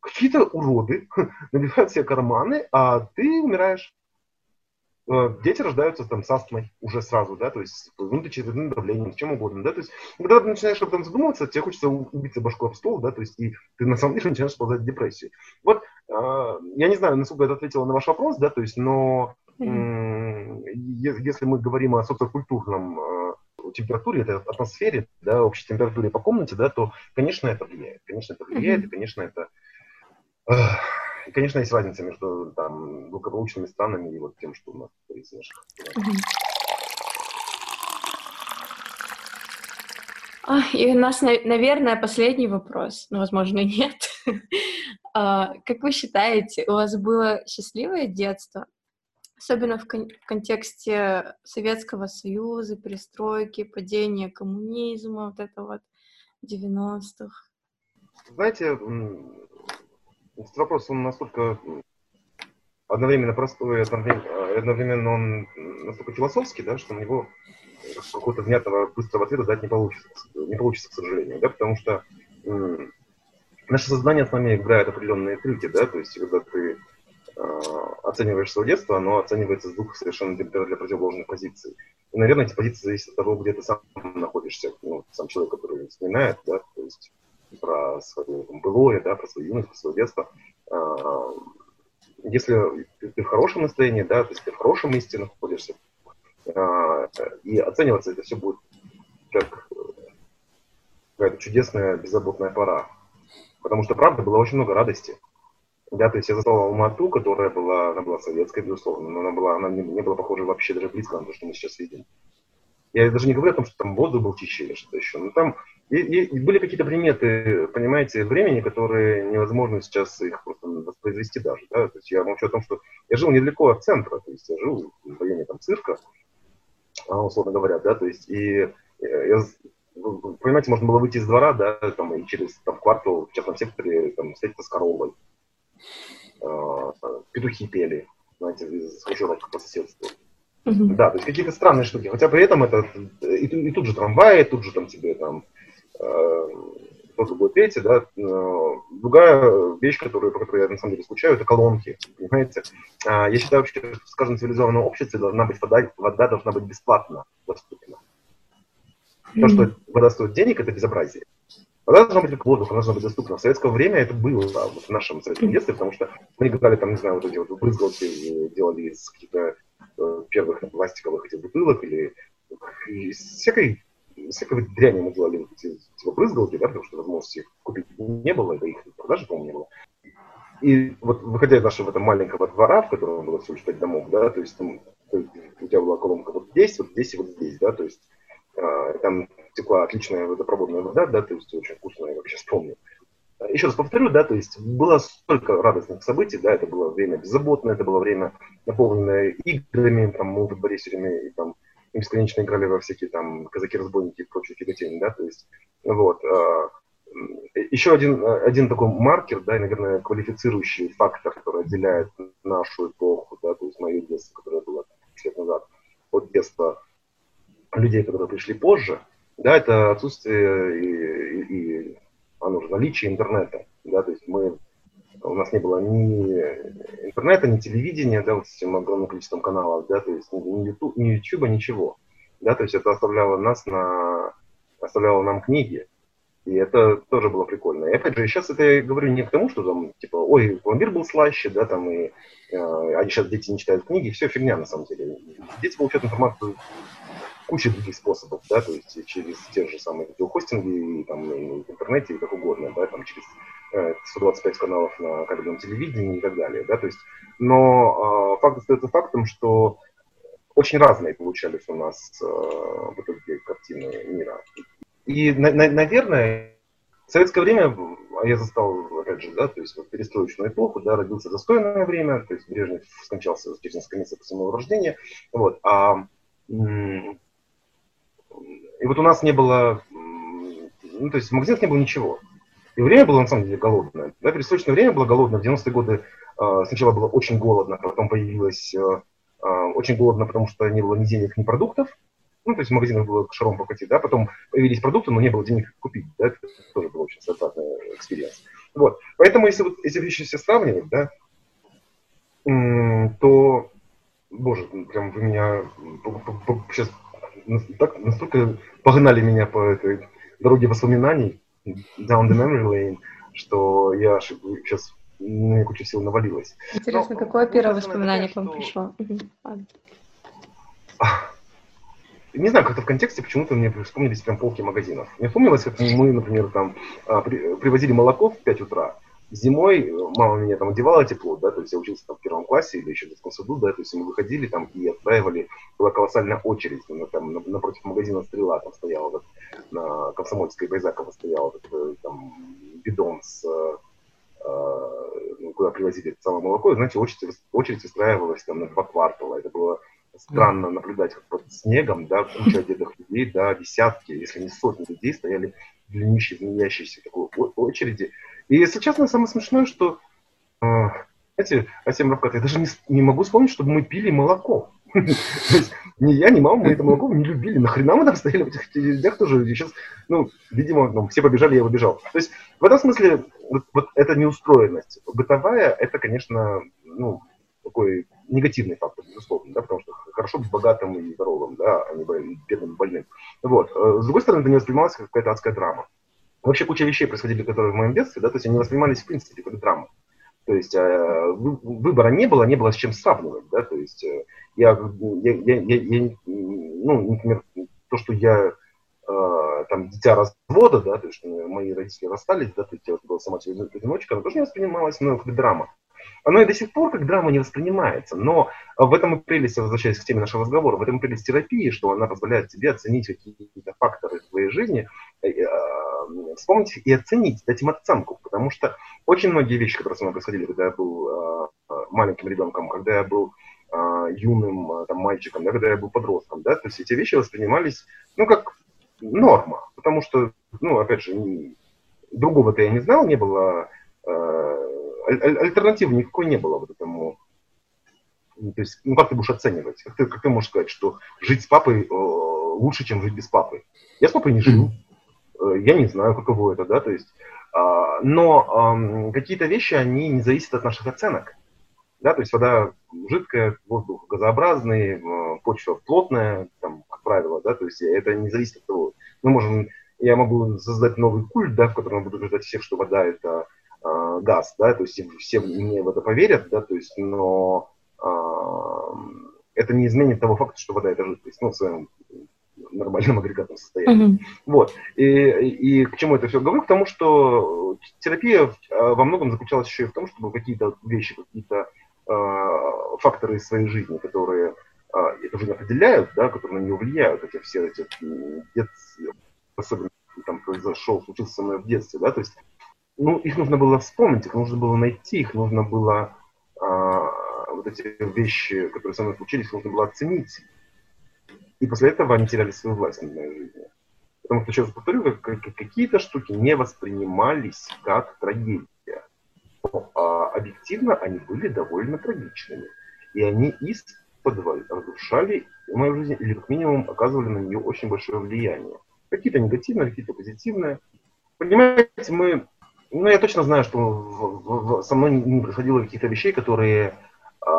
какие-то уроды [LAUGHS] набивают себе карманы, а ты умираешь. Э, дети рождаются там с астмой уже сразу, да, то есть с внутричерепным давлением, с чем угодно, да, то есть когда ты начинаешь об этом задумываться, тебе хочется убиться башку об стол, да, то есть и ты на самом деле [LAUGHS] начинаешь сползать в депрессию. Вот, э, я не знаю, насколько это ответило на ваш вопрос, да, то есть, но если мы говорим о социокультурном э, температуре, это атмосфере, да, общей температуре по комнате, да, то, конечно, это влияет. Конечно, это влияет, и, конечно, это... И, конечно, есть разница между там, благополучными странами и вот тем, что у нас наших И у нас, наверное, последний вопрос, но, возможно, [LAUGHS] нет. А, как вы считаете, у вас было счастливое детство? особенно в, кон- в контексте Советского Союза, перестройки, падения коммунизма, вот это вот 90-х? Знаете, этот вопрос, он настолько одновременно простой, одновременно он настолько философский, да, что на него какого-то внятного быстрого ответа дать не получится, не получится, к сожалению, да, потому что наше сознание с нами играет определенные трюки, да, то есть когда ты Э, оцениваешь свое детство, оно оценивается с двух совершенно для противоположных позиций. И, наверное, эти позиции зависят от того, где ты сам находишься, ну, сам человек, который вспоминает, да, то есть про свое там, былое, да, про свою юность, про свое детство. А, если ты в хорошем настроении, да, то есть ты в хорошем месте находишься, а, и оцениваться это все будет как какая-то чудесная, беззаботная пора. Потому что, правда, было очень много радости. Да, то есть я застал Алмату, которая была, она была советская, безусловно, но она, была, она не, не была похожа вообще даже близко на то, что мы сейчас видим. Я даже не говорю о том, что там воздух был чище или что-то еще. Но там и, и были какие-то приметы, понимаете, времени, которые невозможно сейчас их просто воспроизвести даже. Да? То есть я молчу о том, что я жил недалеко от центра, то есть я жил в районе там цирка, а, условно говоря, да, то есть и я, понимаете, можно было выйти из двора, да, там, и через там, квартал в частном секторе там, встретиться с коровой. Э, петухи пели, знаете, из хрущевок по соседству. Да, то есть какие-то странные штуки. Хотя при этом это и, и тут же трамваи, тут же там тебе там тоже будет петь, да. Э, другая вещь, которую, по которой я на самом деле скучаю, это колонки, понимаете. Э, я считаю вообще, что в каждом цивилизованном обществе должна быть вода, вода должна быть бесплатно доступна. То, что вода стоит денег, это безобразие. Она должна быть как воздух, она должна быть доступна. В советское время это было да, вот в нашем советском детстве, потому что мы играли там, не знаю, вот эти вот брызгалки делали из каких-то э, первых пластиковых этих бутылок или из всякой, всякой дряни мы делали вот эти типа брызгалки, да, потому что возможности их купить не было, да их продажи, по-моему, не было. И вот выходя из нашего этого маленького двора, в котором было всего лишь пять домов, да, то есть там, у тебя была колонка вот здесь, вот здесь и вот здесь, да, то есть э, там текла отличная водопроводная вода, да, то есть очень вкусная, я вообще вспомню. Еще раз повторю, да, то есть было столько радостных событий, да, это было время беззаботное, это было время наполненное играми, там мы во дворе все и там бесконечно играли во всякие там казаки-разбойники и прочие фиготени, да, то есть, вот. А, еще один, один такой маркер, да, и, наверное, квалифицирующий фактор, который отделяет нашу эпоху, да, то есть мое детство, которое было лет назад, от детства людей, которые пришли позже – да, это отсутствие и, и, и оно же наличие интернета. Да, то есть мы, у нас не было ни интернета, ни телевидения, да, вот с этим огромным количеством каналов, да, то есть ни YouTube, ни YouTube, ничего. Да, то есть это оставляло нас на, оставляло нам книги. И это тоже было прикольно. И опять же, сейчас это я говорю не к тому, что там, типа, ой, пломбир был слаще, да, там, и э, а сейчас дети не читают книги, все фигня на самом деле. Дети получают информацию куча других способов, да, то есть через те же самые видеохостинги, и, там, и в интернете, и как угодно, да, там через э, 125 каналов на кабельном телевидении и так далее, да, то есть, но э, факт остается фактом, что очень разные получались у нас э, в итоге картины мира. И, на, на, наверное, в советское время я застал, опять же, да, то есть вот перестроечную эпоху, да, родился застойное время, то есть Брежнев скончался через несколько месяцев после моего рождения, вот, а и вот у нас не было, ну, то есть в магазинах не было ничего. И время было на самом деле голодное. Да, пересрочное время было голодное. В 90-е годы э, сначала было очень голодно, потом появилось э, э, очень голодно, потому что не было ни денег, ни продуктов. Ну, то есть в магазинах было шаром покатить, да, потом появились продукты, но не было денег купить, да, это тоже был очень стандартный experience. Вот, поэтому если вот эти вещи все сравнивать, да, то, боже, прям вы меня сейчас так, настолько погнали меня по этой дороге воспоминаний, down the memory lane, что я сейчас мне куча сил навалилось. Интересно, Но, какое первое воспоминание к вам что... пришло? [LAUGHS] Не знаю, как-то в контексте почему-то мне вспомнились прям полки магазинов. Мне вспомнилось, как мы, например, там а, привозили молоко в 5 утра, зимой э, мама меня там одевала тепло, да, то есть я учился там в первом классе или еще в детском саду, да, то есть мы выходили там и отстраивали, была колоссальная очередь, ну, там напротив магазина «Стрела» там стояла, вот, на Комсомольской Байзакова стоял вот, э, там бидон с э, куда привозили это самое молоко, и, знаете, очередь, очередь устраивалась там на два квартала. Это было странно наблюдать, как под снегом, да, куча одетых людей, да, десятки, если не сотни людей стояли в длиннющей, змеящейся такой очереди. И, если честно, самое смешное, что, э, знаете, Асем Равкат, я даже не, не могу вспомнить, чтобы мы пили молоко. [LAUGHS] ни я, ни мама, мы это молоко не любили. Нахрена мы там стояли в этих днях тоже? Сейчас, ну, видимо, ну, все побежали, я побежал. То есть, в этом смысле, вот, вот эта неустроенность бытовая, это, конечно, ну, такой негативный фактор, безусловно, да, потому что хорошо быть богатым и здоровым, да, а не бедным и больным. Вот. Э, с другой стороны, это не воспринималось как какая-то адская драма. Вообще куча вещей происходили, которые в моем детстве, да, то есть они воспринимались в принципе как драма. То есть э, выбора не было, не было с чем сравнивать, да, то есть э, я, я, я, я, я ну, например, то, что я э, там дитя развода, да, то есть мои родители расстались, да, то есть я была сама одиночка, она тоже не воспринималась, но как драма. Оно и до сих пор как драма не воспринимается, но в этом и прелесть, возвращаясь к теме нашего разговора, в этом и прелесть терапии, что она позволяет тебе оценить какие-то факторы твоей жизни, э, э, вспомнить и оценить, дать им оценку, потому что очень многие вещи, которые со мной происходили, когда я был э, маленьким ребенком, когда я был юным там, мальчиком, да, когда я был подростком, да, то есть эти вещи воспринимались, ну, как норма, потому что, ну, опять же, другого-то я не знал, не было аль- альтернативы никакой не было вот этому. Ну, то есть, ну как ты будешь оценивать? Как ты, как ты можешь сказать, что жить с папой э, лучше, чем жить без папы? Я с папой не жил, э, я не знаю, каково это, да, то есть, э, но э, какие-то вещи, они не зависят от наших оценок. Да, то есть вода жидкая, воздух газообразный, э, почва плотная, там, как правило, да, то есть это не зависит от того. Мы можем, я могу создать новый культ, да, в котором буду убеждать всех, что вода это э, газ, да, то есть все мне в это поверят, да, то есть, но э, это не изменит того факта, что вода это жидкость, ну, в своем нормальном [LAUGHS] агрегатном состоянии. Mm-hmm. Вот. И, и к чему это все говорю? К тому, что терапия во многом заключалась еще и в том, чтобы какие-то вещи, какие-то э, факторы из своей жизни, которые э, эту жизнь определяют, да, которые на нее влияют, эти все эти дет, особенно там произошел, случился со мной в детстве, да, то есть ну, их нужно было вспомнить, их нужно было найти, их нужно было, а, вот эти вещи, которые со мной случились, нужно было оценить. И после этого они теряли свою власть над моей жизнью. Потому что, еще повторю, как, как, какие-то штуки не воспринимались как трагедия. Но а, объективно они были довольно трагичными. И они из подваль разрушали мою жизнь, или как минимум оказывали на нее очень большое влияние. Какие-то негативные, какие-то позитивные. Понимаете, мы ну, я точно знаю, что в, в, со мной не происходило каких-то вещей, которые э,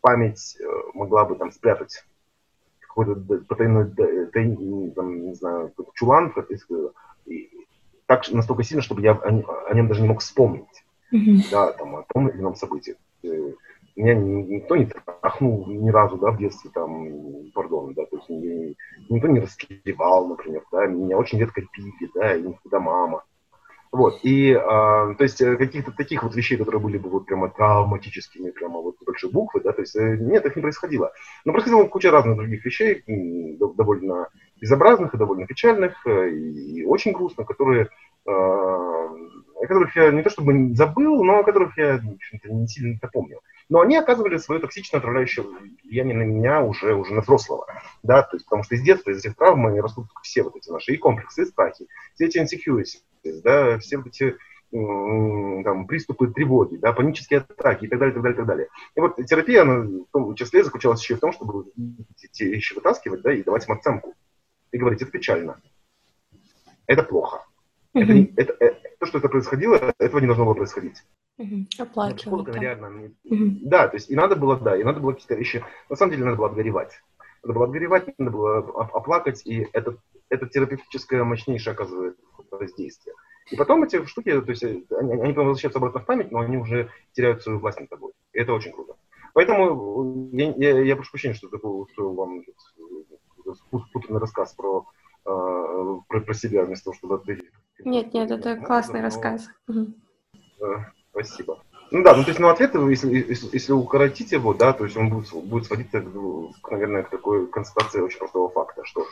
память могла бы там спрятать какой-то потайной, тайный, там, не знаю, чулан, как и, так настолько сильно, чтобы я о, о нем даже не мог вспомнить. Mm-hmm. Да, там, о том или ином событии. Э, меня никто не трахнул ни разу, да, в детстве, там, пардон, да, то есть никто не расклевал, например, да, меня очень редко пили, да, и никогда мама. Вот, и, а, то есть, э, каких-то таких вот вещей, которые были бы вот прямо травматическими, прямо вот большой буквы, да, то есть, э, нет, их не происходило. Но происходило куча разных других вещей, довольно безобразных и довольно печальных, э, и очень грустных, которые, а, о которых я не то чтобы забыл, но о которых я, в общем-то, не сильно помню. Но они оказывали свое токсичное отравляющее влияние на меня уже, уже на взрослого, да, то есть потому что из детства, из этих травм мы растут все вот эти наши и комплексы, и страхи, все эти insecurities, да, все вот эти там, приступы тревоги, да, панические атаки и так далее, так далее, так далее. И вот терапия, она в том числе заключалась еще в том, чтобы эти вещи вытаскивать, да, и давать им оценку. И говорить, это печально, это плохо. Mm-hmm. Это, то, что это происходило, этого не должно было происходить. Mm-hmm. Оплакивать. Да. Реально, mm-hmm. да, то есть и надо было, да, и надо было какие-то вещи, на самом деле надо было отгоревать. Надо было отгоревать, надо было оплакать, и это, это терапевтическое мощнейшее оказывает воздействие. И потом эти штуки, то есть э, они, они потом возвращаются обратно в память, но они уже теряют свою власть над тобой. И это очень круто. Поэтому э, я, я, я прошу прощения, что такой устроил вам путанный рассказ про, э, про, про себя, вместо того, чтобы ответить. Нет, нет, это классный но... рассказ. Спасибо. Ну да, ну то есть, ну ответ, если, если, если укоротить его, да, то есть он будет, будет сводиться, к, наверное, к такой констатации очень простого факта, что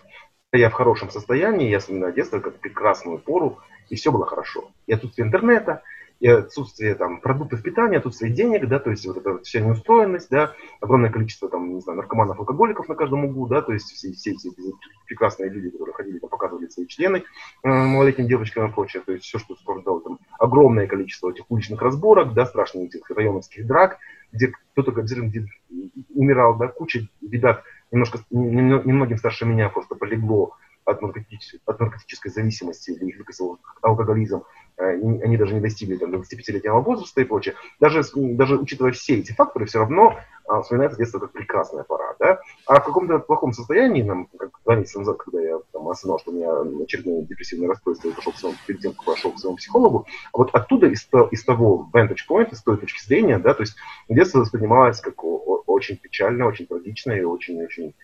я в хорошем состоянии, я вспоминаю детство как прекрасную пору, и все было хорошо. И отсутствие интернета, и отсутствие там, продуктов питания, отсутствие денег, да, то есть вот эта вся неустроенность, да, огромное количество там, не знаю, наркоманов, алкоголиков на каждом углу, да, то есть все, все эти прекрасные люди, которые ходили, там, показывали свои члены э, малолетним девочкам и прочее, то есть все, что сопровождало там огромное количество этих уличных разборок, да, страшных этих районовских драк, где кто-то обязательно где умирал, да, куча ребят, немножко, немногим старше меня просто полегло от наркотической, от наркотической зависимости или выкосил алкоголизм, э, они даже не достигли там, 25-летнего возраста и прочее. Даже, даже учитывая все эти факторы, все равно а, вспоминается детство как прекрасная пора. Да? А в каком-то плохом состоянии, нам, как два месяца назад, когда я там, осознал, что у меня очередное депрессивное расстройство, я пошел к своему, перед тем, как пошел к своему психологу, а вот оттуда, из, из того vantage point, из той точки зрения, да, то есть детство воспринималось как очень печально, очень трагично и очень-очень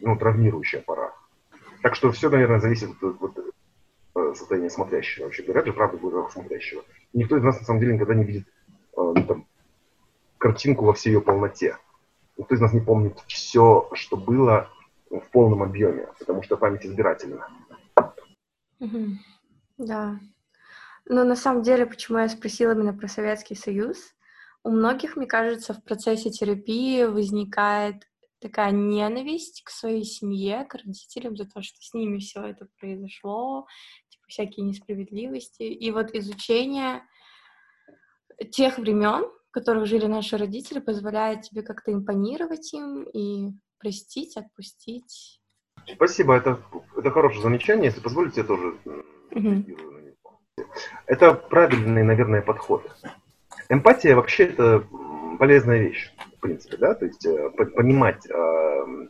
ну, травмирующая пора. Так что все, наверное, зависит от, от, от э, состояния смотрящего. Вообще говоря, это правда будет смотрящего. Никто из нас, на самом деле, никогда не видит э, ну, там, картинку во всей ее полноте. Никто из нас не помнит все, что было в полном объеме, потому что память избирательна. Да. Но на самом деле, почему я спросила именно про Советский Союз, у многих, мне кажется, в процессе терапии возникает такая ненависть к своей семье, к родителям за то, что с ними все это произошло, типа всякие несправедливости. И вот изучение тех времен, в которых жили наши родители, позволяет тебе как-то импонировать им и простить, отпустить. Спасибо, это, это хорошее замечание. Если позволите, я тоже. Это правильный, наверное, подход. Эмпатия вообще это полезная вещь принципе, да, то есть э, понимать э,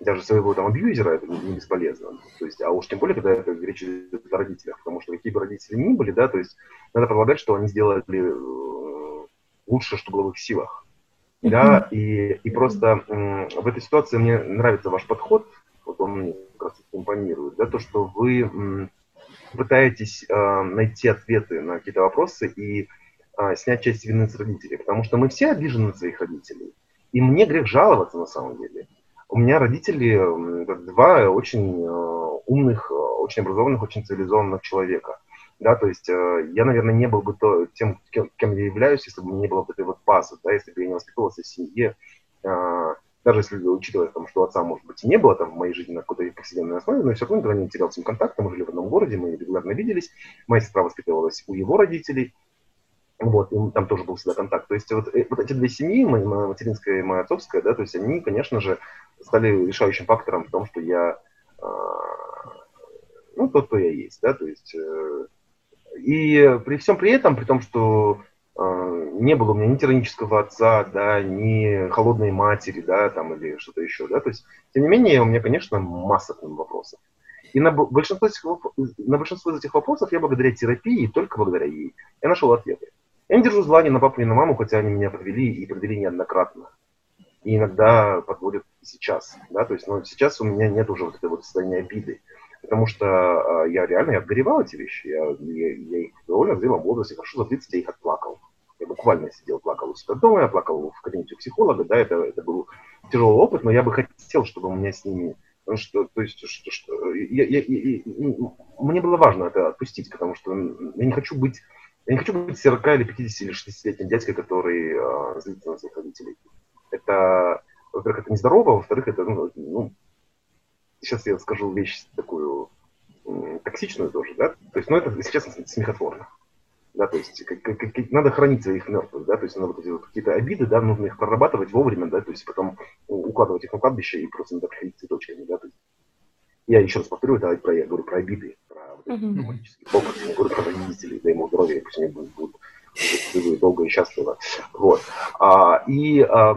даже своего там абьюзера это не бесполезно, то есть, а уж тем более, когда это речь идет о родителях, потому что какие бы родители ни были, да, то есть надо предполагать, что они сделали э, лучше, что было в их силах, да, и, и просто в этой ситуации мне нравится ваш подход, вот он мне как раз импонирует, да, то, что вы пытаетесь найти ответы на какие-то вопросы и а, снять часть вины с родителей, потому что мы все обижены на своих родителей. И мне грех жаловаться на самом деле. У меня родители два очень э, умных, э, очень образованных, очень цивилизованных человека. Да, то есть э, я, наверное, не был бы то, тем, кем, я являюсь, если бы не было бы этой вот базы, да, если бы я не воспитывался в семье, даже если учитывая, там, что отца, может быть, и не было там в моей жизни на какой-то повседневной основе, но все равно никогда не терял с ним контакта, мы жили в одном городе, мы регулярно виделись, моя сестра воспитывалась у его родителей, вот, и там тоже был всегда контакт. То есть вот, э, вот эти две семьи, моя материнская и моя отцовская, да, то есть они, конечно же, стали решающим фактором в том, что я, э, ну, тот, кто я есть, да, то есть, э, и при всем при этом, при том, что э, не было у меня ни тиранического отца, да, ни холодной матери, да, там, или что-то еще, да, то есть, тем не менее, у меня, конечно, масса ним вопросов. И на большинство, этих, на большинство из этих вопросов я благодаря терапии, только благодаря ей, я нашел ответы. Я не держу зла ни на папу, ни на маму, хотя они меня подвели и подвели неоднократно. И иногда подводят сейчас. Да? То есть, но сейчас у меня нет уже вот этой вот состояния обиды. Потому что э, я реально я отгоревал эти вещи. Я, я, я их довольно в зрелом возрасте, хорошо за 30 я их отплакал. Я буквально сидел, плакал у себя дома, я плакал в кабинете психолога, да, это, это был тяжелый опыт, но я бы хотел, чтобы у меня с ними, ну, что, то есть, что, что я, я, я, мне было важно это отпустить, потому что я не хочу быть Я не хочу быть 40 или 50 или 60-летним дядькой, который э, злится на своих родителей. Это, во-первых, это нездорово, во-вторых, это, ну, ну, сейчас я скажу вещь такую токсичную тоже, да, то есть, ну, это, если честно, смехотворно. Да, то есть как, как, как, надо хранить своих мертвых, да, то есть надо вот эти вот какие-то обиды, да, нужно их прорабатывать вовремя, да, то есть потом укладывать их на кладбище и просто надо приходить цветочками, да, то есть я еще раз повторю, это про, я говорю про обиды, я говорю про родителей, да ему здоровья, пусть они будут, долго и счастливо. Вот. А, и а,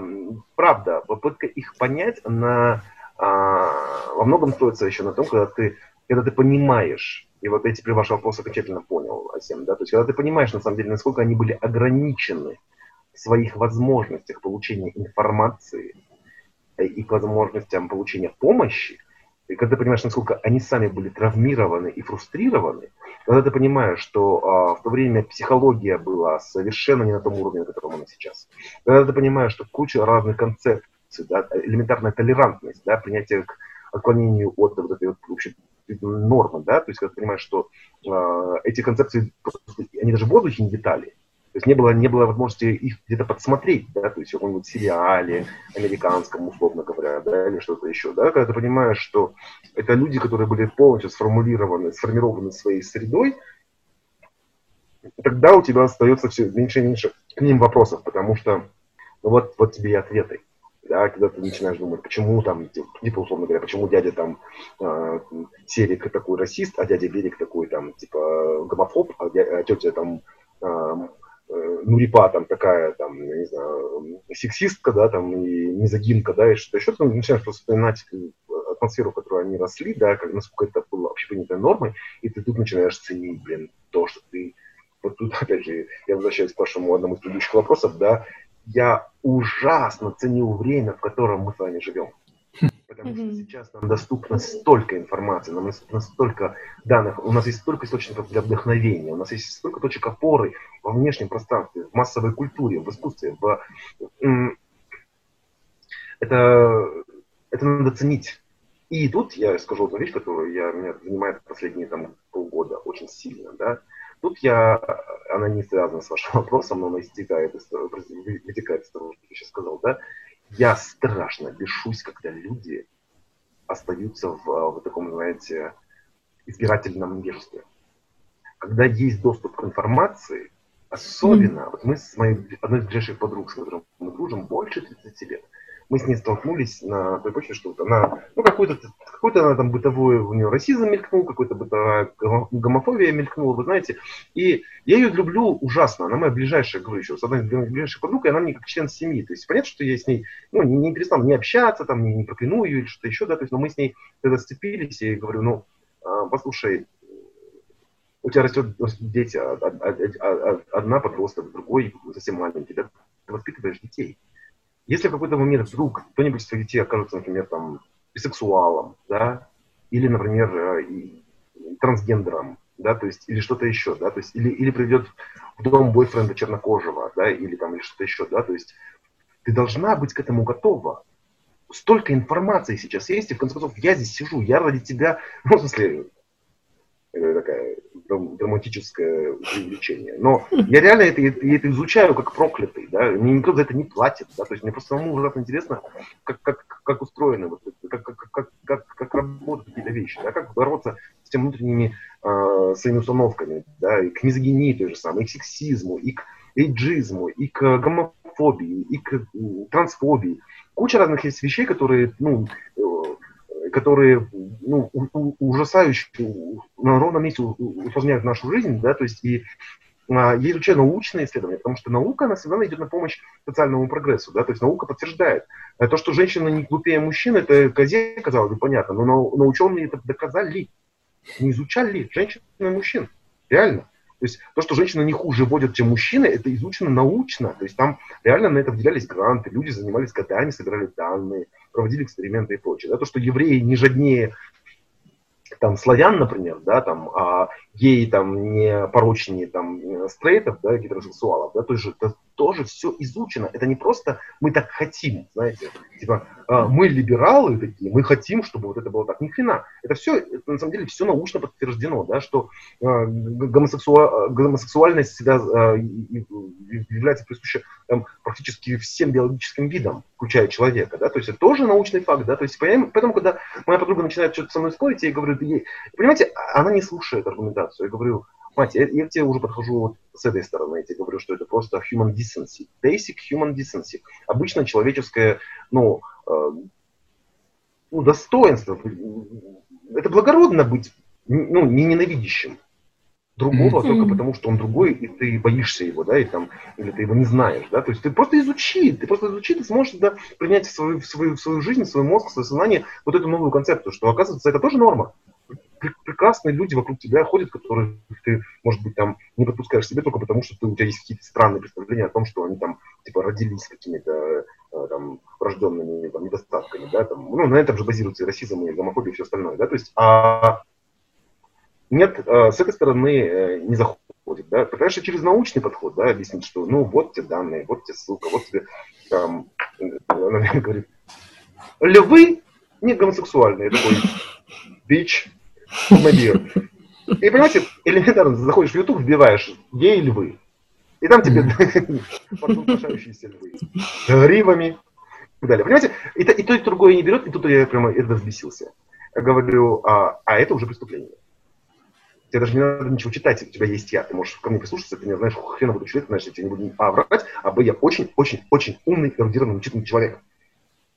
правда, попытка их понять, она а, во многом строится еще на том, когда ты, когда ты понимаешь, и вот я теперь ваш вопрос окончательно понял, Асем, да, то есть когда ты понимаешь, на самом деле, насколько они были ограничены в своих возможностях получения информации и к возможностям получения помощи, и когда ты понимаешь, насколько они сами были травмированы и фрустрированы, когда ты понимаешь, что а, в то время психология была совершенно не на том уровне, на котором она сейчас, когда ты понимаешь, что куча разных концепций, да, элементарная толерантность, да, принятие к отклонению от вот этой вот вообще нормы, да, то есть когда ты понимаешь, что э, эти концепции, они даже в воздухе не витали, то есть не было, не было возможности их где-то подсмотреть, да, то есть в каком-нибудь сериале американском, условно говоря, да, или что-то еще, да, когда ты понимаешь, что это люди, которые были полностью сформулированы, сформированы своей средой, тогда у тебя остается все меньше и меньше к ним вопросов, потому что ну вот, вот тебе и ответы. Да, когда ты начинаешь думать, почему там, типа, условно говоря, почему дядя там э, Серик такой расист, а дядя Берег такой там, типа, гомофоб, а, дядя, а тетя там Э, Нурипа там такая, там, я не знаю, сексистка, да, там, и мизогинка, да, и что-то еще, ты начинаешь просто вспоминать э, атмосферу, в которой они росли, да, как, насколько это было вообще принятой нормой, и ты тут начинаешь ценить, блин, то, что ты, вот тут, [LAUGHS] опять же, я возвращаюсь к вашему одному из предыдущих вопросов, да, я ужасно ценил время, в котором мы с вами живем. Потому что сейчас нам доступно столько информации, нам доступно столько данных, у нас есть столько источников для вдохновения, у нас есть столько точек опоры во внешнем пространстве, в массовой культуре, в искусстве. В... Это, это надо ценить. И тут я скажу одну вещь, которую я, меня занимает последние там, полгода очень сильно. Да? Тут я, она не связана с вашим [LAUGHS] вопросом, но она истекает, вытекает из того, что я сейчас сказал. Да? Я страшно бешусь, когда люди остаются в, в таком, знаете, избирательном невежестве. Когда есть доступ к информации, особенно, mm-hmm. вот мы с моей одной из ближайших подруг, с которой мы дружим, больше 30 лет, мы с ней столкнулись на той почве, что вот она, ну, какой-то, какой-то она там бытовой, у нее расизм мелькнул, какой-то бытовая гомофобия мелькнула, вы знаете. И я ее люблю ужасно, она моя ближайшая, говорю еще, с одной из ближайших подруг, и она мне как член семьи. То есть понятно, что я с ней, ну, не, не перестал не общаться, там, не, не прокляну ее или что-то еще, да, то есть, но мы с ней когда сцепились, и говорю, ну, а, послушай, у тебя растет дети, одна подросток, другой совсем маленький, да, ты воспитываешь детей. Если в какой-то момент вдруг кто-нибудь из своих детей окажется, например, там, бисексуалом, да, или, например, э, трансгендером, да, то есть, или что-то еще, да, то есть, или, или придет в дом бойфренда чернокожего, да, или там, или что-то еще, да, то есть, ты должна быть к этому готова. Столько информации сейчас есть, и в конце концов, я здесь сижу, я ради тебя, ну, [LAUGHS] в смысле, такая драматическое увлечение. Но я реально это, это изучаю как проклятый, да, мне никто за это не платит, да, то есть мне просто самому ужасно интересно, как, как, как устроены, вот, как, как, как, как, как работают какие-то вещи, да, как бороться с теми внутренними э, своими установками, да, и к мизогинии той же самой, и к сексизму, и к эйджизму, и к гомофобии, и к трансфобии. Куча разных есть вещей, которые, ну, которые ну, ужасающе на ровном месте усложняют нашу жизнь, да, то есть и а, я изучаю научные исследования, потому что наука, она всегда идет на помощь социальному прогрессу, да, то есть наука подтверждает. А то, что женщина не глупее мужчин, это козе, казалось бы, понятно, но, но ученые это доказали. Не изучали женщин и мужчин. Реально. То есть то, что женщины не хуже водят, чем мужчины, это изучено научно. То есть там реально на это выделялись гранты, люди занимались годами, собирали данные, проводили эксперименты и прочее. Да, то, что евреи не жаднее там славян, например, да, там, а геи там не порочнее там стрейтов, да, гетеросексуалов, да, то есть, то, тоже все изучено. Это не просто мы так хотим, знаете, типа а, мы либералы такие, мы хотим, чтобы вот это было так. Ни хрена. Это все, это, на самом деле, все научно подтверждено, да, что э, гомосексуа, гомосексуальность всегда является присуща там, практически всем биологическим видам, включая человека, да, то есть это тоже научный факт, да, то есть поэтому, когда моя подруга начинает что-то со мной спорить, я ей говорю, ей, понимаете, она не слушает аргументацию, я говорю, Мать, я, я к тебе уже подхожу вот с этой стороны, я тебе говорю, что это просто human decency, basic human decency. Обычно человеческое, ну, э, ну, достоинство, это благородно быть, ну, не ненавидящим другого mm-hmm. только потому, что он другой, и ты боишься его, да, и там, или ты его не знаешь, да, то есть ты просто изучи, ты просто изучи, ты сможешь да, принять в свою, в, свою, в свою жизнь, в свой мозг, в свое сознание вот эту новую концепцию, что, оказывается, это тоже норма прекрасные люди вокруг тебя ходят, которые ты, может быть, там не подпускаешь себе только потому, что ты, у тебя есть какие-то странные представления о том, что они там, типа, родились какими-то э, там врожденными там, недостатками, да, там, ну, на этом же базируется и расизм, и гомофобия, и все остальное, да, то есть, а нет, э, с этой стороны э, не заходит, да, конечно, через научный подход, да, объяснить, что, ну, вот тебе данные, вот тебе ссылка, вот тебе, там, она говорит, львы не гомосексуальные, такой, бич, [LAUGHS] мобир. И понимаете, элементарно заходишь в YouTube, вбиваешь гей львы. И там тебе [LAUGHS] приглашающиеся львы. Гривами. И так далее. Понимаете, и, и то, и другое не берет, и тут я прямо это взбесился. Я говорю, а, а это уже преступление. Тебе даже не надо ничего читать, у тебя есть я. Ты можешь ко мне прислушаться, ты не знаешь хреновый человек, знаешь, я тебе не буду а врать, а б я очень-очень-очень умный, эрудированный, начитанный человек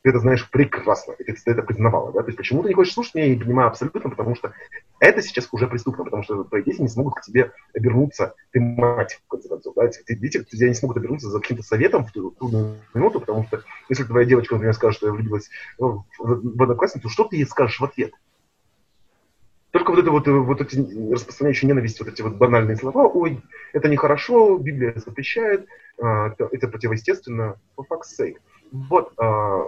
ты это знаешь прекрасно, и ты это признавала, да, то есть почему ты не хочешь слушать меня, я не понимаю абсолютно, потому что это сейчас уже преступно, потому что твои дети не смогут к тебе обернуться, ты мать, в конце концов, да, дети к не смогут обернуться за каким-то советом в трудную минуту, потому что если твоя девочка, например, скажет, что я влюбилась в, в, в одноклассницу, что ты ей скажешь в ответ? Только вот это вот, вот эти распространяющие ненависть, вот эти вот банальные слова, ой, это нехорошо, Библия запрещает, а, это, противоестественно, fuck's sake. Вот, а,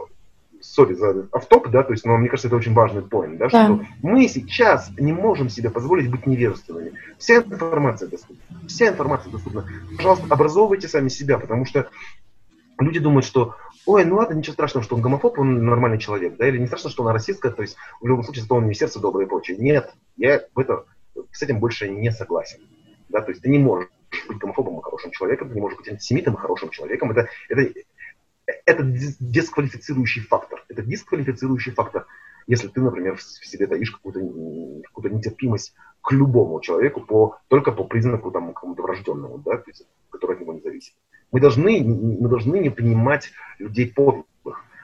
сори за автоп, да, то есть, но мне кажется, это очень важный point, да, да, что мы сейчас не можем себе позволить быть невежественными. Вся информация доступна. Вся информация доступна. Пожалуйста, образовывайте сами себя, потому что люди думают, что ой, ну ладно, ничего страшного, что он гомофоб, он нормальный человек, да, или не страшно, что она расистка, то есть в любом случае, что он не сердце доброе и прочее. Нет, я в это, с этим больше не согласен. Да, то есть ты не можешь быть гомофобом и хорошим человеком, ты не можешь быть антисемитом и хорошим человеком. Это, это, это дисквалифицирующий фактор. Это дисквалифицирующий фактор, если ты, например, в себе таишь какую-то какую нетерпимость к любому человеку по, только по признаку там, какому-то врожденному, да, то есть, который от него не зависит. Мы должны, мы должны не принимать людей подлых.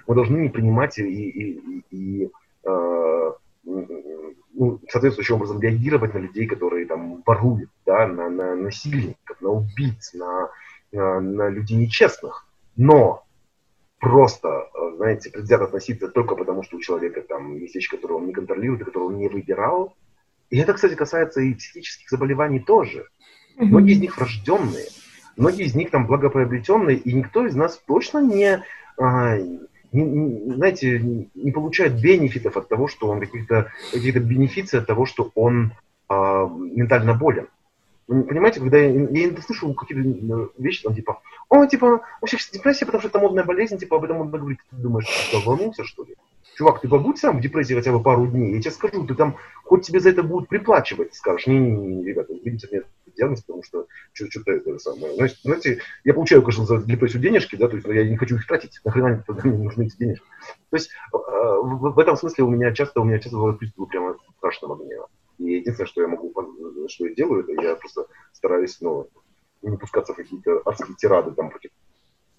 Мы должны не принимать и, и, и, э, ну, соответствующим образом реагировать на людей, которые там воруют, да, на, на насильников, на убийц, на, на, на людей нечестных. Но просто, э, знаете, предвзято относиться только потому, что у человека там есть вещи, которые он не контролирует, которые он не выбирал. И это, кстати, касается и психических заболеваний тоже. Многие из них врожденные, многие из них там благоприобретенные, и никто из нас точно не, а, не, не знаете, не получает бенефитов от того, что он каких-то какие-то бенефиции от того, что он а, ментально болен. Понимаете, когда я, иногда слышу какие-то вещи, там, типа, о, типа, у всех депрессия, потому что это модная болезнь, типа, об этом модно говорить. Ты думаешь, ты что, волнулся, что ли? Чувак, ты побудь сам в депрессии хотя бы пару дней, я тебе скажу, ты там, хоть тебе за это будут приплачивать, скажешь, не-не-не, ребята, видите мне диагноз, потому что что-то это самое. Значит, знаете, я получаю, конечно, за депрессию денежки, да, то есть я не хочу их тратить, нахрена [LAUGHS] мне нужны эти денежки. То есть э, в, в этом смысле у меня часто, у меня часто бывают приступы прямо страшного гнева. И единственное, что я могу, что я делаю, это я просто стараюсь, ну, не пускаться в какие-то адские тирады там против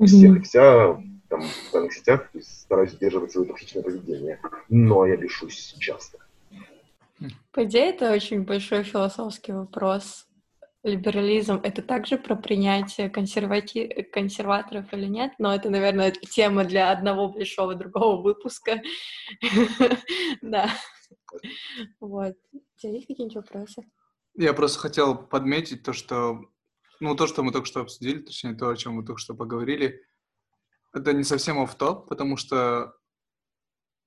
всех и вся, там, в социальных сетях, стараюсь сдерживать свое токсичное поведение. Но я бешусь часто. По идее, это очень большой философский вопрос. Либерализм — это также про принятие консервати... консерваторов или нет? Но это, наверное, тема для одного большого другого выпуска. [LAUGHS] Да. Вот. У тебя есть какие-нибудь вопросы? Я просто хотел подметить то, что ну, то, что мы только что обсудили, точнее, то, о чем мы только что поговорили, это не совсем оф топ потому что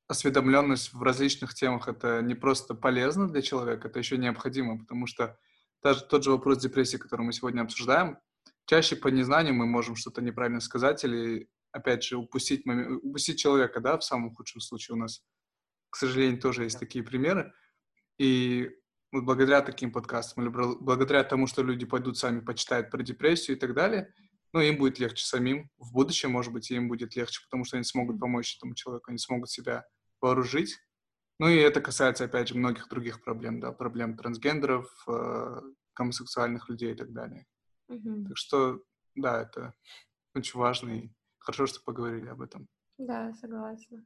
осведомленность в различных темах это не просто полезно для человека, это еще необходимо, потому что даже тот же вопрос депрессии, который мы сегодня обсуждаем, чаще по незнанию мы можем что-то неправильно сказать или, опять же, упустить, момент, упустить человека, да, в самом худшем случае у нас, к сожалению, тоже есть такие примеры. И вот благодаря таким подкастам или благодаря тому, что люди пойдут сами почитают про депрессию и так далее, ну, им будет легче самим. В будущем, может быть, им будет легче, потому что они смогут помочь этому человеку, они смогут себя вооружить. Ну, и это касается, опять же, многих других проблем, да, проблем трансгендеров, э, гомосексуальных людей и так далее. Mm-hmm. Так что, да, это очень важно, и хорошо, что поговорили об этом. Да, согласна.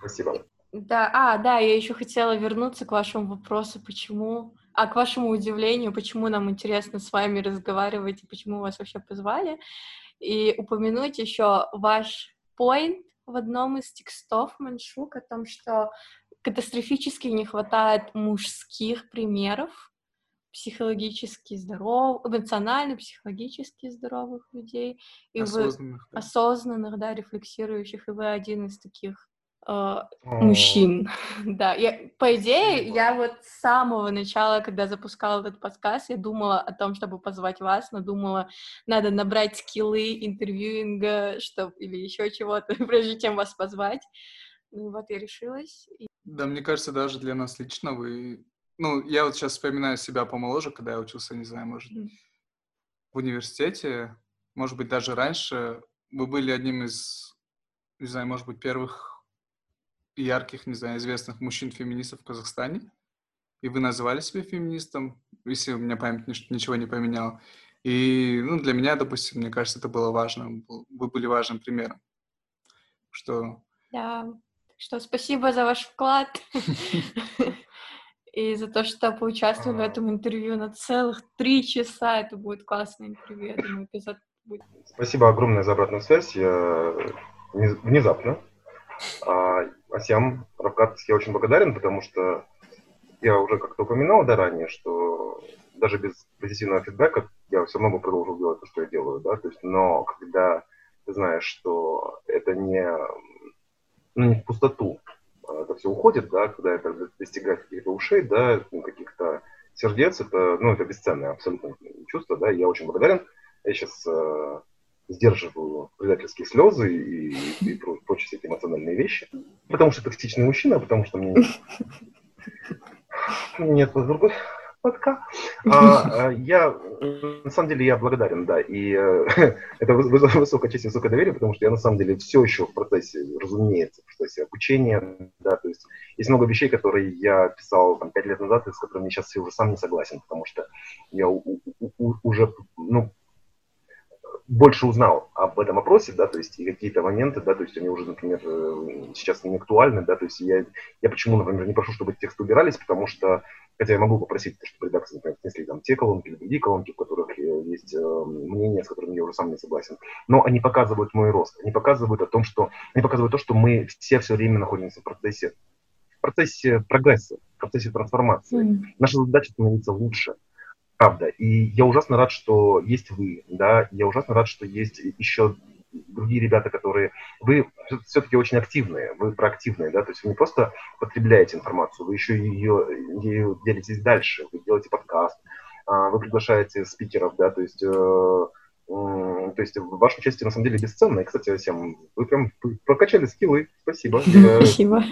Спасибо. Да, а, да, я еще хотела вернуться к вашему вопросу, почему, а к вашему удивлению, почему нам интересно с вами разговаривать и почему вас вообще позвали, и упомянуть еще ваш point в одном из текстов Маншук о том, что катастрофически не хватает мужских примеров психологически здоровых, эмоционально, психологически здоровых людей. И осознанных, вы, да. осознанных, да, рефлексирующих, и вы один из таких мужчин. [LAUGHS] да, я, по идее, я вот с самого начала, когда запускала этот подкаст, я думала о том, чтобы позвать вас, но думала, надо набрать скиллы интервьюинга, чтобы или еще чего-то, [LAUGHS] прежде чем вас позвать. Ну вот я решилась. И... Да, мне кажется, даже для нас лично вы... Ну, я вот сейчас вспоминаю себя помоложе, когда я учился, не знаю, может, mm. в университете, может быть, даже раньше. Вы были одним из, не знаю, может быть, первых ярких, не знаю, известных мужчин-феминистов в Казахстане. И вы называли себя феминистом, если у меня память ничего не поменяла. И ну, для меня, допустим, мне кажется, это было важно. Вы были важным примером. Что... Да, что спасибо за ваш вклад [LAUGHS] и за то, что поучаствовали в этом интервью на целых три часа. Это будет классное интервью, я думаю, эпизод будет. Спасибо огромное за обратную связь. Я внезапно. Асям, Равкат, я очень благодарен, потому что я уже как-то упоминал да, ранее, что даже без позитивного фидбэка я все равно бы продолжил делать то, что я делаю, да, то есть, но когда ты знаешь, что это не ну, не в пустоту а это все уходит, да, когда это достигает каких-то ушей, да, ну, каких-то сердец, это, ну, это бесценное абсолютно чувство, да, я очень благодарен. Я сейчас э, сдерживаю предательские слезы и, и прочие всякие эмоциональные вещи, потому что токсичный мужчина, потому что мне [LAUGHS] нет другой Пока. А, а, я, на самом деле, я благодарен, да, и э, [LAUGHS] это высокая честь, высокое доверие, потому что я, на самом деле, все еще в процессе, разумеется, в процессе обучения, да, то есть есть много вещей, которые я писал там пять лет назад, и с которыми я сейчас уже сам не согласен, потому что я у, у, уже, ну, больше узнал об этом опросе, да, то есть и какие-то моменты, да, то есть они уже, например, э, сейчас не актуальны, да, то есть я, я почему, например, не прошу, чтобы тексты убирались, потому что, хотя я могу попросить, чтобы редакция, например, снесли там те колонки или другие колонки, в которых э, есть э, мнения, с которыми я уже сам не согласен, но они показывают мой рост, они показывают о том, что, они показывают то, что мы все все время находимся в процессе, в процессе прогресса, в процессе трансформации. Mm. Наша задача становиться лучше, правда. И я ужасно рад, что есть вы, да, я ужасно рад, что есть еще другие ребята, которые... Вы все-таки очень активные, вы проактивные, да, то есть вы не просто потребляете информацию, вы еще ее, ею делитесь дальше, вы делаете подкаст, а, вы приглашаете спикеров, да, то есть э, то есть ваше участие на самом деле бесценно. И, кстати, всем вы прям прокачали скиллы. Спасибо. [LAUGHS] Спасибо.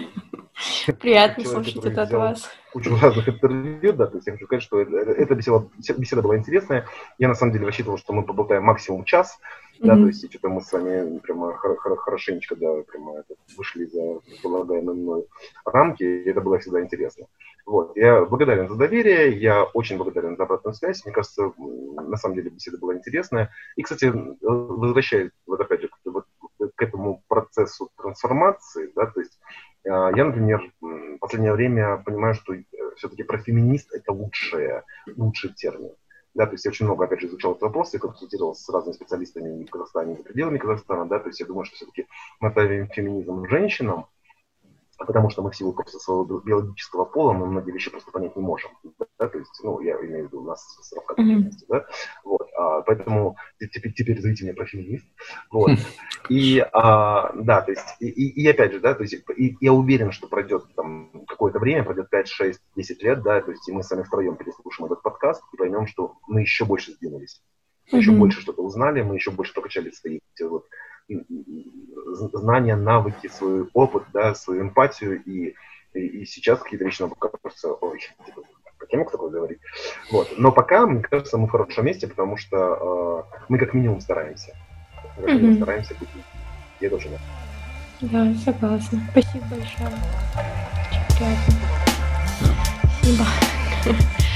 [LAUGHS] Приятно слушать это от вас. Кучу разных интервью, да, то есть я хочу сказать, что эта беседа, беседа была интересная. Я на самом деле рассчитывал, что мы поболтаем максимум час, да, то есть что-то мы с вами прямо хорошенечко, да, прямо вышли за предполагаемые мной рамки, и это было всегда интересно. Вот, я благодарен за доверие, я очень благодарен за обратную связь. Мне кажется, на самом деле беседа была интересная. И, кстати, возвращаясь вот опять же вот, к этому процессу трансформации, да, то есть а, я, например, в последнее время понимаю, что э, все-таки про феминист это лучшее, лучший термин. Да, то есть я очень много, опять же, изучал этот вопрос, я консультировался с разными специалистами в Казахстане и за пределами Казахстана, да, то есть я думаю, что все-таки мы отправим феминизм женщинам, потому что мы в силу просто своего биологического пола мы многие вещи просто понять не можем. Да? То есть, ну, я имею в виду у нас с mm-hmm. да? Вот, а, поэтому теперь, теперь зовите меня про феминист. Вот. И, а, да, то есть, и, и, и опять же, да, то есть, и, я уверен, что пройдет там какое-то время, пройдет 5, 6, 10 лет, да, то есть, и мы с вами втроем переслушаем этот подкаст и поймем, что мы еще больше сдвинулись. Мы еще больше что-то узнали, мы еще больше прокачали свои вот, знания, навыки, свой опыт, да, свою эмпатию, и, и, и сейчас какие-то вещи нам кажутся, ой, типа, как я мог такое говорить? Вот. Но пока, мне кажется, мы в хорошем месте, потому что э, мы как минимум стараемся. Мы как минимум стараемся быть. Это очень Да, согласна. Спасибо большое. Очень приятно. Спасибо. [LAUGHS]